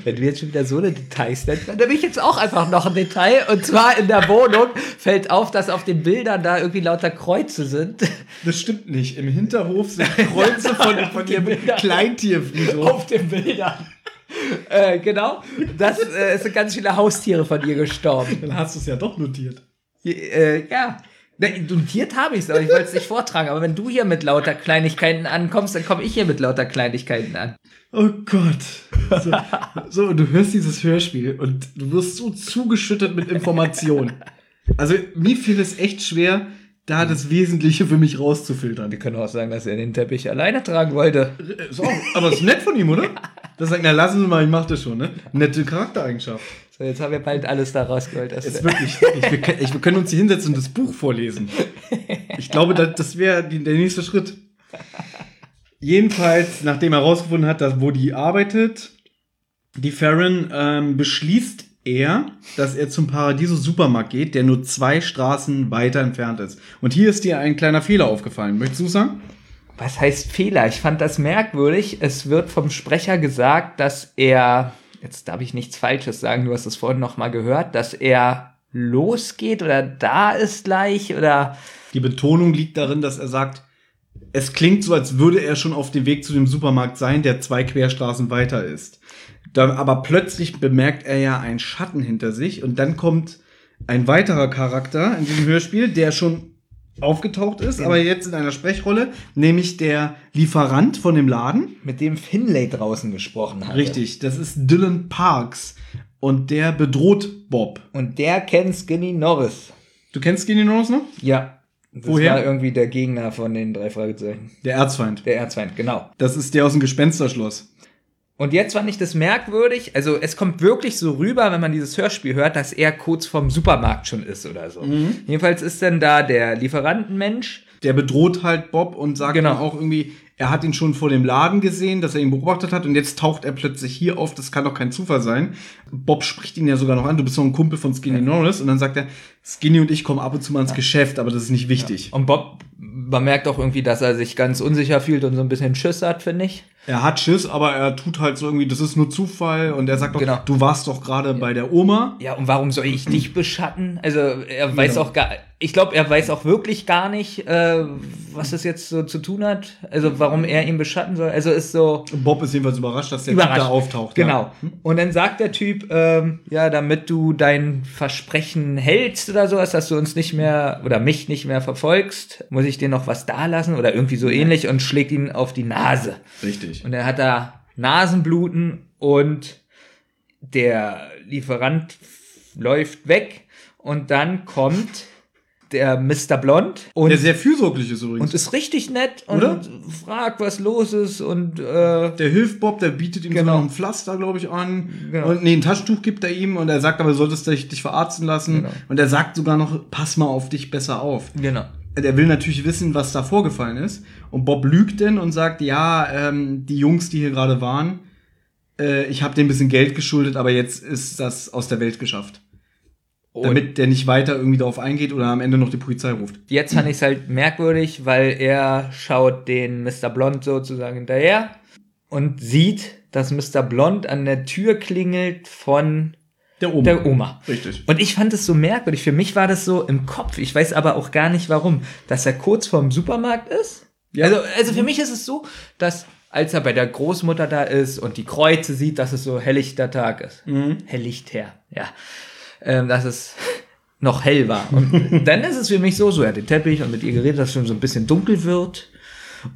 Wenn du jetzt schon wieder so eine Details nennst, dann nehme ich jetzt auch einfach noch ein Detail. Und zwar in der Wohnung fällt auf, dass auf den Bildern da irgendwie lauter Kreuze sind. Das stimmt nicht. Im Hinterhof sind Kreuze von, von Bilder. Kleintierfriedhof. auf den Bildern. äh, genau. Das äh, sind ganz viele Haustiere von ihr gestorben. Dann hast du es ja doch notiert. Äh, ja. Notiert habe ich es, aber ich wollte es nicht vortragen. Aber wenn du hier mit lauter Kleinigkeiten ankommst, dann komme ich hier mit lauter Kleinigkeiten an. Oh Gott. So, so, du hörst dieses Hörspiel und du wirst so zugeschüttet mit Informationen. Also mir fiel es echt schwer, da das Wesentliche für mich rauszufiltern. Wir können auch sagen, dass er den Teppich alleine tragen wollte. Ist auch, aber ist nett von ihm, oder? Das sagt, na lassen Sie mal, ich mach das schon, ne? Nette Charaktereigenschaft. So, jetzt haben wir bald alles da rausgeholt. Das Ist wirklich, ich, wir, können- ich, wir können uns hier hinsetzen und das Buch vorlesen. Ich glaube, das, das wäre der nächste Schritt. Jedenfalls, nachdem er herausgefunden hat, dass wo die arbeitet, die Farron, ähm, beschließt er, dass er zum Paradiso Supermarkt geht, der nur zwei Straßen weiter entfernt ist. Und hier ist dir ein kleiner Fehler aufgefallen. Möchtest du sagen? Was heißt Fehler? Ich fand das merkwürdig. Es wird vom Sprecher gesagt, dass er, jetzt darf ich nichts Falsches sagen, du hast es vorhin noch mal gehört, dass er losgeht oder da ist gleich oder Die Betonung liegt darin, dass er sagt, es klingt so, als würde er schon auf dem Weg zu dem Supermarkt sein, der zwei Querstraßen weiter ist. Da, aber plötzlich bemerkt er ja einen Schatten hinter sich und dann kommt ein weiterer Charakter in diesem Hörspiel, der schon aufgetaucht ist, aber jetzt in einer Sprechrolle, nämlich der Lieferant von dem Laden. mit dem Finlay draußen gesprochen hat. Richtig, das ist Dylan Parks und der bedroht Bob. Und der kennt Skinny Norris. Du kennst Skinny Norris noch? Ja. Das Woher? war irgendwie der Gegner von den drei Fragezeichen. Der Erzfeind. Der Erzfeind, genau. Das ist der aus dem Gespensterschloss. Und jetzt fand ich das merkwürdig. Also es kommt wirklich so rüber, wenn man dieses Hörspiel hört, dass er kurz vorm Supermarkt schon ist oder so. Jedenfalls ist dann da der Lieferantenmensch. der bedroht halt Bob und sagt Genau. auch irgendwie, er hat ihn schon vor dem Laden gesehen, dass er ihn beobachtet hat und jetzt taucht er plötzlich hier auf, das kann doch kein Zufall sein. Bob spricht ihn ja sogar noch an, du bist doch ein Kumpel von Skinny Norris und dann sagt er, Skinny und ich kommen ab und zu mal ins Geschäft, aber das ist nicht wichtig. Und Bob, man merkt auch irgendwie, dass er sich ganz unsicher fühlt und so ein bisschen Schiss hat, finde ich. Er hat Schiss, aber er tut halt so irgendwie, das ist nur Zufall und er sagt doch, Genau. du warst doch gerade bei der Oma. Ja, und warum soll ich dich beschatten? Also er weiß Genau. auch gar, ich glaube, er weiß auch wirklich gar nicht, äh, was das jetzt so zu tun hat. Also warum er ihn beschatten soll. Also ist so Bob ist jedenfalls überrascht, dass der Typ überrascht. da auftaucht. Genau. Ja. Und dann sagt der Typ, ähm, ja, damit du dein Versprechen hältst oder sowas, dass du uns nicht mehr oder mich nicht mehr verfolgst, muss ich dir noch was dalassen oder irgendwie so ähnlich und schlägt ihn auf die Nase. Richtig. Und er hat da Nasenbluten und der Lieferant läuft weg und dann kommt der Mr. Blond und, Der sehr fürsorglich ist übrigens. und ist richtig nett und Oder? fragt, was los ist und äh, Der hilft Bob, der bietet ihm Genau. sogar noch ein Pflaster, glaube ich, an. Genau. Und nee, ein Taschentuch gibt er ihm und er sagt aber, du solltest dich, dich verarzten lassen. Genau. Und er sagt sogar noch, pass mal auf dich besser auf. genau. Der will natürlich wissen, was da vorgefallen ist. Und Bob lügt denn und sagt, ja, ähm, die Jungs, die hier gerade waren, äh, ich habe denen ein bisschen Geld geschuldet, aber jetzt ist das aus der Welt geschafft. Und Damit der nicht weiter irgendwie darauf eingeht oder am Ende noch die Polizei ruft. jetzt fand ich es halt merkwürdig, weil er schaut den Mr. Blond sozusagen hinterher und sieht, dass Mr. Blond an der Tür klingelt von Der Oma. der Oma. Richtig. Und ich fand es so merkwürdig. Für mich war das so im Kopf. Ich weiß aber auch gar nicht warum, dass er kurz vorm Supermarkt ist. Ja. Also, also für mich ist es so, dass als er bei der Großmutter da ist und die Kreuze sieht, dass es so helllichter Tag ist. Mhm. Helllichter, ja. Ähm, dass es noch hell war. Und dann ist es für mich so, so er hat den Teppich und mit ihr geredet, dass es schon so ein bisschen dunkel wird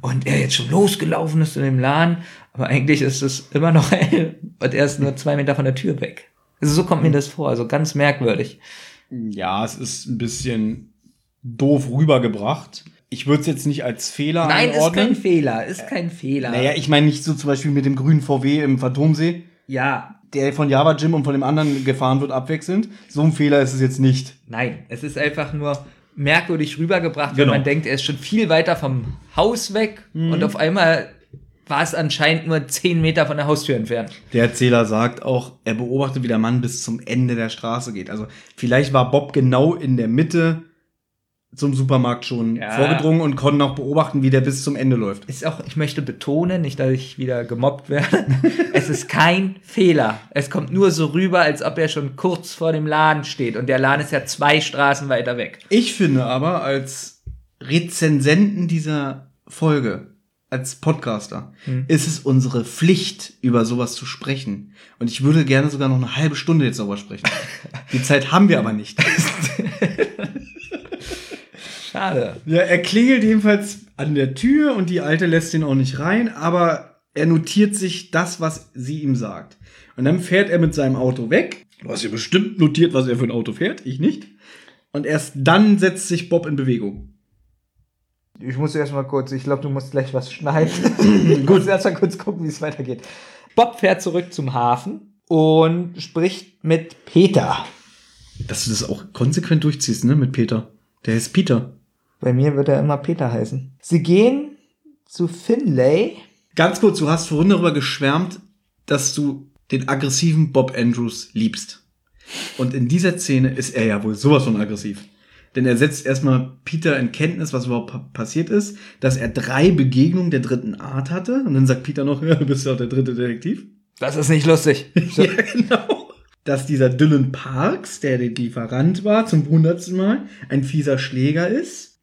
und er jetzt schon losgelaufen ist in dem Laden, aber eigentlich ist es immer noch hell und er ist nur zwei Meter von der Tür weg. Also so kommt mir das vor, also ganz merkwürdig. Ja, es ist ein bisschen doof rübergebracht. Ich würde es jetzt nicht als Fehler Nein, ist einordnen. kein Fehler, ist kein Fehler. Naja, ich meine nicht so zum Beispiel mit dem grünen VW im Phantomsee, ja, der von Java Jim und von dem anderen gefahren wird, abwechselnd. So ein Fehler ist es jetzt nicht. nein, es ist einfach nur merkwürdig rübergebracht, Genau. wenn man denkt, er ist schon viel weiter vom Haus weg und auf einmal war es anscheinend nur zehn Meter von der Haustür entfernt. Der Erzähler sagt auch, er beobachtet, wie der Mann bis zum Ende der Straße geht. Also vielleicht war Bob genau in der Mitte zum Supermarkt schon Ja. vorgedrungen und konnte auch beobachten, wie der bis zum Ende läuft. Ist auch, ich möchte betonen, nicht, dass ich wieder gemobbt werde. es ist kein Fehler. Es kommt nur so rüber, als ob er schon kurz vor dem Laden steht. Und der Laden ist ja zwei Straßen weiter weg. Ich finde aber, als Rezensenten dieser Folge als Podcaster ist es unsere Pflicht, über sowas zu sprechen. Und ich würde gerne sogar noch eine halbe Stunde jetzt darüber sprechen. Die Zeit haben wir aber nicht. Schade. Ja, er klingelt jedenfalls an der Tür und die Alte lässt ihn auch nicht rein, aber er notiert sich das, was sie ihm sagt. Und dann fährt er mit seinem Auto weg. Du hast ja bestimmt notiert, was er für ein Auto fährt, ich nicht. Und erst dann setzt sich Bob in Bewegung. Ich muss erst mal kurz, ich glaube, du musst gleich was schneiden. Gut, erst mal kurz gucken, wie es weitergeht. Bob fährt zurück zum Hafen und spricht mit Peter. Dass du das auch konsequent durchziehst, ne, mit Peter. Der ist Peter. Bei mir wird er immer Peter heißen. Sie gehen zu Finlay. Ganz kurz, du hast vorhin darüber geschwärmt, dass du den aggressiven Bob Andrews liebst. Und in dieser Szene ist er ja wohl sowas von aggressiv. Denn er setzt erstmal Peter in Kenntnis, was überhaupt pa passiert ist, dass er drei Begegnungen der dritten Art hatte. Und dann sagt Peter noch, ja, du bist ja auch der dritte Detektiv. Das ist nicht lustig. Ja, genau. Dass dieser Dylan Parks, der der Lieferant war, zum hundertsten Mal, ein fieser Schläger ist.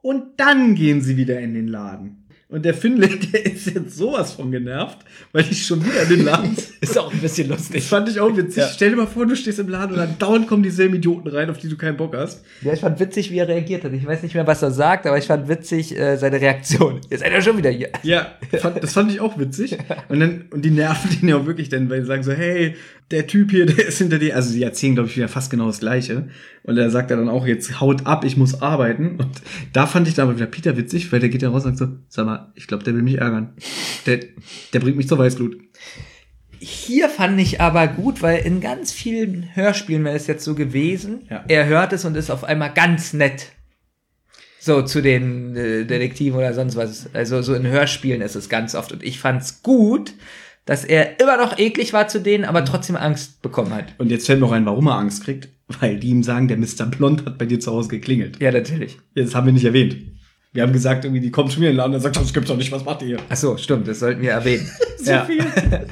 Und dann gehen sie wieder in den Laden. Und der Finlay, der ist jetzt sowas von genervt, weil ich schon wieder in den Laden. Ist auch ein bisschen Das lustig. fand ich auch witzig. Ja. Stell dir mal vor, du stehst im Laden und dann dauernd kommen dieselben Idioten rein, auf die du keinen Bock hast. Ja, ich fand witzig, wie er reagiert hat. Ich weiß nicht mehr, was er sagt, aber ich fand witzig äh, seine Reaktion. Jetzt seid ihr schon wieder hier. Ja, fand, das fand ich auch witzig. Und dann, und die nerven den ja auch wirklich dann, weil sie sagen so, hey, der Typ hier, der ist hinter dir. Also sie erzählen, glaube ich, wieder fast genau das Gleiche. Und er sagt ja dann auch, jetzt haut ab, ich muss arbeiten. Und da fand ich dann aber wieder Peter witzig, weil der geht ja raus und sagt so, sag mal, ich glaube, der will mich ärgern. Der, der bringt mich zur Weißglut. Hier fand ich aber gut, weil in ganz vielen Hörspielen wäre es jetzt so gewesen, Ja. er hört es und ist auf einmal ganz nett. So zu den äh, Detektiven oder sonst was. Also so in Hörspielen ist es ganz oft. Und ich fand's gut, dass er immer noch eklig war zu denen, aber trotzdem Angst bekommen hat. Und jetzt fällt mir noch ein, warum er Angst kriegt. Weil die ihm sagen, der Mr. Blond hat bei dir zu Hause geklingelt. Ja, natürlich. Das haben wir nicht erwähnt. Wir haben gesagt, irgendwie, die kommt schon wieder in den Laden und sagt, das gibt's doch nicht, was macht ihr hier? Ach so, stimmt, das sollten wir erwähnen. So ja. viel.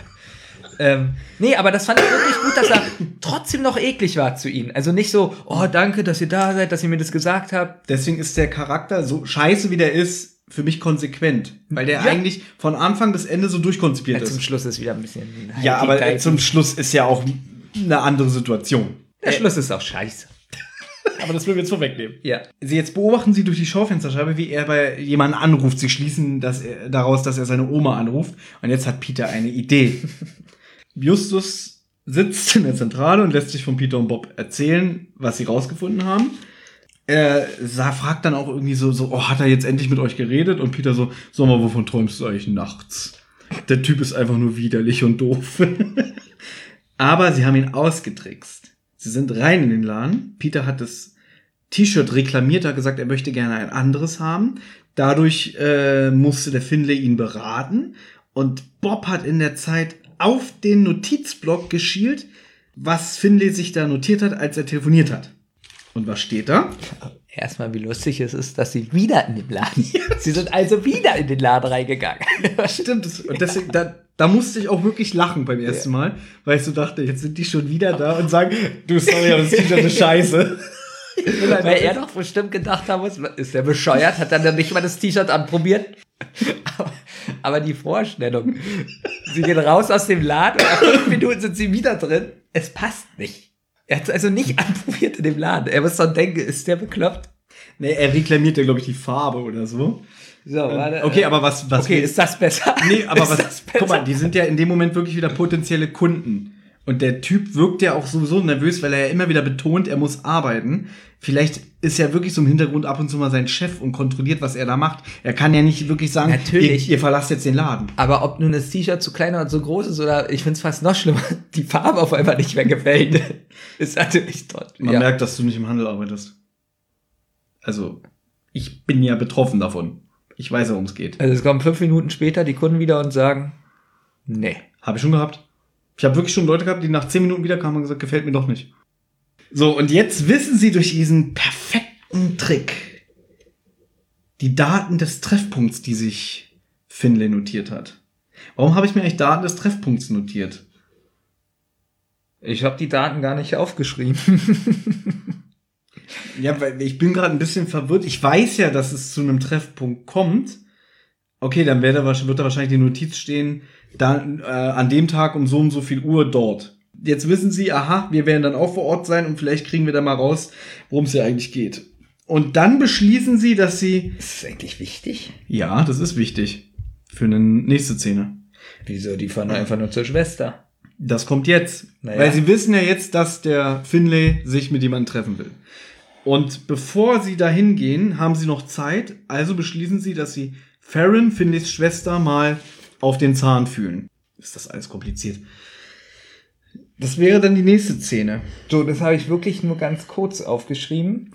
Ähm, nee, aber das fand ich wirklich gut, dass er trotzdem noch eklig war zu ihnen. Also nicht so, oh, danke, dass ihr da seid, dass ihr mir das gesagt habt. Deswegen ist der Charakter, so scheiße wie der ist, für mich konsequent. Weil der Ja. eigentlich von Anfang bis Ende so durchkonzipiert Ja, zum ist. Schluss ist wieder ein bisschen. Ja, aber äh, Heidi-Deidi. zum Schluss ist ja auch eine andere Situation. Der Schluss ist auch scheiße. Aber das will wir jetzt vorwegnehmen. Ja. Sie jetzt beobachten Sie durch die Schaufensterscheibe, wie er bei jemanden anruft. Sie schließen das, äh, daraus, dass er seine Oma anruft. Und jetzt hat Peter eine Idee. Justus sitzt in der Zentrale und lässt sich von Peter und Bob erzählen, was sie rausgefunden haben. Er fragt dann auch irgendwie so, so, oh, hat er jetzt endlich mit euch geredet? Und Peter so, sag mal, wovon träumst du eigentlich nachts? Der Typ ist einfach nur widerlich und doof. Aber sie haben ihn ausgetrickst. Sie sind rein in den Laden. Peter hat das T-Shirt reklamiert, hat gesagt, er möchte gerne ein anderes haben. Dadurch äh, musste der Finlay ihn beraten. Und Bob hat in der Zeit auf den Notizblock geschielt, was Finlay sich da notiert hat, als er telefoniert hat. Und was steht da? Erstmal, wie lustig es ist, dass sie wieder in den Laden. Sie sind also wieder in den Laden reingegangen. Stimmt, und deswegen, da, da musste ich auch wirklich lachen beim ersten Mal, weil ich so dachte, jetzt sind die schon wieder da und sagen, du, sorry, aber das T-Shirt ist scheiße. Ich will ein Weil er doch bestimmt gedacht haben muss, ist der bescheuert, hat dann nicht mal das T-Shirt anprobiert. Aber, aber die Vorstellung, sie gehen raus aus dem Laden und nach fünf Minuten sind sie wieder drin. Es passt nicht. Er hat es also nicht anprobiert in dem Laden. Er muss dann denken, ist der bekloppt? Nee, er reklamiert ja, glaube ich, die Farbe oder so. So, warte. Okay, aber was, was Okay, ist das besser? Nee, aber was, guck mal, die sind ja in dem Moment wirklich wieder potenzielle Kunden. Und der Typ wirkt ja auch sowieso nervös, weil er ja immer wieder betont, er muss arbeiten. Vielleicht ist ja wirklich so im Hintergrund ab und zu mal sein Chef und kontrolliert, was er da macht. Er kann ja nicht wirklich sagen, Natürlich. Ihr, ihr verlasst jetzt den Laden. Aber ob nun das T-Shirt zu klein oder zu groß ist oder ich finde es fast noch schlimmer, die Farbe auf einmal nicht mehr gefällt, ist natürlich dort. Man ja. merkt, dass du nicht im Handel arbeitest. Also, ich bin ja betroffen davon. Ich weiß, worum es geht. Also es kommen fünf Minuten später die Kunden wieder und sagen, nee. Habe ich schon gehabt. Ich habe wirklich schon Leute gehabt, die nach zehn Minuten wiederkamen und gesagt, gefällt mir doch nicht. So, und jetzt wissen sie durch diesen perfekten Trick die Daten des Treffpunkts, die sich Finlay notiert hat. Warum habe ich mir eigentlich Daten des Treffpunkts notiert? Ich habe die Daten gar nicht aufgeschrieben. Ja, weil ich bin gerade ein bisschen verwirrt. Ich weiß ja, dass es zu einem Treffpunkt kommt, Okay, dann wird da, wird da wahrscheinlich die Notiz stehen, dann, äh, an dem Tag um so und so viel Uhr dort. Jetzt wissen sie, aha, wir werden dann auch vor Ort sein und vielleicht kriegen wir da mal raus, worum es hier eigentlich geht. Und dann beschließen sie, dass sie. Ist das eigentlich wichtig? Ja, das ist wichtig. Für eine nächste Szene. Wieso? Die fahren einfach nur zur Schwester. Das kommt jetzt. Naja. Weil sie wissen ja jetzt, dass der Finlay sich mit jemandem treffen will. Und bevor sie dahin gehen, haben sie noch Zeit. Also beschließen sie, dass sie Farron, Finlays Schwester, mal auf den Zahn fühlen. Ist das alles kompliziert? Das wäre dann die nächste Szene. So, das habe ich wirklich nur ganz kurz aufgeschrieben.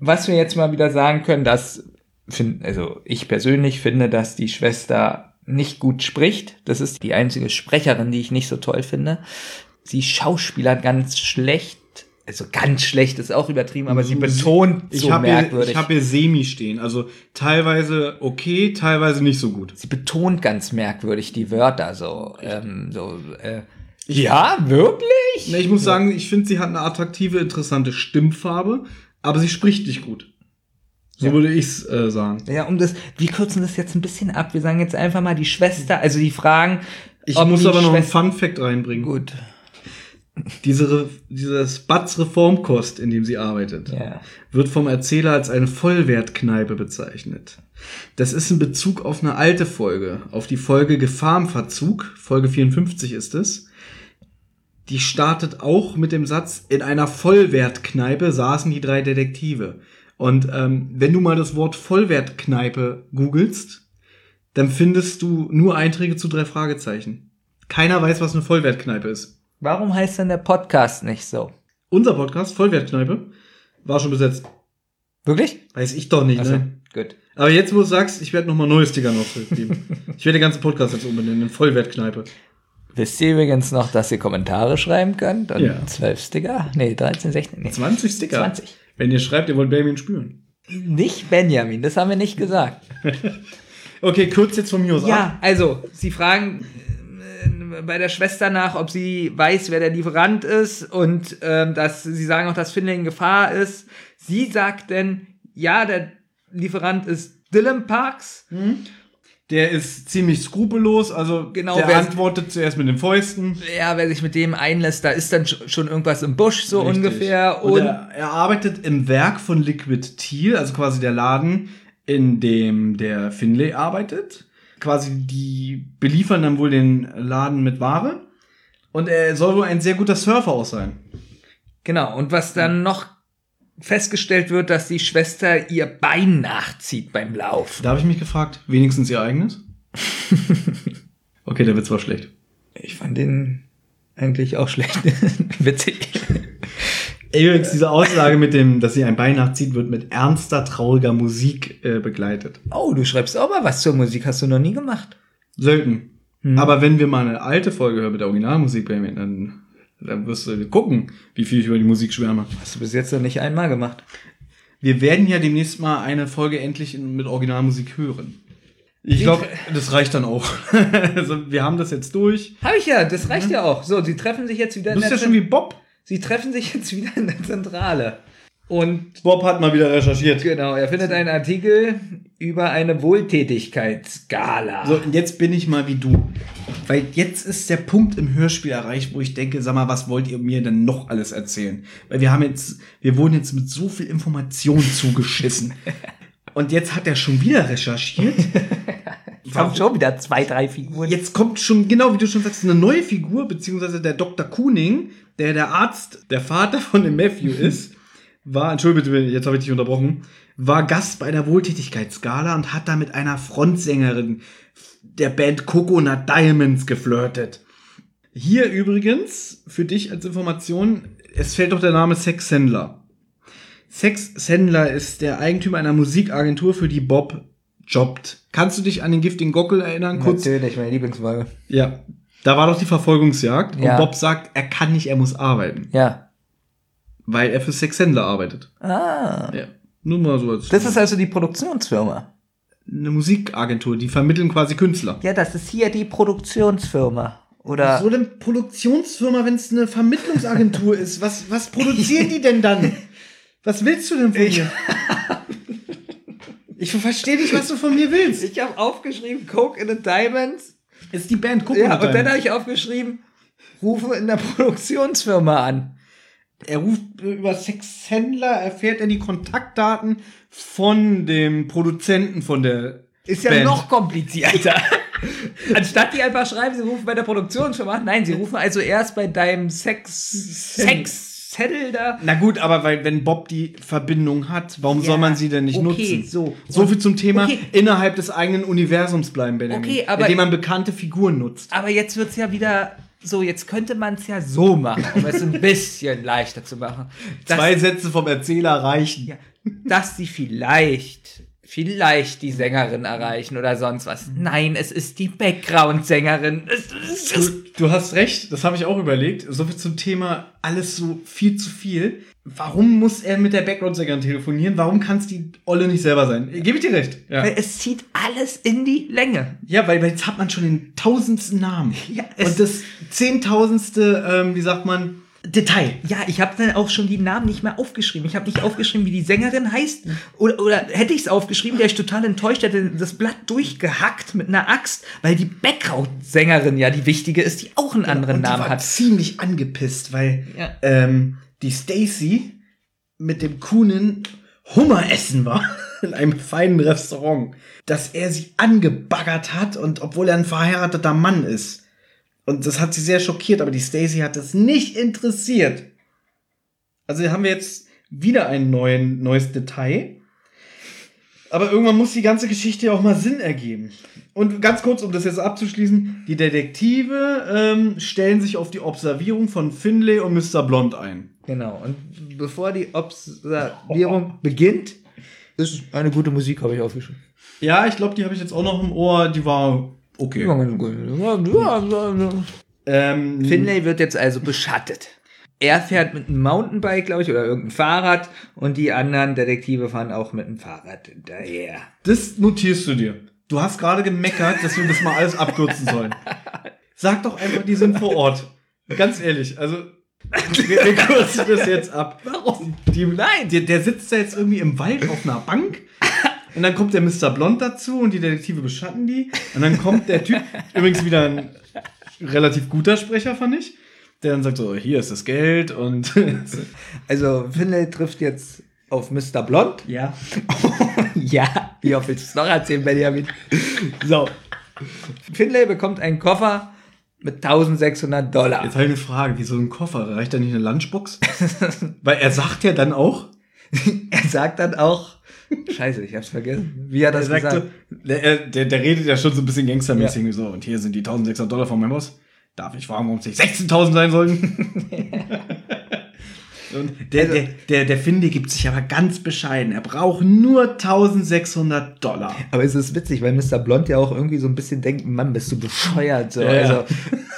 Was wir jetzt mal wieder sagen können, dass, find, also ich persönlich finde, dass die Schwester nicht gut spricht. Das ist die einzige Sprecherin, die ich nicht so toll finde. Sie schauspielert ganz schlecht. Also ganz schlecht ist auch übertrieben, aber sie betont ich so hab merkwürdig. Ich habe hier Semi stehen. Also teilweise okay, teilweise nicht so gut. sie betont ganz merkwürdig die Wörter so. Ähm, so äh, ja, wirklich? Ne, Ich muss sagen, ich finde, sie hat eine attraktive, interessante Stimmfarbe, aber sie spricht nicht gut. So Ja. würde ich's äh, sagen. Ja, um das, wir kürzen das jetzt ein bisschen ab. Wir sagen jetzt einfach mal die Schwester, also die Fragen. Ich muss aber noch einen Schwester- Fun Fact reinbringen. Gut. Diese, dieses Batz Reformkost, in dem sie arbeitet, Ja. wird vom Erzähler als eine Vollwertkneipe bezeichnet. Das ist in Bezug auf eine alte Folge, auf die Folge Gefahr im Verzug, Folge 54 ist es. Die startet auch mit dem Satz, in einer Vollwertkneipe saßen die drei Detektive. Und ähm, wenn du mal das Wort Vollwertkneipe googelst, dann findest du nur Einträge zu drei Fragezeichen. Keiner weiß, was eine Vollwertkneipe ist. Warum heißt denn der Podcast nicht so? Unser Podcast, Vollwertkneipe, war schon besetzt. Wirklich? Weiß ich doch nicht, Also, ne? gut. Aber jetzt, wo du sagst, ich werde nochmal neue Sticker noch zurückgeben. ich werde den ganzen Podcast jetzt umbenennen in Vollwertkneipe. Wisst ihr übrigens noch, dass ihr Kommentare schreiben könnt? Und Ja. 12 Sticker? Nee, 13, 16, nee. 20 Sticker. 20. Wenn ihr schreibt, ihr wollt Benjamin spüren. Nicht Benjamin, das haben wir nicht gesagt. Okay, kurz jetzt von mir aus ab. Ja, also, sie fragen bei der Schwester nach, ob sie weiß, wer der Lieferant ist und ähm, dass sie sagen auch, dass Finlay in Gefahr ist. Sie sagt denn, ja, der Lieferant ist Dylan Parks. Der ist ziemlich skrupellos, also Genau, der wer- antwortet zuerst mit den Fäusten. Ja, wer sich mit dem einlässt, da ist dann sch- schon irgendwas im Busch so Richtig. ungefähr. Und, Und, er, er arbeitet im Werk von Liquid Teal, also quasi der Laden, in dem der Finlay arbeitet. Quasi die beliefern dann wohl den Laden mit Ware. Und er soll wohl ein sehr guter Surfer auch sein. genau, und was dann noch festgestellt wird, dass die Schwester ihr Bein nachzieht beim Laufen. Da habe ich mich gefragt, wenigstens ihr eigenes? okay, der Witz war schlecht. Ich fand den eigentlich auch schlecht. Witzig. Übrigens, diese Aussage mit dem, dass sie ein Bein nachzieht, wird mit ernster, trauriger Musik äh, begleitet. Oh, du schreibst auch mal was zur Musik, hast du noch nie gemacht. Selten. Hm. Aber wenn wir mal eine alte Folge hören mit der Originalmusik, Benjamin, dann, dann wirst du gucken, wie viel ich über die Musik schwärme. Hast du bis jetzt noch nicht einmal gemacht. Wir werden ja demnächst mal eine Folge endlich mit Originalmusik hören. Ich glaube, das reicht dann auch. also, wir haben das jetzt durch. Habe ich ja, das reicht ja auch. So, sie treffen sich jetzt wieder Du bist ja schon wie Bob. Sie treffen sich jetzt wieder in der Zentrale. Und Bob hat mal wieder recherchiert. genau, er findet einen Artikel über eine Wohltätigkeitsskala. So, und jetzt bin ich mal wie du. Weil jetzt ist der Punkt im Hörspiel erreicht, wo ich denke, sag mal, was wollt ihr mir denn noch alles erzählen? Weil wir haben jetzt, wir wurden jetzt mit so viel Information zugeschissen. Und jetzt hat er schon wieder recherchiert. Es kommen schon wieder zwei, drei Figuren. Jetzt kommt schon, genau wie du schon sagst, eine neue Figur, beziehungsweise der Dr. Kuning, der der Arzt, der Vater von dem Matthew ist, war, entschuldige bitte, jetzt habe ich dich unterbrochen, war Gast bei der Wohltätigkeitsskala und hat da mit einer Frontsängerin der Band Coconut Diamonds geflirtet. Hier übrigens, für dich als Information, es fällt doch der Name Sex Sendler. Sex Sendler ist der Eigentümer einer Musikagentur, für die Bob jobbt. Kannst du dich an den giftigen Gockel erinnern? Kurz, Natürlich, meine Lieblingsfolge. ja. Da war doch die Verfolgungsjagd Ja. und Bob sagt, er kann nicht, er muss arbeiten, Ja. weil er für Sex Sendler arbeitet. Ah. Ja. Nur mal so als Das ist also die Produktionsfirma. eine Musikagentur, die vermitteln quasi Künstler. Ja, das ist hier die Produktionsfirma. Oder So eine Produktionsfirma, wenn es eine Vermittlungsagentur ist, was, was produzieren die denn dann? Was willst du denn von mir? Ich verstehe nicht, was du von mir willst. Ich habe aufgeschrieben, Coke in the Diamonds. Ist die Band Coke Ja, und dann habe ich aufgeschrieben, rufe in der Produktionsfirma an. Er ruft über Sexhändler, erfährt er die Kontaktdaten von dem Produzenten von der Ist ja Band. noch komplizierter. Anstatt die einfach schreiben, sie rufen bei der Produktionsfirma an. Nein, sie rufen also erst bei deinem Sex, Sex-Zettel da. Na gut, aber weil, wenn Bob die Verbindung hat, warum Ja, soll man sie denn nicht okay, nutzen? so. so viel zum Thema Okay. innerhalb des eigenen Universums bleiben, Benjamin. Okay, aber- indem man bekannte Figuren nutzt. Aber jetzt wird's ja wieder so, jetzt könnte man es ja so machen, um es ein bisschen leichter zu machen. Dass, Zwei Sätze vom Erzähler reichen. ja, dass sie vielleicht, vielleicht die Sängerin erreichen oder sonst was. Nein, es ist die Background-Sängerin. Du, du hast recht, das habe ich auch überlegt. So viel zum Thema alles so viel zu viel. Warum muss er mit der Background-Sängerin telefonieren? Warum kann es die Olle nicht selber sein? Gebe ich dir recht. Ja. weil es zieht alles in die Länge. Ja, weil, weil jetzt hat man schon den tausendsten Namen. Ja, es- und das zehntausendste, ähm, wie sagt man, Detail. Ja, ich habe dann auch schon die Namen nicht mehr aufgeschrieben. Ich habe nicht aufgeschrieben, wie die Sängerin heißt. Oder, oder hätte ich es aufgeschrieben, wäre ich total enttäuscht, hätte das Blatt durchgehackt mit einer Axt, weil die Background-Sängerin ja die wichtige ist, die auch einen anderen und die Namen war hat. ziemlich angepisst, weil Ja. ähm, die Stacy mit dem Kuhnen Hummer essen war in einem feinen Restaurant, dass er sie angebaggert hat und obwohl er ein verheirateter Mann ist. Und das hat sie sehr schockiert, aber die Stacy hat das nicht interessiert. Also haben wir jetzt wieder ein neuen, neues Detail. Aber irgendwann muss die ganze Geschichte ja auch mal Sinn ergeben. Und ganz kurz, um das jetzt abzuschließen, die Detektive ähm, stellen sich auf die Observierung von Finlay und Mr. Blond ein. Genau. Und bevor die Observierung beginnt, ist eine gute Musik, habe ich aufgeschrieben. Ja, ich glaube, die habe ich jetzt auch noch im Ohr. Die war okay. Ähm, Finlay wird jetzt also beschattet. Er fährt mit einem Mountainbike, glaube ich, oder irgendein Fahrrad und die anderen Detektive fahren auch mit dem Fahrrad hinterher. Das notierst du dir. Du hast gerade gemeckert, dass wir das mal alles abkürzen sollen. Sag doch einfach, die sind vor Ort. Ganz ehrlich, also wir, wir kürzen das jetzt ab. Warum? Die, Nein, der, der sitzt da jetzt irgendwie im Wald auf einer Bank. Und dann kommt der Mr. Blond dazu und die Detektive beschatten die. Und dann kommt der Typ, übrigens wieder ein relativ guter Sprecher, fand ich, der dann sagt so, hier ist das Geld und Also Finlay trifft jetzt auf Mr. Blond. ja. ja, wie oft willst du es noch erzählen, Benjamin? So. Finlay bekommt einen Koffer mit 1600 Dollar. Jetzt habe ich eine Frage, wie so ein Koffer, reicht da nicht eine Lunchbox? Weil er sagt ja dann auch, Er sagt dann auch, scheiße, ich hab's vergessen. Wie hat er das gesagt? der, der, der redet ja schon so ein bisschen gangstermäßig so, und hier sind die 1600 Dollar von meinem Boss. Darf ich fragen, warum es nicht 16.000 sein sollten? Der, der, der, der Finde gibt sich aber ganz bescheiden. Er braucht nur 1600 Dollar. Aber es ist witzig, weil Mr. Blond ja auch irgendwie so ein bisschen denkt, Mann, bist du bescheuert. So. Ja, ja. Also,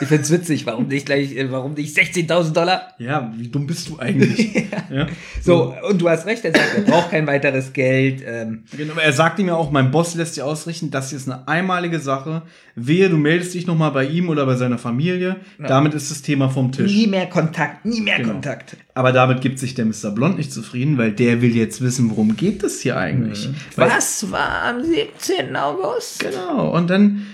ich find's witzig, warum nicht gleich, äh, warum nicht 16.000 Dollar? Ja, wie dumm bist du eigentlich? ja. So, und du hast recht, er sagt, er braucht kein weiteres Geld. Ähm, Genau, er sagte mir auch, mein Boss lässt dir ausrichten, das hier ist eine einmalige Sache. Wehe, du meldest dich nochmal bei ihm oder bei seiner Familie. Damit ist das Thema vom Tisch. nie mehr Kontakt, nie mehr Genau. Kontakt. Aber damit gibt sich der Mr. Blond nicht zufrieden, weil der will jetzt wissen, worum geht es hier eigentlich. Weil- Was war am 17. August? Genau. Und dann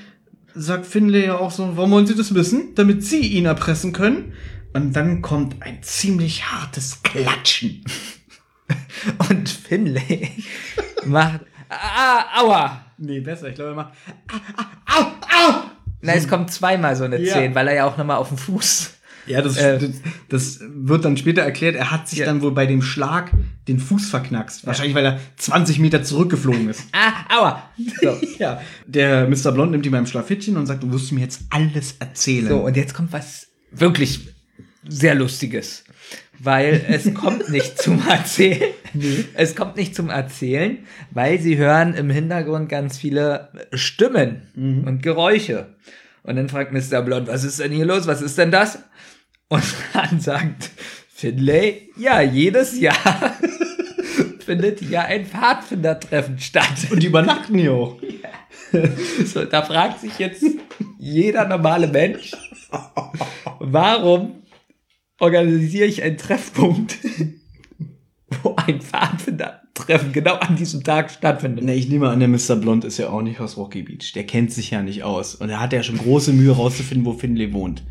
sagt Finlay ja auch so, warum wollen Sie das wissen? Damit Sie ihn erpressen können. Und dann kommt ein ziemlich hartes Klatschen. Und Finlay macht, ah, aua. Nee, besser. Ich glaube, er macht, au, au. Na, es kommt zweimal so eine Ja. 10, weil er ja auch nochmal auf den Fuß. Ja, das, Äh. das, das wird dann später erklärt. Er hat sich Ja. dann wohl bei dem Schlag den Fuß verknackst. Wahrscheinlich, weil er 20 Meter zurückgeflogen ist. Ah, aua. So. Ja. Der Mr. Blond nimmt ihn beim Schlafittchen und sagt, du wirst mir jetzt alles erzählen. So, und jetzt kommt was wirklich sehr Lustiges. Weil es kommt nicht zum Erzählen. Es kommt nicht zum Erzählen, weil sie hören im Hintergrund ganz viele Stimmen und Geräusche. Und dann fragt Mr. Blond, was ist denn hier los? Was ist denn das? Und dann sagt Finlay, ja, jedes Jahr findet hier ein Pfadfindertreffen statt. Und die übernachten hier auch. So, da fragt sich jetzt jeder normale Mensch, warum organisiere ich einen Treffpunkt, wo ein Pfadfindertreffen Treffen genau an diesem Tag stattfindet. Ne, ich nehme an, der Mr. Blond ist ja auch nicht aus Rocky Beach. Der kennt sich ja nicht aus. Und er hat ja schon große Mühe rauszufinden, wo Finlay wohnt.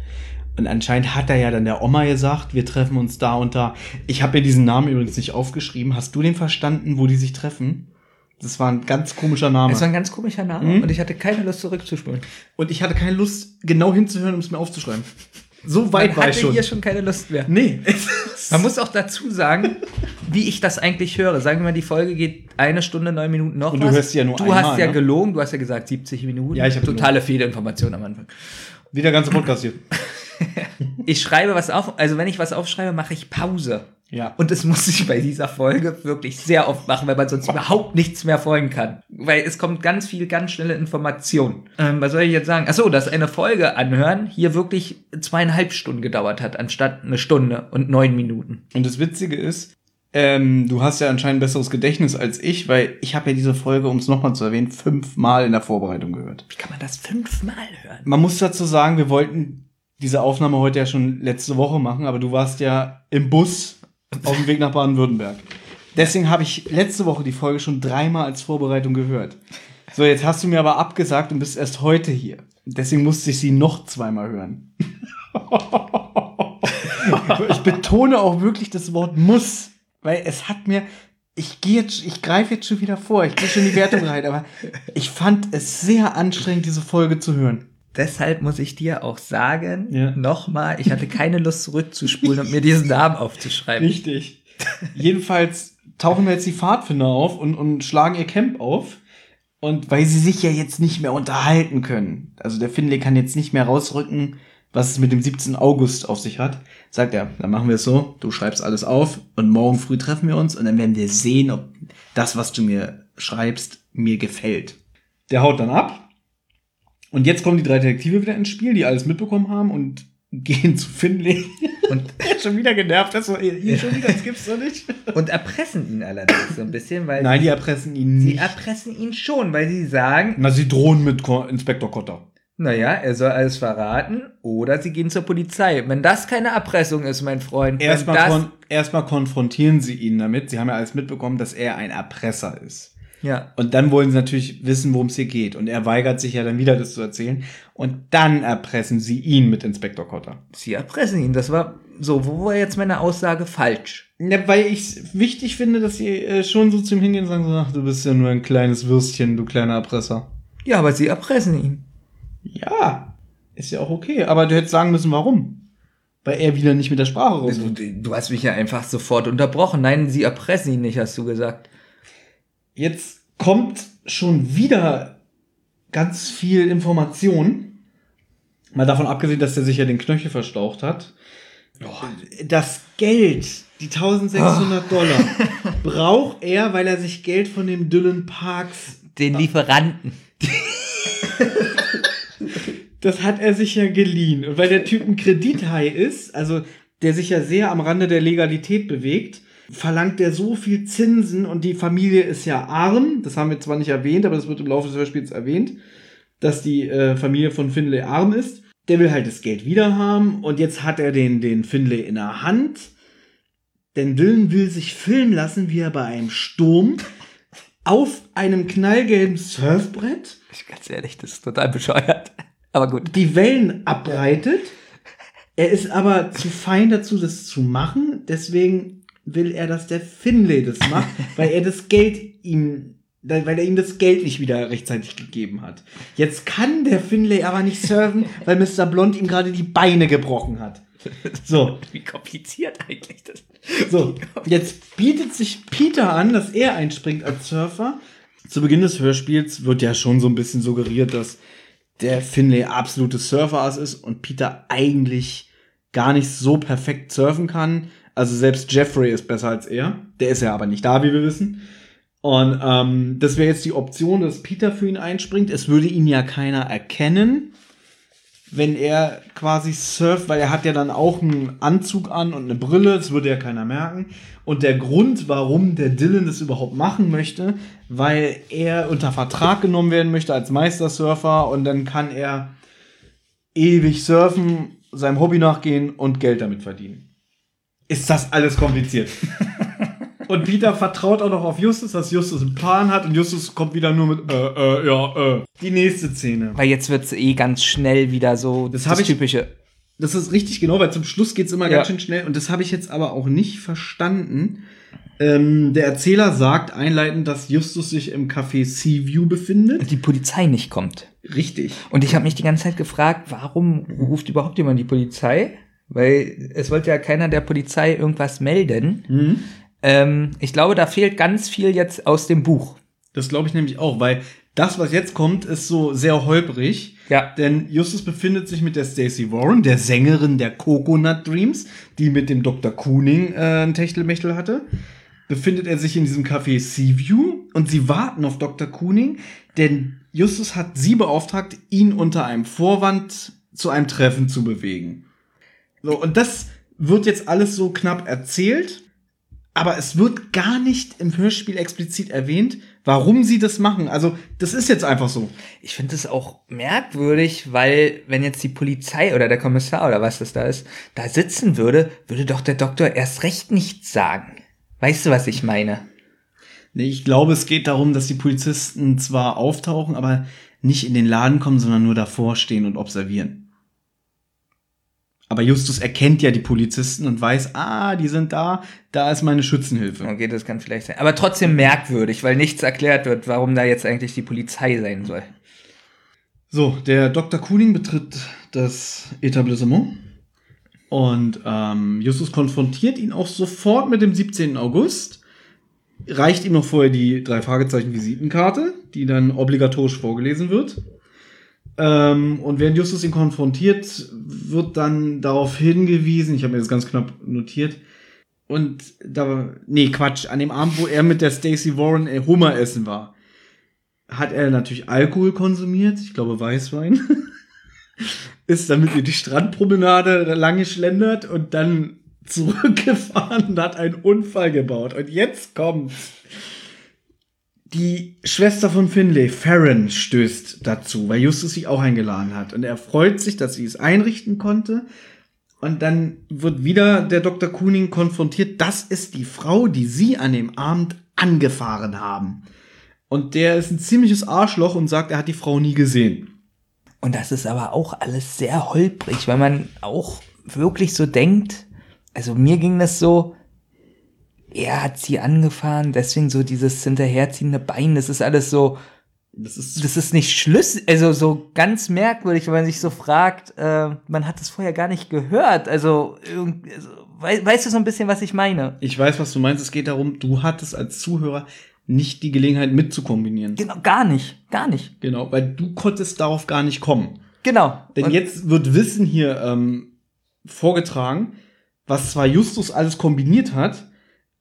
Und anscheinend hat er ja dann der Oma gesagt, wir treffen uns da und da. Ich habe mir diesen Namen übrigens nicht aufgeschrieben. Hast du den verstanden, wo die sich treffen? Das war ein ganz komischer Name. Es war ein ganz komischer Name Mhm. und ich hatte keine Lust zurückzuspulen. Und ich hatte keine Lust, genau hinzuhören, um es mir aufzuschreiben. So weit Man war ich schon. hier schon keine Lust mehr. Nee. Man muss auch dazu sagen, wie ich das eigentlich höre. Sagen wir mal, die Folge geht eine Stunde, neun Minuten noch. Und du was. hörst ja nur Du einmal, hast ja ne? gelogen, du hast ja gesagt 70 Minuten. Ja, ich hab Totale Fehlinformation am Anfang. Wie der ganze Podcast hier. Ich schreibe was auf, also wenn ich was aufschreibe, mache ich Pause. Ja. Und das muss ich bei dieser Folge wirklich sehr oft machen, weil man sonst überhaupt nichts mehr folgen kann. Weil es kommt ganz viel, ganz schnelle Information. Ähm, was soll ich jetzt sagen? Achso, dass eine Folge anhören hier wirklich zweieinhalb Stunden gedauert hat, anstatt eine Stunde und neun Minuten. Und das Witzige ist, ähm, du hast ja anscheinend ein besseres Gedächtnis als ich, weil ich habe ja diese Folge, um es nochmal zu erwähnen, fünfmal in der Vorbereitung gehört. Wie kann man das fünfmal hören? Man muss dazu sagen, wir wollten diese Aufnahme heute ja schon letzte Woche machen, aber du warst ja im Bus auf dem Weg nach Baden-Württemberg. Deswegen habe ich letzte Woche die Folge schon dreimal als Vorbereitung gehört. So, jetzt hast du mir aber abgesagt und bist erst heute hier. Deswegen musste ich sie noch zweimal hören. ich betone auch wirklich das Wort muss, weil es hat mir, ich gehe jetzt, ich greife jetzt schon wieder vor, ich gehe schon in die Wertung rein, aber ich fand es sehr anstrengend, diese Folge zu hören. Deshalb muss ich dir auch sagen, Ja. nochmal, ich hatte keine Lust zurückzuspulen und mir diesen Namen aufzuschreiben. Richtig. Jedenfalls tauchen wir jetzt die Pfadfinder auf und, und schlagen ihr Camp auf. Und weil sie sich ja jetzt nicht mehr unterhalten können, also der Finlay kann jetzt nicht mehr rausrücken, was es mit dem 17. August auf sich hat, sagt er, dann machen wir es so, du schreibst alles auf und morgen früh treffen wir uns und dann werden wir sehen, ob das, was du mir schreibst, mir gefällt. Der haut dann ab. Und jetzt kommen die drei Detektive wieder ins Spiel, die alles mitbekommen haben und gehen zu Finlay. Und, Er ist schon wieder genervt, das war, hier schon wieder, das gibt's doch nicht. und erpressen ihn allerdings so ein bisschen, weil Nein, die erpressen ihn sie nicht. erpressen ihn schon, weil sie sagen, Na, sie drohen mit Ko Inspektor Kotter. naja, er soll alles verraten oder sie gehen zur Polizei. Wenn das keine Erpressung ist, mein Freund, Erstmal kon erstmal konfrontieren sie ihn damit. Sie haben ja alles mitbekommen, dass er ein Erpresser ist. Ja, Und dann wollen sie natürlich wissen, worum es hier geht. Und er weigert sich ja dann wieder, das zu erzählen. Und dann erpressen sie ihn mit Inspektor Kotter. sie erpressen ihn. Das war so, wo war jetzt meine Aussage falsch? Ja, weil ich es wichtig finde, dass sie äh, schon so zu ihm hingehen und sagen, so, ach, du bist ja nur ein kleines Würstchen, du kleiner Erpresser. Ja, aber sie erpressen ihn. Ja, ist ja auch okay. Aber du hättest sagen müssen, warum. Weil er wieder nicht mit der Sprache Du, rauskommt. du hast mich ja einfach sofort unterbrochen. Nein, sie erpressen ihn nicht, hast du gesagt. Jetzt kommt schon wieder ganz viel Information. Mal davon abgesehen, dass er sich ja den Knöchel verstaucht hat. Das Geld, die 1600 Dollar, braucht er, weil er sich Geld von dem Dylan Parks, Den Lieferanten. das hat er sich ja geliehen. Und weil der Typ ein Kredithai ist, also der sich ja sehr am Rande der Legalität bewegt, verlangt er so viel Zinsen und die Familie ist ja arm. Das haben wir zwar nicht erwähnt, aber das wird im Laufe des Hörspiels erwähnt, dass die äh, Familie von Finlay arm ist. Der will halt das Geld wieder haben und jetzt hat er den, den Finlay in der Hand. Denn Dylan will sich filmen lassen, wie er bei einem Sturm auf einem knallgelben Surfbrett Ich ganz ehrlich, das ist total bescheuert. Aber gut. die Wellen abreitet. Er ist aber zu fein dazu, das zu machen. Deswegen will er, dass der Finlay das macht, weil er das Geld ihm, weil er ihm das Geld nicht wieder rechtzeitig gegeben hat. Jetzt kann der Finlay aber nicht surfen, weil Mr. Blond ihm gerade die Beine gebrochen hat. So, Wie kompliziert eigentlich das? so, jetzt bietet sich Peter an, dass er einspringt als Surfer. Zu Beginn des Hörspiels wird ja schon so ein bisschen suggeriert, dass der Finlay absolutes Surferass ist und Peter eigentlich gar nicht so perfekt surfen kann. Also selbst Jeffrey ist besser als er. Der ist ja aber nicht da, wie wir wissen. Und ähm, das wäre jetzt die Option, dass Peter für ihn einspringt. Es würde ihn ja keiner erkennen, wenn er quasi surft, weil er hat ja dann auch einen Anzug an und eine Brille, das würde ja keiner merken. Und der Grund, warum der Dylan das überhaupt machen möchte, weil er unter Vertrag genommen werden möchte als Meistersurfer und dann kann er ewig surfen, seinem Hobby nachgehen und Geld damit verdienen. Ist das alles kompliziert? Und Peter vertraut auch noch auf Justus, dass Justus einen Plan hat und Justus kommt wieder nur mit, äh, äh, ja, äh. Die nächste Szene. Weil jetzt wird's eh ganz schnell wieder so Das hab ich- typische. Das ist richtig genau, weil zum Schluss geht's immer Ja. ganz schön schnell und das habe ich jetzt aber auch nicht verstanden. Ähm, der Erzähler sagt einleitend, dass Justus sich im Café Seaview befindet. Die Polizei nicht kommt. Richtig. Und ich habe mich die ganze Zeit gefragt, warum ruft überhaupt jemand die Polizei? Weil es wollte ja keiner der Polizei irgendwas melden. Mhm. Ähm, ich glaube, da fehlt ganz viel jetzt aus dem Buch. Das glaube ich nämlich auch, weil das, was jetzt kommt, ist so sehr holprig. Ja. Denn Justus befindet sich mit der Stacey Warren, der Sängerin der Coconut Dreams, die mit dem Dr. Cooning äh, ein Techtelmechtel hatte. Befindet er sich in diesem Café Seaview und sie warten auf Dr. Cooning, denn Justus hat sie beauftragt, ihn unter einem Vorwand zu einem Treffen zu bewegen. So, und das wird jetzt alles so knapp erzählt, aber es wird gar nicht im Hörspiel explizit erwähnt, warum sie das machen. Also, das ist jetzt einfach so. Ich finde es auch merkwürdig, weil wenn jetzt die Polizei oder der Kommissar oder was das da ist, da sitzen würde, würde doch der Doktor erst recht nichts sagen. Weißt du, was ich meine? Nee, ich glaube, es geht darum, dass die Polizisten zwar auftauchen, aber nicht in den Laden kommen, sondern nur davor stehen und observieren. Aber Justus erkennt ja die Polizisten und weiß, ah, die sind da, da ist meine Schützenhilfe. Okay, das kann vielleicht sein. Aber trotzdem merkwürdig, weil nichts erklärt wird, warum da jetzt eigentlich die Polizei sein soll. So, der Dr. Cooning betritt das Etablissement und ähm, Justus konfrontiert ihn auch sofort mit dem 17. August, reicht ihm noch vorher die drei Fragezeichen Visitenkarte, die dann obligatorisch vorgelesen wird. Ähm, und während Justus ihn konfrontiert, wird dann darauf hingewiesen, ich habe mir das ganz knapp notiert, und da, nee, Quatsch, an dem Abend, wo er mit der Stacey Warren äh, Hummer essen war, hat er natürlich Alkohol konsumiert, ich glaube Weißwein, ist dann mit ihr die Strandpromenade lang geschlendert und dann zurückgefahren und hat einen Unfall gebaut. Und jetzt kommt die Schwester von Finlay, Farron, stößt dazu, weil Justus sie auch eingeladen hat. Und er freut sich, dass sie es einrichten konnte. Und dann wird wieder der Dr. Cooning konfrontiert. Das ist die Frau, die sie an dem Abend angefahren haben. Und der ist ein ziemliches Arschloch und sagt, er hat die Frau nie gesehen. Und das ist aber auch alles sehr holprig, weil man auch wirklich so denkt, also mir ging das so, er hat sie angefahren, deswegen so dieses hinterherziehende Bein, das ist alles so, Das ist das ist nicht schlüssig, also so ganz merkwürdig, wenn man sich so fragt, äh, man hat es vorher gar nicht gehört, also, also wei weißt du so ein bisschen, was ich meine? Ich weiß, was du meinst. Es geht darum, du hattest als Zuhörer nicht die Gelegenheit mitzukombinieren. Genau, gar nicht, gar nicht. Genau, weil du konntest darauf gar nicht kommen. Genau. Denn Und- jetzt wird Wissen hier ähm, vorgetragen, was zwar Justus alles kombiniert hat,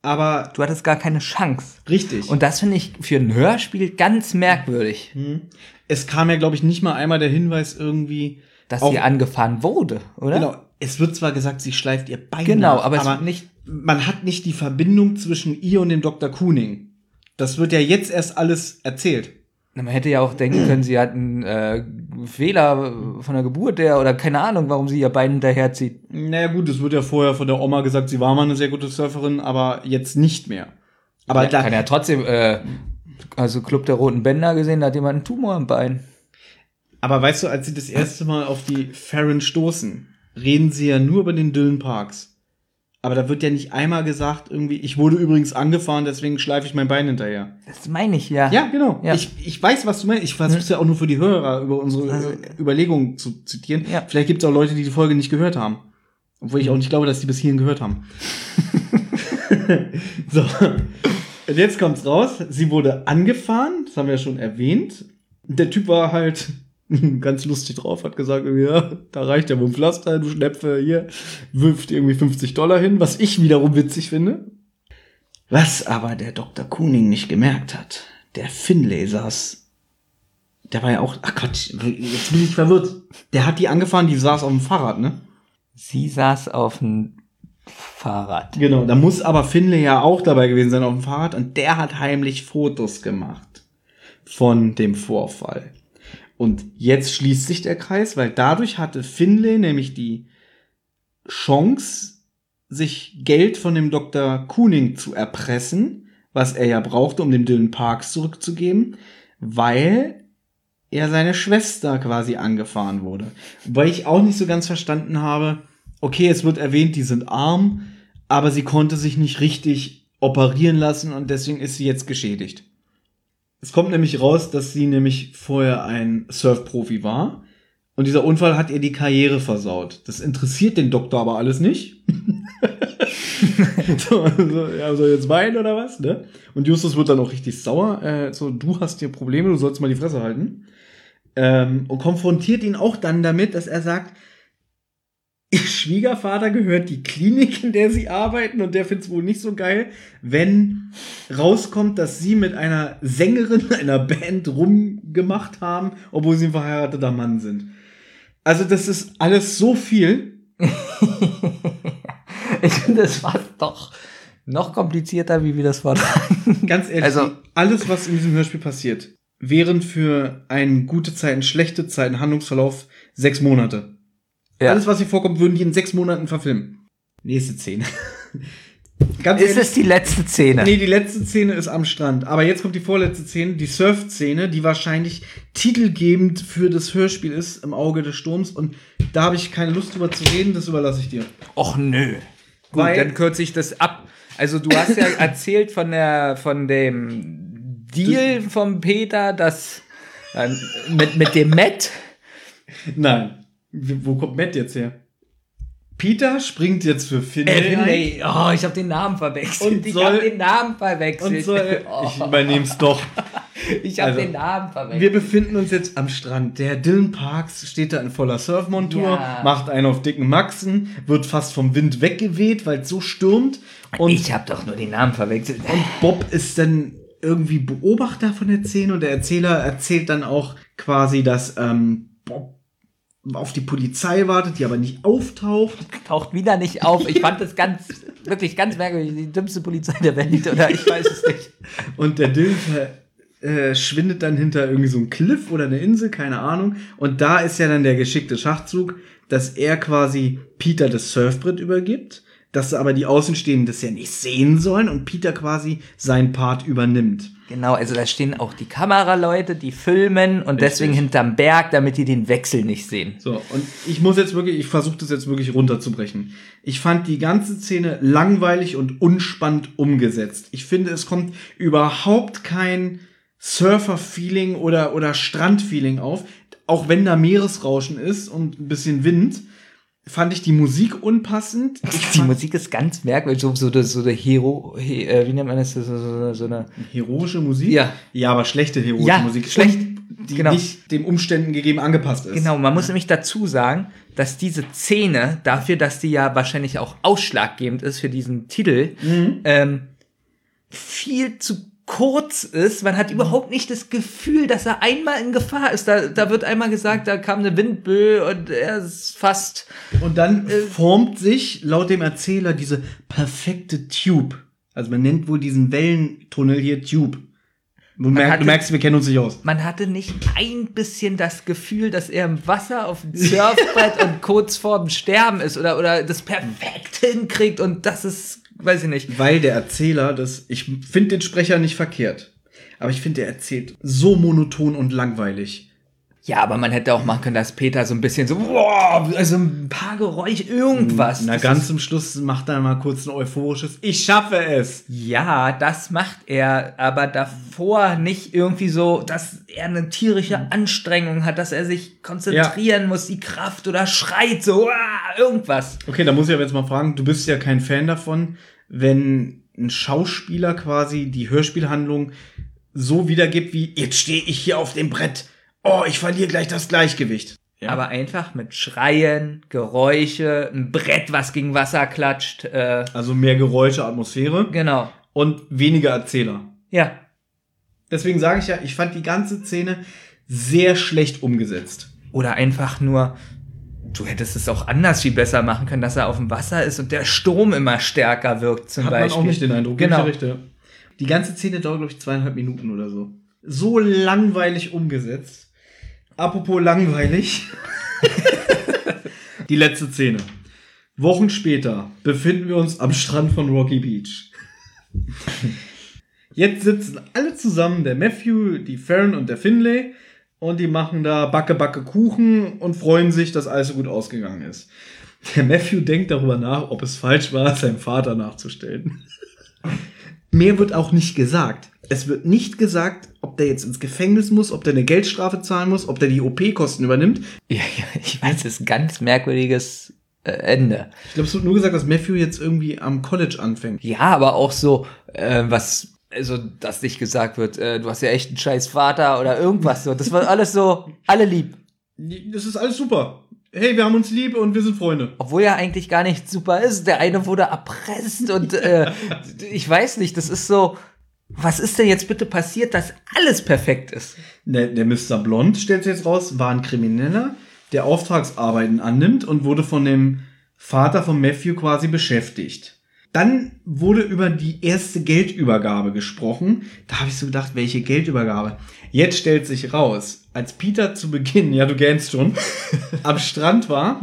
aber du hattest gar keine Chance. richtig. Und das finde ich für ein Hörspiel ganz merkwürdig, Hm. es kam ja, glaube ich, nicht mal einmal der Hinweis irgendwie. dass sie angefahren wurde, oder? Genau, es wird zwar gesagt, sie schleift ihr Bein Genau, nach, aber es wird nicht- Man hat nicht die Verbindung zwischen ihr und dem Dr. Cooning. Das wird ja jetzt erst alles erzählt. Man hätte ja auch denken können, sie hat einen äh, Fehler von der Geburt der oder keine Ahnung, warum sie ihr Bein hinterherzieht. Naja gut, es wird ja vorher von der Oma gesagt, sie war mal eine sehr gute Surferin, aber jetzt nicht mehr. Aber Ja, da, kann ja trotzdem, äh, also Club der Roten Bänder gesehen, da hat jemand einen Tumor im Bein. aber weißt du, als sie das erste Mal auf die Farron stoßen, reden sie ja nur über den Dylan Parks. Aber da wird ja nicht einmal gesagt, irgendwie, ich wurde übrigens angefahren, deswegen schleife ich mein Bein hinterher. Das meine ich ja. Ja, genau. Ja. Ich, ich weiß, was du meinst. Ich versuche ja auch nur für die Hörer über unsere Also- Überlegungen zu zitieren. Ja. Vielleicht gibt es auch Leute, die die Folge nicht gehört haben. Obwohl ich auch nicht glaube, dass die bis hierhin gehört haben. so. Und jetzt kommt's raus. Sie wurde angefahren. Das haben wir ja schon erwähnt. Der Typ war halt ganz lustig drauf, hat gesagt, ja, da reicht ja wohl ein Pflaster, du Schnäpfe hier, wirft irgendwie 50 Dollar hin, was ich wiederum witzig finde. Was aber der Dr. Cooning nicht gemerkt hat, der Finlay saß, der war ja auch, ach Gott, jetzt bin ich verwirrt. Der hat die angefahren, die saß auf dem Fahrrad, ne? Sie saß auf dem Fahrrad. Genau, da muss aber Finlay ja auch dabei gewesen sein auf dem Fahrrad und der hat heimlich Fotos gemacht von dem Vorfall. Und jetzt schließt sich der Kreis, weil dadurch hatte Finlay nämlich die Chance, sich Geld von dem Dr. Kuning zu erpressen, was er ja brauchte, um dem Dylan Parks zurückzugeben, weil er seine Schwester quasi angefahren wurde. Wobei ich auch nicht so ganz verstanden habe, okay, es wird erwähnt, die sind arm, aber sie konnte sich nicht richtig operieren lassen und deswegen ist sie jetzt geschädigt. Es kommt nämlich raus, dass sie nämlich vorher ein Surfprofi war und dieser Unfall hat ihr die Karriere versaut. Das interessiert den Doktor aber alles nicht. so, also, ja, soll jetzt weinen oder was, ne? Und Justus wird dann auch richtig sauer. Äh, so, du hast hier Probleme, du sollst mal die Fresse halten. Ähm, und konfrontiert ihn auch dann damit, dass er sagt, ihr Schwiegervater gehört die Klinik, in der sie arbeiten und der findet es wohl nicht so geil, wenn rauskommt, dass sie mit einer Sängerin einer Band rumgemacht haben, obwohl sie ein verheirateter Mann sind. Also das ist alles so viel. ich finde, das war doch noch komplizierter, wie wir das fordern. Ganz ehrlich, also, alles, was in diesem Hörspiel passiert, wären für eine gute Zeit, eine schlechte Zeit, einen Handlungsverlauf sechs Monate. Ja. Alles, was hier vorkommt, würden die in sechs Monaten verfilmen. Nächste Szene. Ganz ist ehrlich, es die letzte Szene? Nee, die letzte Szene ist am Strand. Aber jetzt kommt die vorletzte Szene, die Surf-Szene, die wahrscheinlich titelgebend für das Hörspiel ist, im Auge des Sturms. Und da habe ich keine Lust drüber zu reden, das überlasse ich dir. Och nö. Gut, Weil, dann kürze ich das ab. Also du hast ja erzählt von der, von dem Deal vom Peter, dass äh, mit, mit dem Matt. Nein. Wo kommt Matt jetzt her? Peter springt jetzt für Finlay. Äh, Finlay. Oh, ich habe den Namen verwechselt. Und ich habe den Namen verwechselt. Soll, oh. Ich übernehme es doch. Ich habe also, den Namen verwechselt. Wir befinden uns jetzt am Strand. Der Dylan Parks steht da in voller Surfmontur, ja. macht einen auf dicken Maxen, wird fast vom Wind weggeweht, weil es so stürmt. Und ich habe doch nur den Namen verwechselt. Und Bob ist dann irgendwie Beobachter von der Szene und der Erzähler erzählt dann auch quasi, dass ähm, Bob auf die Polizei wartet, die aber nicht auftaucht. Taucht wieder nicht auf. Ich fand das ganz, wirklich ganz merkwürdig. Die dümmste Polizei der Welt oder ich weiß es nicht. Und der Dill äh, schwindet dann hinter irgendwie so einem Cliff oder eine Insel, keine Ahnung. Und da ist ja dann der geschickte Schachzug, dass er quasi Peter das Surfbrett übergibt dass aber die Außenstehenden das ja nicht sehen sollen und Peter quasi seinen Part übernimmt. Genau, also da stehen auch die Kameraleute, die filmen und Richtig. deswegen hinterm Berg, damit die den Wechsel nicht sehen. So, und ich muss jetzt wirklich, ich versuche das jetzt wirklich runterzubrechen. Ich fand die ganze Szene langweilig und unspannend umgesetzt. Ich finde, es kommt überhaupt kein Surfer-Feeling oder, oder Strand-Feeling auf, auch wenn da Meeresrauschen ist und ein bisschen Wind fand ich die Musik unpassend. Ich die Musik ist ganz merkwürdig, so, so, so eine Hero, he, äh, wie nennt man das, so, so, so eine heroische Musik? Ja. Ja, aber schlechte heroische ja, Musik. schlecht. Die genau. nicht den Umständen gegeben angepasst ist. Genau, man muss nämlich dazu sagen, dass diese Szene, dafür, dass die ja wahrscheinlich auch ausschlaggebend ist für diesen Titel, mhm. ähm, viel zu kurz ist. Man hat überhaupt nicht das Gefühl, dass er einmal in Gefahr ist. Da, da wird einmal gesagt, da kam eine Windböe und er ist fast. Und dann äh, formt sich laut dem Erzähler diese perfekte Tube. Also man nennt wohl diesen Wellentunnel hier Tube. Du, merk, hatte, du, merkst, wir kennen uns nicht aus. Man hatte nicht ein bisschen das Gefühl, dass er im Wasser auf dem Surfbrett und kurz vorm Sterben ist oder, oder das perfekt hinkriegt und das ist weiß ich nicht. Weil der Erzähler, das, ich finde den Sprecher nicht verkehrt. Aber ich finde, der erzählt so monoton und langweilig. Ja, aber man hätte auch machen können, dass Peter so ein bisschen so, boah, also ein paar Geräusche, irgendwas. Na, ganz zum Schluss macht er mal kurz ein euphorisches, ich schaffe es. Ja, das macht er, aber davor nicht irgendwie so, dass er eine tierische Anstrengung hat, dass er sich konzentrieren ja. muss, die Kraft oder schreit so, ah, irgendwas. Okay, da muss ich aber jetzt mal fragen, du bist ja kein Fan davon, wenn ein Schauspieler quasi die Hörspielhandlung so wiedergibt wie, jetzt stehe ich hier auf dem Brett oh, ich verliere gleich das Gleichgewicht. Ja. Aber einfach mit Schreien, Geräusche, ein Brett, was gegen Wasser klatscht. Äh also mehr Geräusche, Atmosphäre. Genau. Und weniger Erzähler. Ja. Deswegen sage ich ja, ich fand die ganze Szene sehr schlecht umgesetzt. Oder einfach nur, du hättest es auch anders viel besser machen können, dass er auf dem Wasser ist und der Sturm immer stärker wirkt, zum Hat Beispiel. Hat man auch nicht den Eindruck. Genau. Die ganze Szene dauert, glaube ich, zweieinhalb Minuten oder so. So langweilig umgesetzt. Apropos langweilig. die letzte Szene. Wochen später befinden wir uns am Strand von Rocky Beach. Jetzt sitzen alle zusammen, der Matthew, die Farron und der Finlay, und die machen da Backe, Backe Kuchen und freuen sich, dass alles so gut ausgegangen ist. Der Matthew denkt darüber nach, ob es falsch war, seinem Vater nachzustellen. Mehr wird auch nicht gesagt. Es wird nicht gesagt, ob der jetzt ins Gefängnis muss, ob der eine Geldstrafe zahlen muss, ob der die OP-Kosten übernimmt. Ja, ja, ich weiß, das ist ein ganz merkwürdiges äh, Ende. Ich glaube, es wird nur gesagt, dass Matthew jetzt irgendwie am College anfängt. Ja, aber auch so, äh, was, also, dass nicht gesagt wird, äh, du hast ja echt einen scheiß Vater oder irgendwas so. Das war alles so, alle lieb. Das ist alles super. Hey, wir haben uns lieb und wir sind Freunde. Obwohl ja eigentlich gar nicht super ist. Der eine wurde erpresst und äh, ich weiß nicht, das ist so. Was ist denn jetzt bitte passiert, dass alles perfekt ist? Der, der Mr. Blond, stellt sich jetzt raus, war ein Krimineller, der Auftragsarbeiten annimmt und wurde von dem Vater von Matthew quasi beschäftigt. Dann wurde über die erste Geldübergabe gesprochen. Da habe ich so gedacht, welche Geldübergabe? Jetzt stellt sich raus, als Peter zu Beginn, ja du gähnst schon, am Strand war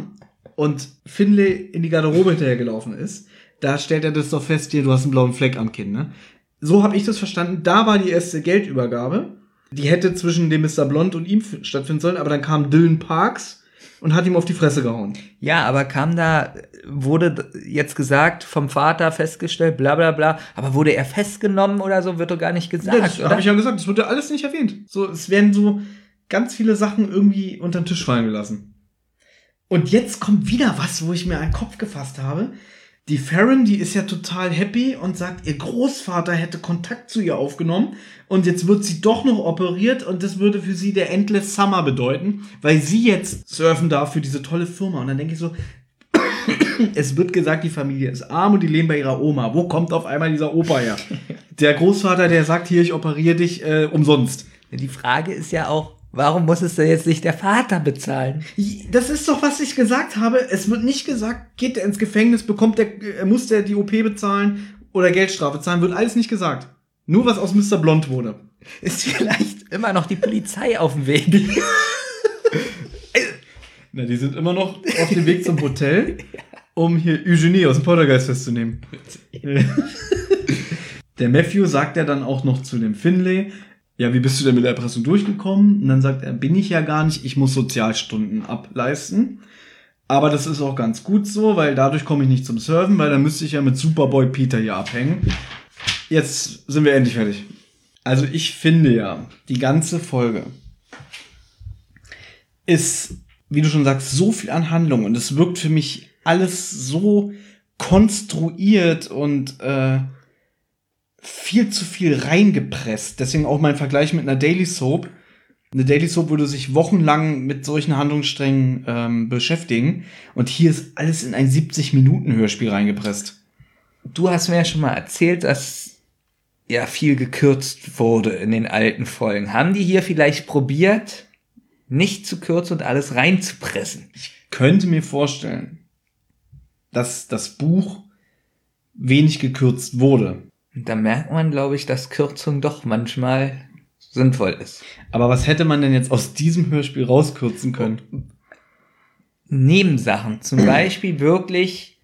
und Finlay in die Garderobe hinterhergelaufen ist, da stellt er das doch fest, hier, du hast einen blauen Fleck am Kinn, ne? So habe ich das verstanden. Da war die erste Geldübergabe. Die hätte zwischen dem Mr. Blond und ihm stattfinden sollen, aber dann kam Dylan Parks und hat ihm auf die Fresse gehauen. Ja, aber kam da, wurde jetzt gesagt, vom Vater festgestellt, bla bla bla, aber wurde er festgenommen oder so, wird doch gar nicht gesagt, Ja, das habe ich ja gesagt, das wurde alles nicht erwähnt. So, es werden so ganz viele Sachen irgendwie unter den Tisch fallen gelassen. Und jetzt kommt wieder was, wo ich mir einen Kopf gefasst habe. Die Farron, die ist ja total happy und sagt, ihr Großvater hätte Kontakt zu ihr aufgenommen und jetzt wird sie doch noch operiert und das würde für sie der Endless Summer bedeuten, weil sie jetzt surfen darf für diese tolle Firma. Und dann denke ich so, es wird gesagt, die Familie ist arm und die leben bei ihrer Oma. Wo kommt auf einmal dieser Opa her? Der Großvater, der sagt, hier, ich operiere dich äh, umsonst. Die Frage ist ja auch, warum muss es denn jetzt nicht der Vater bezahlen? Das ist doch, was ich gesagt habe. Es wird nicht gesagt, geht er ins Gefängnis, bekommt der, äh, muss der die OP bezahlen oder Geldstrafe zahlen, wird alles nicht gesagt. Nur was aus Mr. Blond wurde. Ist vielleicht immer noch die Polizei auf dem Weg? Na, die sind immer noch auf dem Weg zum Hotel, um hier Eugenie aus dem Poltergeist festzunehmen. der Matthew sagt ja dann auch noch zu dem Finlay, ja, wie bist du denn mit der Erpressung durchgekommen? Und dann sagt er, bin ich ja gar nicht, ich muss Sozialstunden ableisten. Aber das ist auch ganz gut so, weil dadurch komme ich nicht zum Surfen, weil dann müsste ich ja mit Superboy Peter hier abhängen. Jetzt sind wir endlich fertig. Also ich finde ja, die ganze Folge ist, wie du schon sagst, so viel an Handlung und es wirkt für mich alles so konstruiert und äh, viel zu viel reingepresst. Deswegen auch mein Vergleich mit einer Daily Soap. Eine Daily Soap würde sich wochenlang mit solchen Handlungssträngen ähm, beschäftigen. Und hier ist alles in ein 70-Minuten-Hörspiel reingepresst. Du hast mir ja schon mal erzählt, dass ja viel gekürzt wurde in den alten Folgen. Haben die hier vielleicht probiert, nicht zu kürzen und alles reinzupressen? Könnte mir vorstellen, dass das Buch wenig gekürzt wurde. Und da merkt man, glaube ich, dass Kürzung doch manchmal sinnvoll ist. Aber was hätte man denn jetzt aus diesem Hörspiel rauskürzen können? Nebensachen. Zum Beispiel wirklich,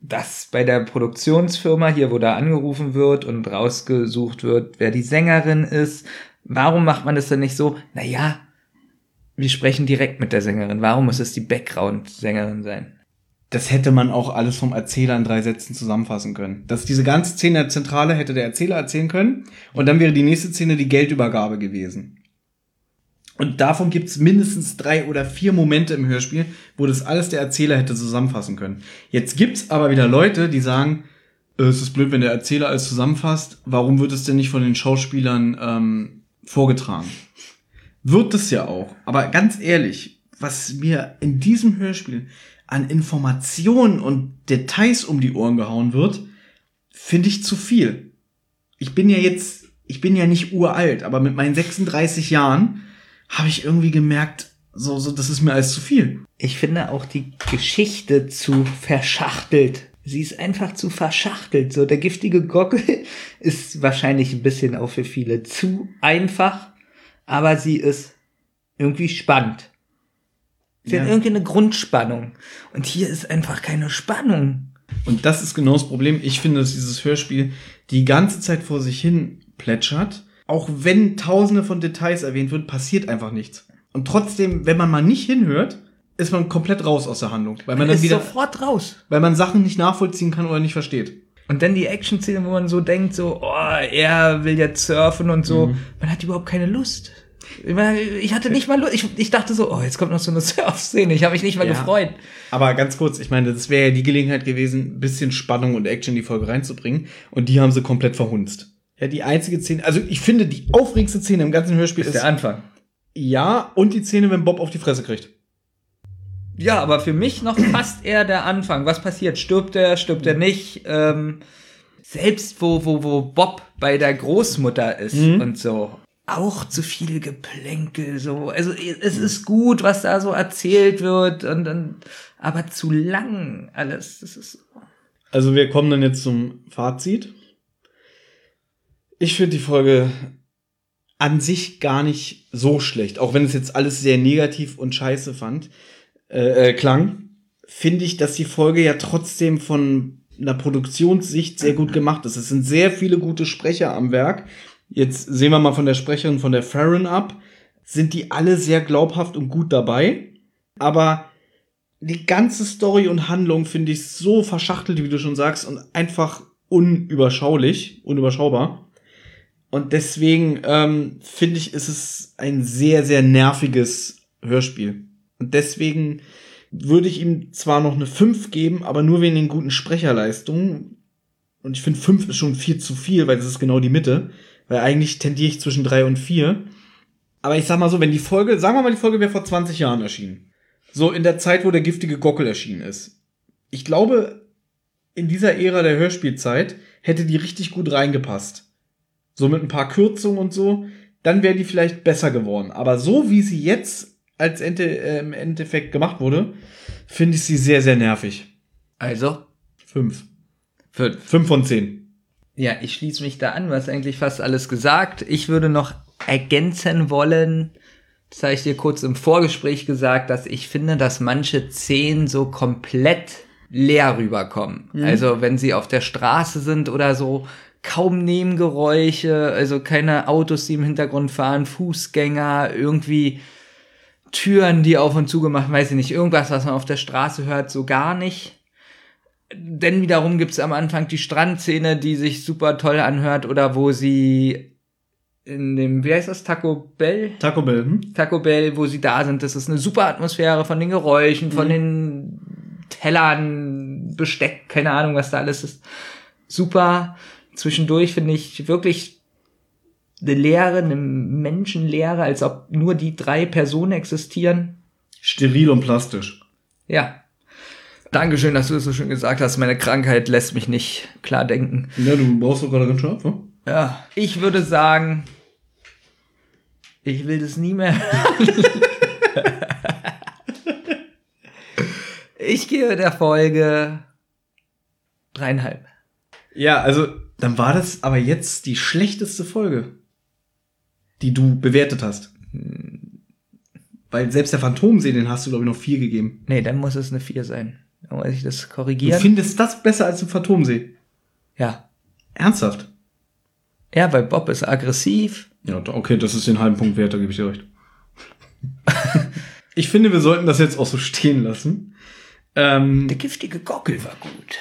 dass bei der Produktionsfirma hier, wo da angerufen wird und rausgesucht wird, wer die Sängerin ist. Warum macht man das denn nicht so? Naja, wir sprechen direkt mit der Sängerin. Warum muss es die Background-Sängerin sein? Das hätte man auch alles vom Erzähler in drei Sätzen zusammenfassen können. Dass diese ganze Szene der Zentrale hätte der Erzähler erzählen können und dann wäre die nächste Szene die Geldübergabe gewesen. Und davon gibt's mindestens drei oder vier Momente im Hörspiel, wo das alles der Erzähler hätte zusammenfassen können. Jetzt gibt's aber wieder Leute, die sagen, äh, es ist blöd, wenn der Erzähler alles zusammenfasst. Warum wird es denn nicht von den Schauspielern ähm, vorgetragen? Wird es ja auch. Aber ganz ehrlich, was mir in diesem Hörspiel an Informationen und Details um die Ohren gehauen wird, finde ich zu viel. Ich bin ja jetzt, ich bin ja nicht uralt, aber mit meinen 36 Jahren habe ich irgendwie gemerkt, so, so, das ist mir alles zu viel. Ich finde auch die Geschichte zu verschachtelt. Sie ist einfach zu verschachtelt. So, der giftige Gockel ist wahrscheinlich ein bisschen auch für viele zu einfach, aber sie ist irgendwie spannend. Sie Ja. hat irgendwie eine Grundspannung. Und hier ist einfach keine Spannung. Und das ist genau das Problem. Ich finde, dass dieses Hörspiel die ganze Zeit vor sich hin plätschert. Auch wenn tausende von Details erwähnt wird, passiert einfach nichts. Und trotzdem, wenn man mal nicht hinhört, ist man komplett raus aus der Handlung. Weil man Man dann ist wieder, sofort raus. weil man Sachen nicht nachvollziehen kann oder nicht versteht. Und dann die Action-Szene, wo man so denkt, so, oh, er will jetzt surfen und so. Mhm. Man hat überhaupt keine Lust. Ich hatte nicht mal Lust. Ich, ich dachte so, oh, jetzt kommt noch so eine Surf-Szene. Ich habe mich nicht mal Ja. gefreut. Aber ganz kurz, ich meine, das wäre ja die Gelegenheit gewesen, ein bisschen Spannung und Action in die Folge reinzubringen. Und die haben sie komplett verhunzt. Ja, die einzige Szene, also ich finde, die aufregendste Szene im ganzen Hörspiel ist, Anfang. ja, und die Szene, wenn Bob auf die Fresse kriegt. Ja, aber für mich noch fast eher der Anfang. Was passiert? Stirbt er, stirbt er nicht? Ähm, selbst wo, wo, wo Bob bei der Großmutter ist Mhm. und so. Auch zu viel Geplänkel, so. Also, es ist gut, was da so erzählt wird und, und aber zu lang alles. Das ist, Also wir kommen dann jetzt zum Fazit. Ich finde die Folge an sich gar nicht so schlecht, auch wenn es jetzt alles sehr negativ und scheiße fand, äh, äh, klang, finde ich, dass die Folge ja trotzdem von einer Produktionssicht sehr gut gemacht ist. Es sind sehr viele gute Sprecher am Werk. Jetzt sehen wir mal von der Sprecherin von der Farron ab. Sind die alle sehr glaubhaft und gut dabei. Aber die ganze Story und Handlung finde ich so verschachtelt, wie du schon sagst, und einfach unüberschaulich, unüberschaubar. Und deswegen ähm, finde ich, ist es ein sehr, sehr nerviges Hörspiel. Und deswegen würde ich ihm zwar noch eine 5 geben, aber nur wegen den guten Sprecherleistungen. Und ich finde 5 ist schon viel zu viel, weil das ist genau die Mitte. Weil eigentlich tendiere ich zwischen 3 und 4. Aber ich sag mal so, wenn die Folge, sagen wir mal, die Folge wäre vor 20 Jahren erschienen. So in der Zeit, wo der giftige Gockel erschienen ist. Ich glaube, in dieser Ära der Hörspielzeit hätte die richtig gut reingepasst. So mit ein paar Kürzungen und so, dann wäre die vielleicht besser geworden. Aber so wie sie jetzt als Ende, äh, im Endeffekt gemacht wurde, finde ich sie sehr, sehr nervig. also, Fünf. für, Fünf von zehn. Ja, ich schließe mich da an, du hast eigentlich fast alles gesagt. Ich würde noch ergänzen wollen, das habe ich dir kurz im Vorgespräch gesagt, dass ich finde, dass manche Szenen so komplett leer rüberkommen. Also wenn sie auf der Straße sind oder so, kaum Nebengeräusche, also keine Autos, die im Hintergrund fahren, Fußgänger, irgendwie Türen, die auf und zu gemacht, weiß ich nicht, irgendwas, was man auf der Straße hört, so gar nicht. Denn wiederum gibt's am Anfang die Strandszene, die sich super toll anhört, oder wo sie in dem, wie heißt das, Taco Bell? Taco Bell, hm? Taco Bell, wo sie da sind. Das ist eine super Atmosphäre von den Geräuschen, von den Tellern, Besteck, keine Ahnung, was da alles ist. Super. Zwischendurch finde ich wirklich eine Leere, eine Menschenleere, als ob nur die drei Personen existieren. Steril und plastisch. Ja. Dankeschön, dass du es so schön gesagt hast. Meine Krankheit lässt mich nicht klar denken. Ja, du brauchst doch gerade ganz schön ab, ne? Ja, ich würde sagen, ich will das nie mehr. ich gebe der Folge dreieinhalb. Ja, also, dann war das aber jetzt die schlechteste Folge, die du bewertet hast. Weil selbst der Phantomsee, den hast du, glaube ich, noch vier gegeben. Nee, dann muss es eine vier sein. Dann muss ich das Du korrigieren. findest das besser als den Phantomsee? ja. Ernsthaft? Ja, weil Bob ist aggressiv. Ja, okay, das ist den halben Punkt wert, da gebe ich dir recht. ich finde, wir sollten das jetzt auch so stehen lassen. Ähm, Der giftige Gockel war gut.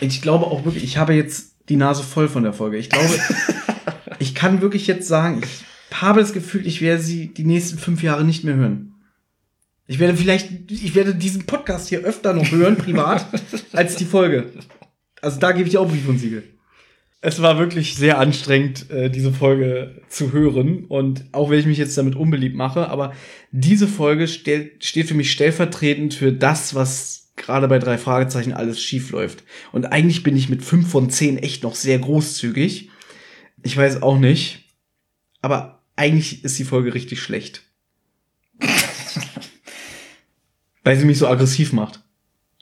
ich glaube auch wirklich, ich habe jetzt die Nase voll von der Folge. Ich glaube, ich kann wirklich jetzt sagen, ich habe das Gefühl, ich werde sie die nächsten fünf Jahre nicht mehr hören. Ich werde vielleicht, ich werde diesen Podcast hier öfter noch hören, privat, als die Folge. Also da gebe ich auch Brief und Siegel. Es war wirklich sehr anstrengend, äh, diese Folge zu hören. Und auch wenn ich mich jetzt damit unbeliebt mache, aber diese Folge steht für mich stellvertretend für das, was gerade bei drei Fragezeichen alles schief läuft. Und eigentlich bin ich mit fünf von zehn echt noch sehr großzügig. Ich weiß auch nicht. Aber eigentlich ist die Folge richtig schlecht. Weil sie mich so aggressiv macht.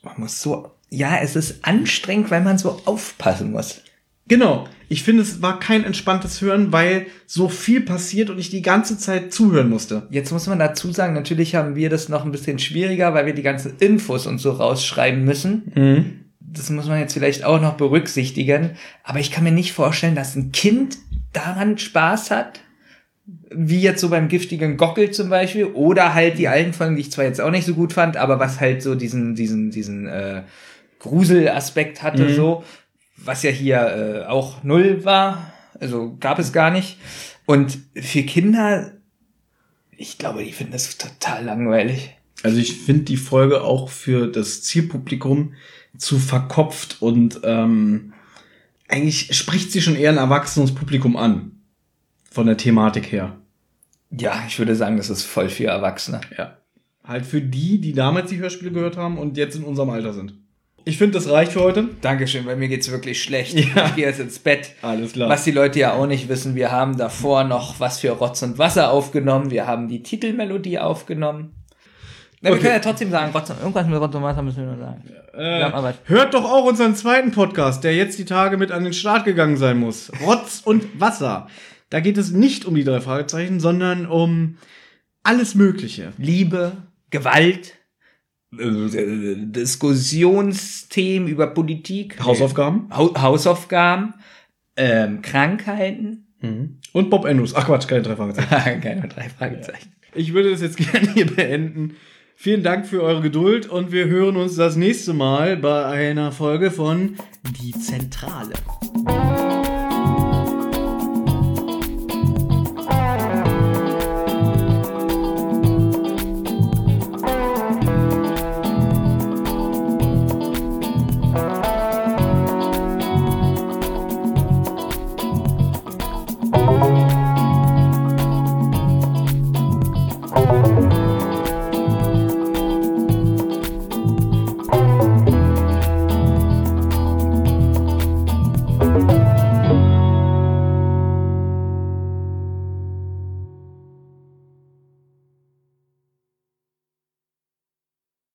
Man muss so, ja, es ist anstrengend, weil man so aufpassen muss. Genau. Ich finde, es war kein entspanntes Hören, weil so viel passiert und ich die ganze Zeit zuhören musste. Jetzt muss man dazu sagen, natürlich haben wir das noch ein bisschen schwieriger, weil wir die ganzen Infos und so rausschreiben müssen. Das muss man jetzt vielleicht auch noch berücksichtigen. Aber ich kann mir nicht vorstellen, dass ein Kind daran Spaß hat, wie jetzt so beim giftigen Gockel zum Beispiel, oder halt die alten Folgen, die ich zwar jetzt auch nicht so gut fand, aber was halt so diesen, diesen, diesen äh, Gruselaspekt hatte, so, was ja hier äh, auch null war, also gab es gar nicht. Und für Kinder, ich glaube, die finden das total langweilig. Also ich finde die Folge auch für das Zielpublikum zu verkopft und ähm, eigentlich spricht sie schon eher ein erwachsenes Publikum an. Von der Thematik her. Ja, ich würde sagen, das ist voll für Erwachsene. Ja. Halt für die, die damals die Hörspiele gehört haben und jetzt in unserem Alter sind. Ich finde, das reicht für heute. Dankeschön, bei mir geht's wirklich schlecht. Ja. Ich gehe jetzt ins Bett. Alles klar. Was die Leute ja auch nicht wissen, wir haben davor noch was für Rotz und Wasser aufgenommen. Wir haben die Titelmelodie aufgenommen. Na, Wir Okay. können ja trotzdem sagen, Rotz und, irgendwas mit Rotz und Wasser müssen wir nur sagen. Äh, hört doch auch unseren zweiten Podcast, der jetzt die Tage mit an den Start gegangen sein muss. Rotz und Wasser. Da geht es nicht um die drei Fragezeichen, sondern um alles Mögliche. Liebe, Gewalt, äh, Diskussionsthemen über Politik, Hausaufgaben. Hau Hausaufgaben, ähm, Krankheiten. Und Bob Andrews. Ach Quatsch, keine drei Fragezeichen. Keine drei Fragezeichen. Ich würde das jetzt gerne hier beenden. Vielen Dank für eure Geduld und wir hören uns das nächste Mal bei einer Folge von Die Zentrale.